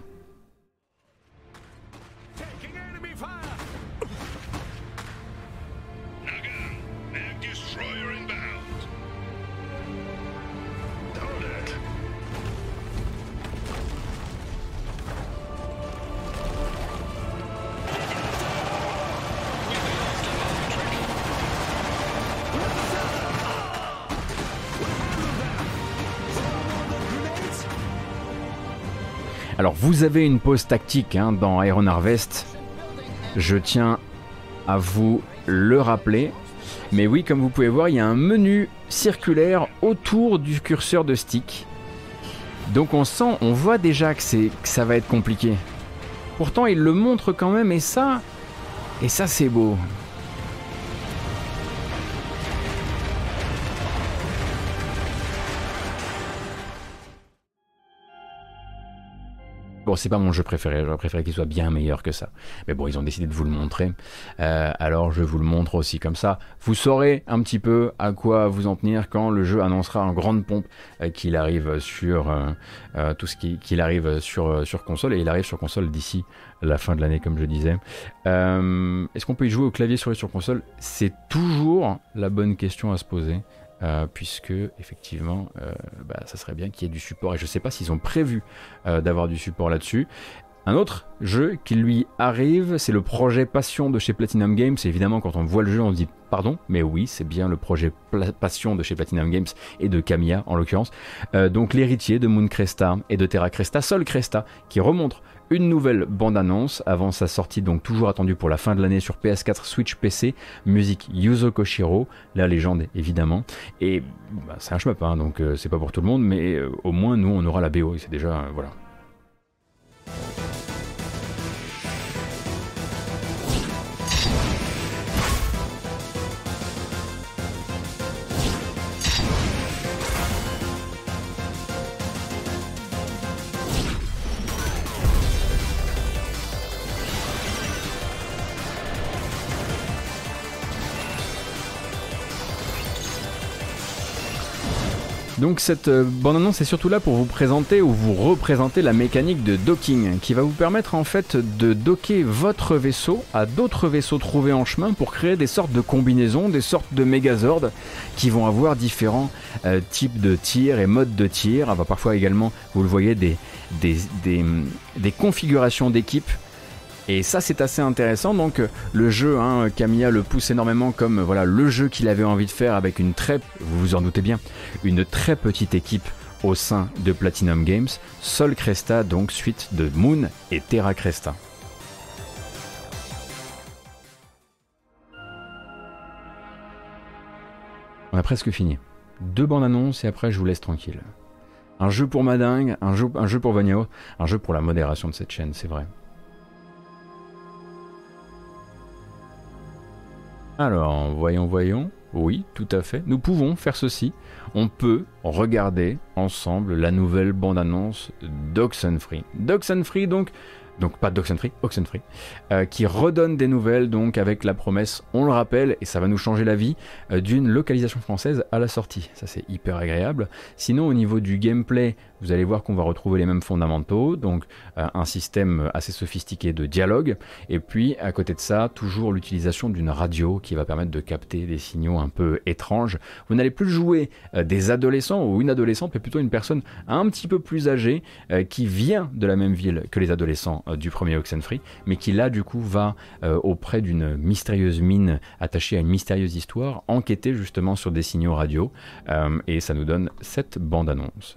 A: Alors vous avez une pause tactique hein, dans Iron Harvest. Je tiens à vous le rappeler. Mais oui, comme vous pouvez voir, il y a un menu circulaire autour du curseur de stick. Donc on sent, on voit déjà que, que ça va être compliqué. Pourtant, il le montre quand même, et ça, et ça c'est beau. Bon, c'est pas mon jeu préféré, j'aurais préféré qu'il soit bien meilleur que ça. Mais bon, ils ont décidé de vous le montrer. Euh, alors je vous le montre aussi comme ça. Vous saurez un petit peu à quoi vous en tenir quand le jeu annoncera en grande pompe euh, qu'il arrive sur euh, tout ce qui arrive sur, console. Et il arrive sur console d'ici la fin de l'année, comme je disais. Est-ce qu'on peut y jouer au clavier sur console? C'est toujours la bonne question à se poser. Euh, puisque effectivement, euh, bah, ça serait bien qu'il y ait du support. Et je ne sais pas s'ils ont prévu euh, d'avoir du support là-dessus. Un autre jeu qui lui arrive, c'est le projet Passion de chez Platinum Games. Évidemment, quand on voit le jeu, on se dit pardon, mais oui, c'est bien le projet Passion de chez Platinum Games et de Kamiya en l'occurrence. donc l'héritier de Moon Cresta et de Terra Cresta, Sol Cresta, qui remonte une nouvelle bande-annonce avant sa sortie, donc toujours attendue pour la fin de l'année sur PS4, Switch, PC, musique Yuzo Koshiro, la légende évidemment. Et bah, c'est un shmup, hein, donc euh, c'est pas pour tout le monde, mais euh, au moins nous on aura la BO et c'est déjà. Euh, voilà. Donc cette euh, bande-annonce est surtout là pour vous présenter ou vous représenter la mécanique de docking qui va vous permettre en fait de docker votre vaisseau à d'autres vaisseaux trouvés en chemin pour créer des sortes de combinaisons, des sortes de mégazords qui vont avoir différents euh, types de tirs et modes de tir. va parfois également, vous le voyez, des, des, des configurations d'équipe et ça c'est assez intéressant. Donc le jeu, hein, Camilla le pousse énormément comme voilà le jeu qu'il avait envie de faire avec une très, vous vous en doutez bien, une très petite équipe au sein de Platinum Games. Sol Cresta donc suite de Moon et Terra Cresta. On a presque fini. Deux bandes annonces et après je vous laisse tranquille. Un jeu pour Madingue, un jeu, un jeu pour Vanio, un jeu pour la modération de cette chaîne, c'est vrai. Alors, voyons, voyons. Oui, tout à fait. Nous pouvons faire ceci. On peut regarder ensemble la nouvelle bande-annonce d'Oxenfree. D'Oxenfree, donc, donc pas d'Oxenfree, Oxenfree, euh, qui redonne des nouvelles, donc avec la promesse, on le rappelle, et ça va nous changer la vie, euh, d'une localisation française à la sortie. Ça c'est hyper agréable. Sinon, au niveau du gameplay, vous allez voir qu'on va retrouver les mêmes fondamentaux, donc euh, un système assez sophistiqué de dialogue, et puis à côté de ça, toujours l'utilisation d'une radio qui va permettre de capter des signaux un peu étranges. Vous n'allez plus jouer euh, des adolescents ou une adolescente, mais plutôt une personne un petit peu plus âgée qui vient de la même ville que les adolescents du premier Oxenfree, mais qui là du coup va auprès d'une mystérieuse mine attachée à une mystérieuse histoire enquêter justement sur des signaux radio, et ça nous donne cette bande-annonce.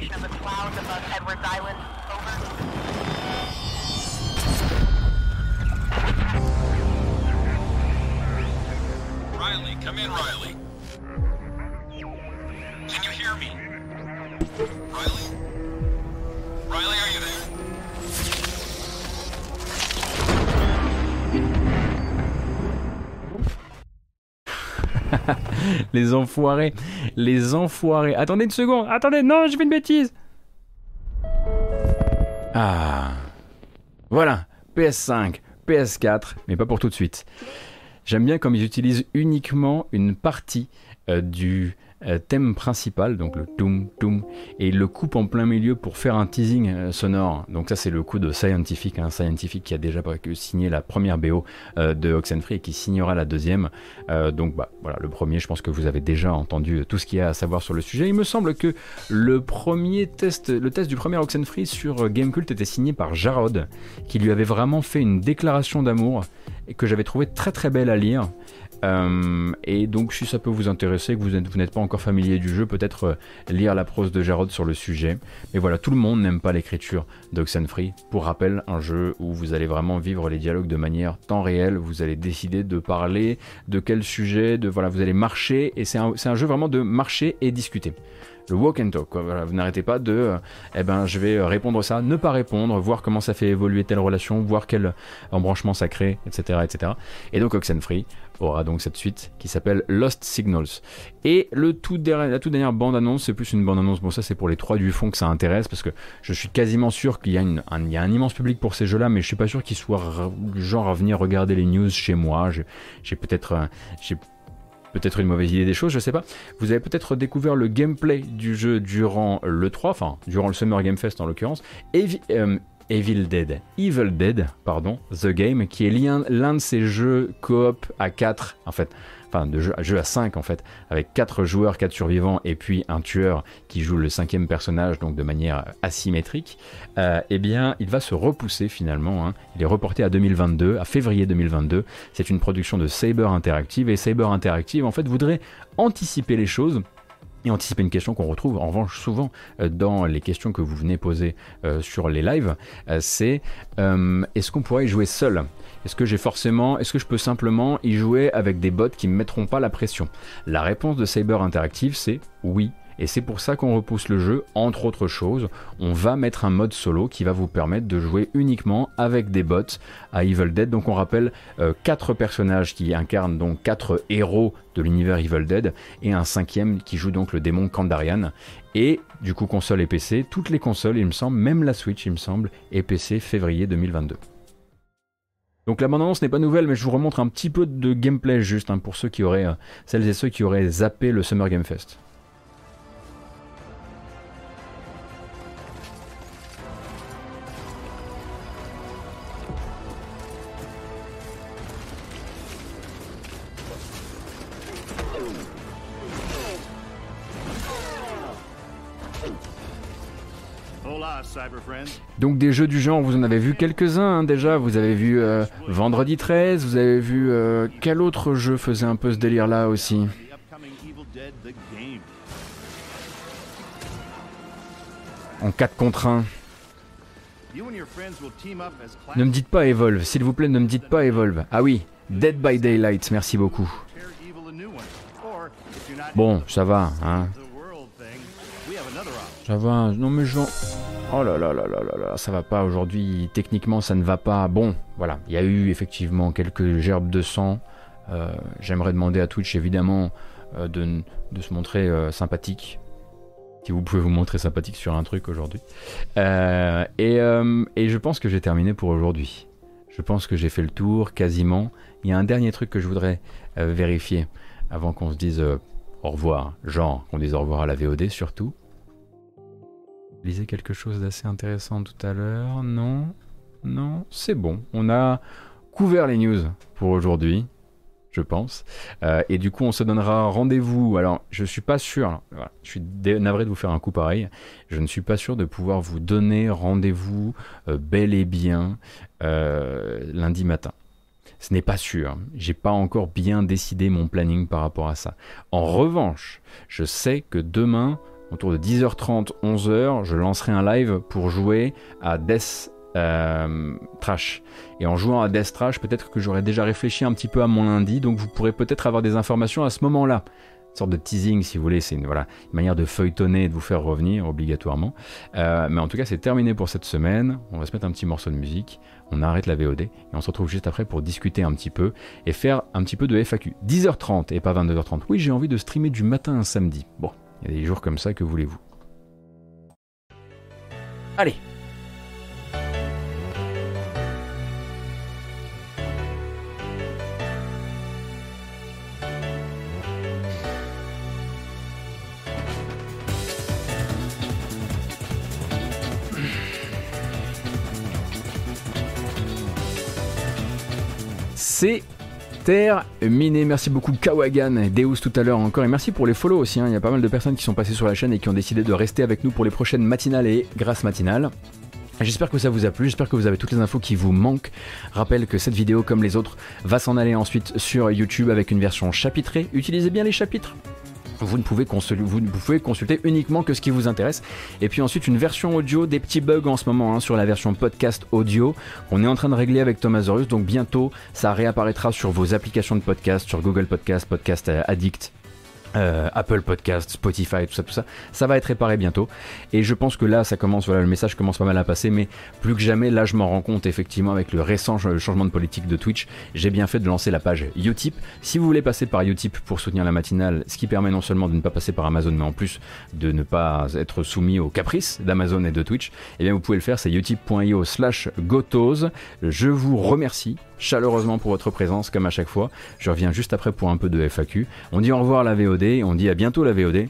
H: Visual of the clouds above Edwards Island. Over. Riley, come in, Riley. Can you hear me? Riley? Riley,
A: les enfoirés, les enfoirés. Attendez une seconde, attendez, non, je fais une bêtise. Ah, voilà, PS5, PS4, mais pas pour tout de suite. J'aime bien comme ils utilisent uniquement une partie euh, du thème principal, donc le toum toum, et il le coupe en plein milieu pour faire un teasing euh, sonore. Donc ça c'est le coup de Scientific, un hein, Scientific qui a déjà signé la première BO euh, de Oxenfree et qui signera la deuxième. donc bah voilà, le premier, je pense que vous avez déjà entendu tout ce qu'il y a à savoir sur le sujet. Il me semble que le premier test, le test du premier Oxenfree sur Gamecult était signé par Jarod, qui lui avait vraiment fait une déclaration d'amour et que j'avais trouvé très très belle à lire. Euh, et donc, si ça peut vous intéresser, que vous n'êtes pas encore familier du jeu, peut-être euh, lire la prose de Jarod sur le sujet. Mais voilà, tout le monde n'aime pas l'écriture d'Oxenfree. Pour rappel, un jeu où vous allez vraiment vivre les dialogues de manière temps réel. Vous allez décider de parler de quel sujet, de voilà, vous allez marcher. Et c'est un, un jeu vraiment de marcher et discuter le walk and talk. vous n'arrêtez pas de, euh, eh ben, je vais répondre ça, ne pas répondre, voir comment ça fait évoluer telle relation, voir quel embranchement ça crée, etc., etc. Et donc Oxenfree aura donc cette suite qui s'appelle Lost Signals. Et le tout la toute dernière bande-annonce, c'est plus une bande-annonce, bon ça c'est pour les trois du fond que ça intéresse, parce que je suis quasiment sûr qu'il y, y a un immense public pour ces jeux-là, mais je suis pas sûr qu'ils soient genre à venir regarder les news chez moi. J'ai peut-être... Euh, peut-être une mauvaise idée des choses, je sais pas. Vous avez peut-être découvert le gameplay du jeu durant le 3, enfin durant le Summer Game Fest en l'occurrence. Euh, Evil Dead, Evil Dead, pardon, The Game, qui est l'un de ces jeux coop à 4, en fait, enfin de jeu, à 5 en fait, avec 4 joueurs, 4 survivants et puis un tueur qui joue le cinquième personnage donc de manière asymétrique, euh, eh bien il va se repousser finalement. Hein. Il est reporté à 2022, à février 2022. C'est une production de Saber Interactive et Saber Interactive en fait voudrait anticiper les choses et anticiper une question qu'on retrouve en revanche souvent euh, dans les questions que vous venez poser euh, sur les lives, c'est est-ce qu'on pourrait y jouer seul? Est-ce que j'ai forcément, est-ce que je peux simplement y jouer avec des bots qui ne me mettront pas la pression? La réponse de Cyber Interactive, c'est oui. Et c'est pour ça qu'on repousse le jeu, entre autres choses. On va mettre un mode solo qui va vous permettre de jouer uniquement avec des bots à Evil Dead. Donc on rappelle euh, quatre personnages qui incarnent donc quatre héros de l'univers Evil Dead et un cinquième qui joue donc le démon Kandarian. Et du coup console et PC, toutes les consoles il me semble, même la Switch il me semble, et PC février 2022. Donc la bande-annonce n'est pas nouvelle, mais je vous remontre un petit peu de gameplay juste hein, pour ceux qui auraient, euh, celles et ceux qui auraient zappé le Summer Game Fest. Donc des jeux du genre, vous en avez vu quelques-uns hein, déjà. Vous avez vu euh, Vendredi 13, vous avez vu euh, quel autre jeu faisait un peu ce délire là aussi En 4 contre 1. Ne me dites pas Evolve, s'il vous plaît, ne me dites pas Evolve. Ah oui, Dead by Daylight, merci beaucoup. Bon, ça va, hein. Ça va, non mais genre... Oh là là là là là là, ça va pas aujourd'hui, techniquement ça ne va pas. Bon, voilà, il y a eu effectivement quelques gerbes de sang. Euh, j'aimerais demander à Twitch évidemment euh, de, se montrer euh, sympathique. Si vous pouvez vous montrer sympathique sur un truc aujourd'hui. Et, et, je pense que j'ai terminé pour aujourd'hui. Je pense que j'ai fait le tour quasiment. Il y a un dernier truc que je voudrais vérifier avant qu'on se dise au revoir. Genre qu'on dise au revoir à la VOD surtout lisais quelque chose d'assez intéressant tout à l'heure. Non, non, c'est bon. On a couvert les news pour aujourd'hui, je pense. Euh, et du coup, on se donnera rendez-vous. Alors, je suis pas sûr. je suis navré de vous faire un coup pareil. Je ne suis pas sûr de pouvoir vous donner rendez-vous euh, bel et bien euh, lundi matin. Ce n'est pas sûr. J'ai pas encore bien décidé mon planning par rapport à ça. En revanche, je sais que demain, autour de 10h30, 11h, je lancerai un live pour jouer à Death euh, Trash. Et en jouant à Death Trash, peut-être que j'aurais déjà réfléchi un petit peu à mon lundi, donc vous pourrez peut-être avoir des informations à ce moment-là. Une sorte de teasing, si vous voulez, c'est une, voilà, une manière de feuilletonner et de vous faire revenir obligatoirement. Euh, mais en tout cas, c'est terminé pour cette semaine. On va se mettre un petit morceau de musique on arrête la VOD et on se retrouve juste après pour discuter un petit peu et faire un petit peu de FAQ. 10h30 et pas 22h30. Oui, j'ai envie de streamer du matin un samedi. Bon, il y a des jours comme ça, que voulez-vous. Allez. C'est terminé. Merci beaucoup Kawagan, Deus tout à l'heure encore. Et merci pour les follow aussi. Hein. Il y a pas mal de personnes qui sont passées sur la chaîne et qui ont décidé de rester avec nous pour les prochaines matinales et grâce matinale. J'espère que ça vous a plu, j'espère que vous avez toutes les infos qui vous manquent. Rappelle que cette vidéo, comme les autres, va s'en aller ensuite sur YouTube avec une version chapitrée. Utilisez bien les chapitres vous ne, pouvez vous ne pouvez consulter uniquement que ce qui vous intéresse. Et puis ensuite une version audio, des petits bugs en ce moment hein, sur la version podcast audio. On est en train de régler avec Thomasaurus, donc bientôt ça réapparaîtra sur vos applications de podcast, sur Google Podcast, Podcast Addict, euh, Apple Podcast, Spotify, tout ça, tout ça, ça va être réparé bientôt. Et je pense que là, ça commence, voilà, le message commence pas mal à passer, mais plus que jamais, là, je m'en rends compte effectivement avec le récent changement de politique de Twitch. J'ai bien fait de lancer la page Utip. Si vous voulez passer par Utip pour soutenir la matinale, ce qui permet non seulement de ne pas passer par Amazon, mais en plus de ne pas être soumis aux caprices d'Amazon et de Twitch, eh bien, vous pouvez le faire, c'est utip.io slash gotos. Je vous remercie chaleureusement pour votre présence, comme à chaque fois. Je reviens juste après pour un peu de FAQ. On dit au revoir à la VOD, on dit à bientôt la VOD.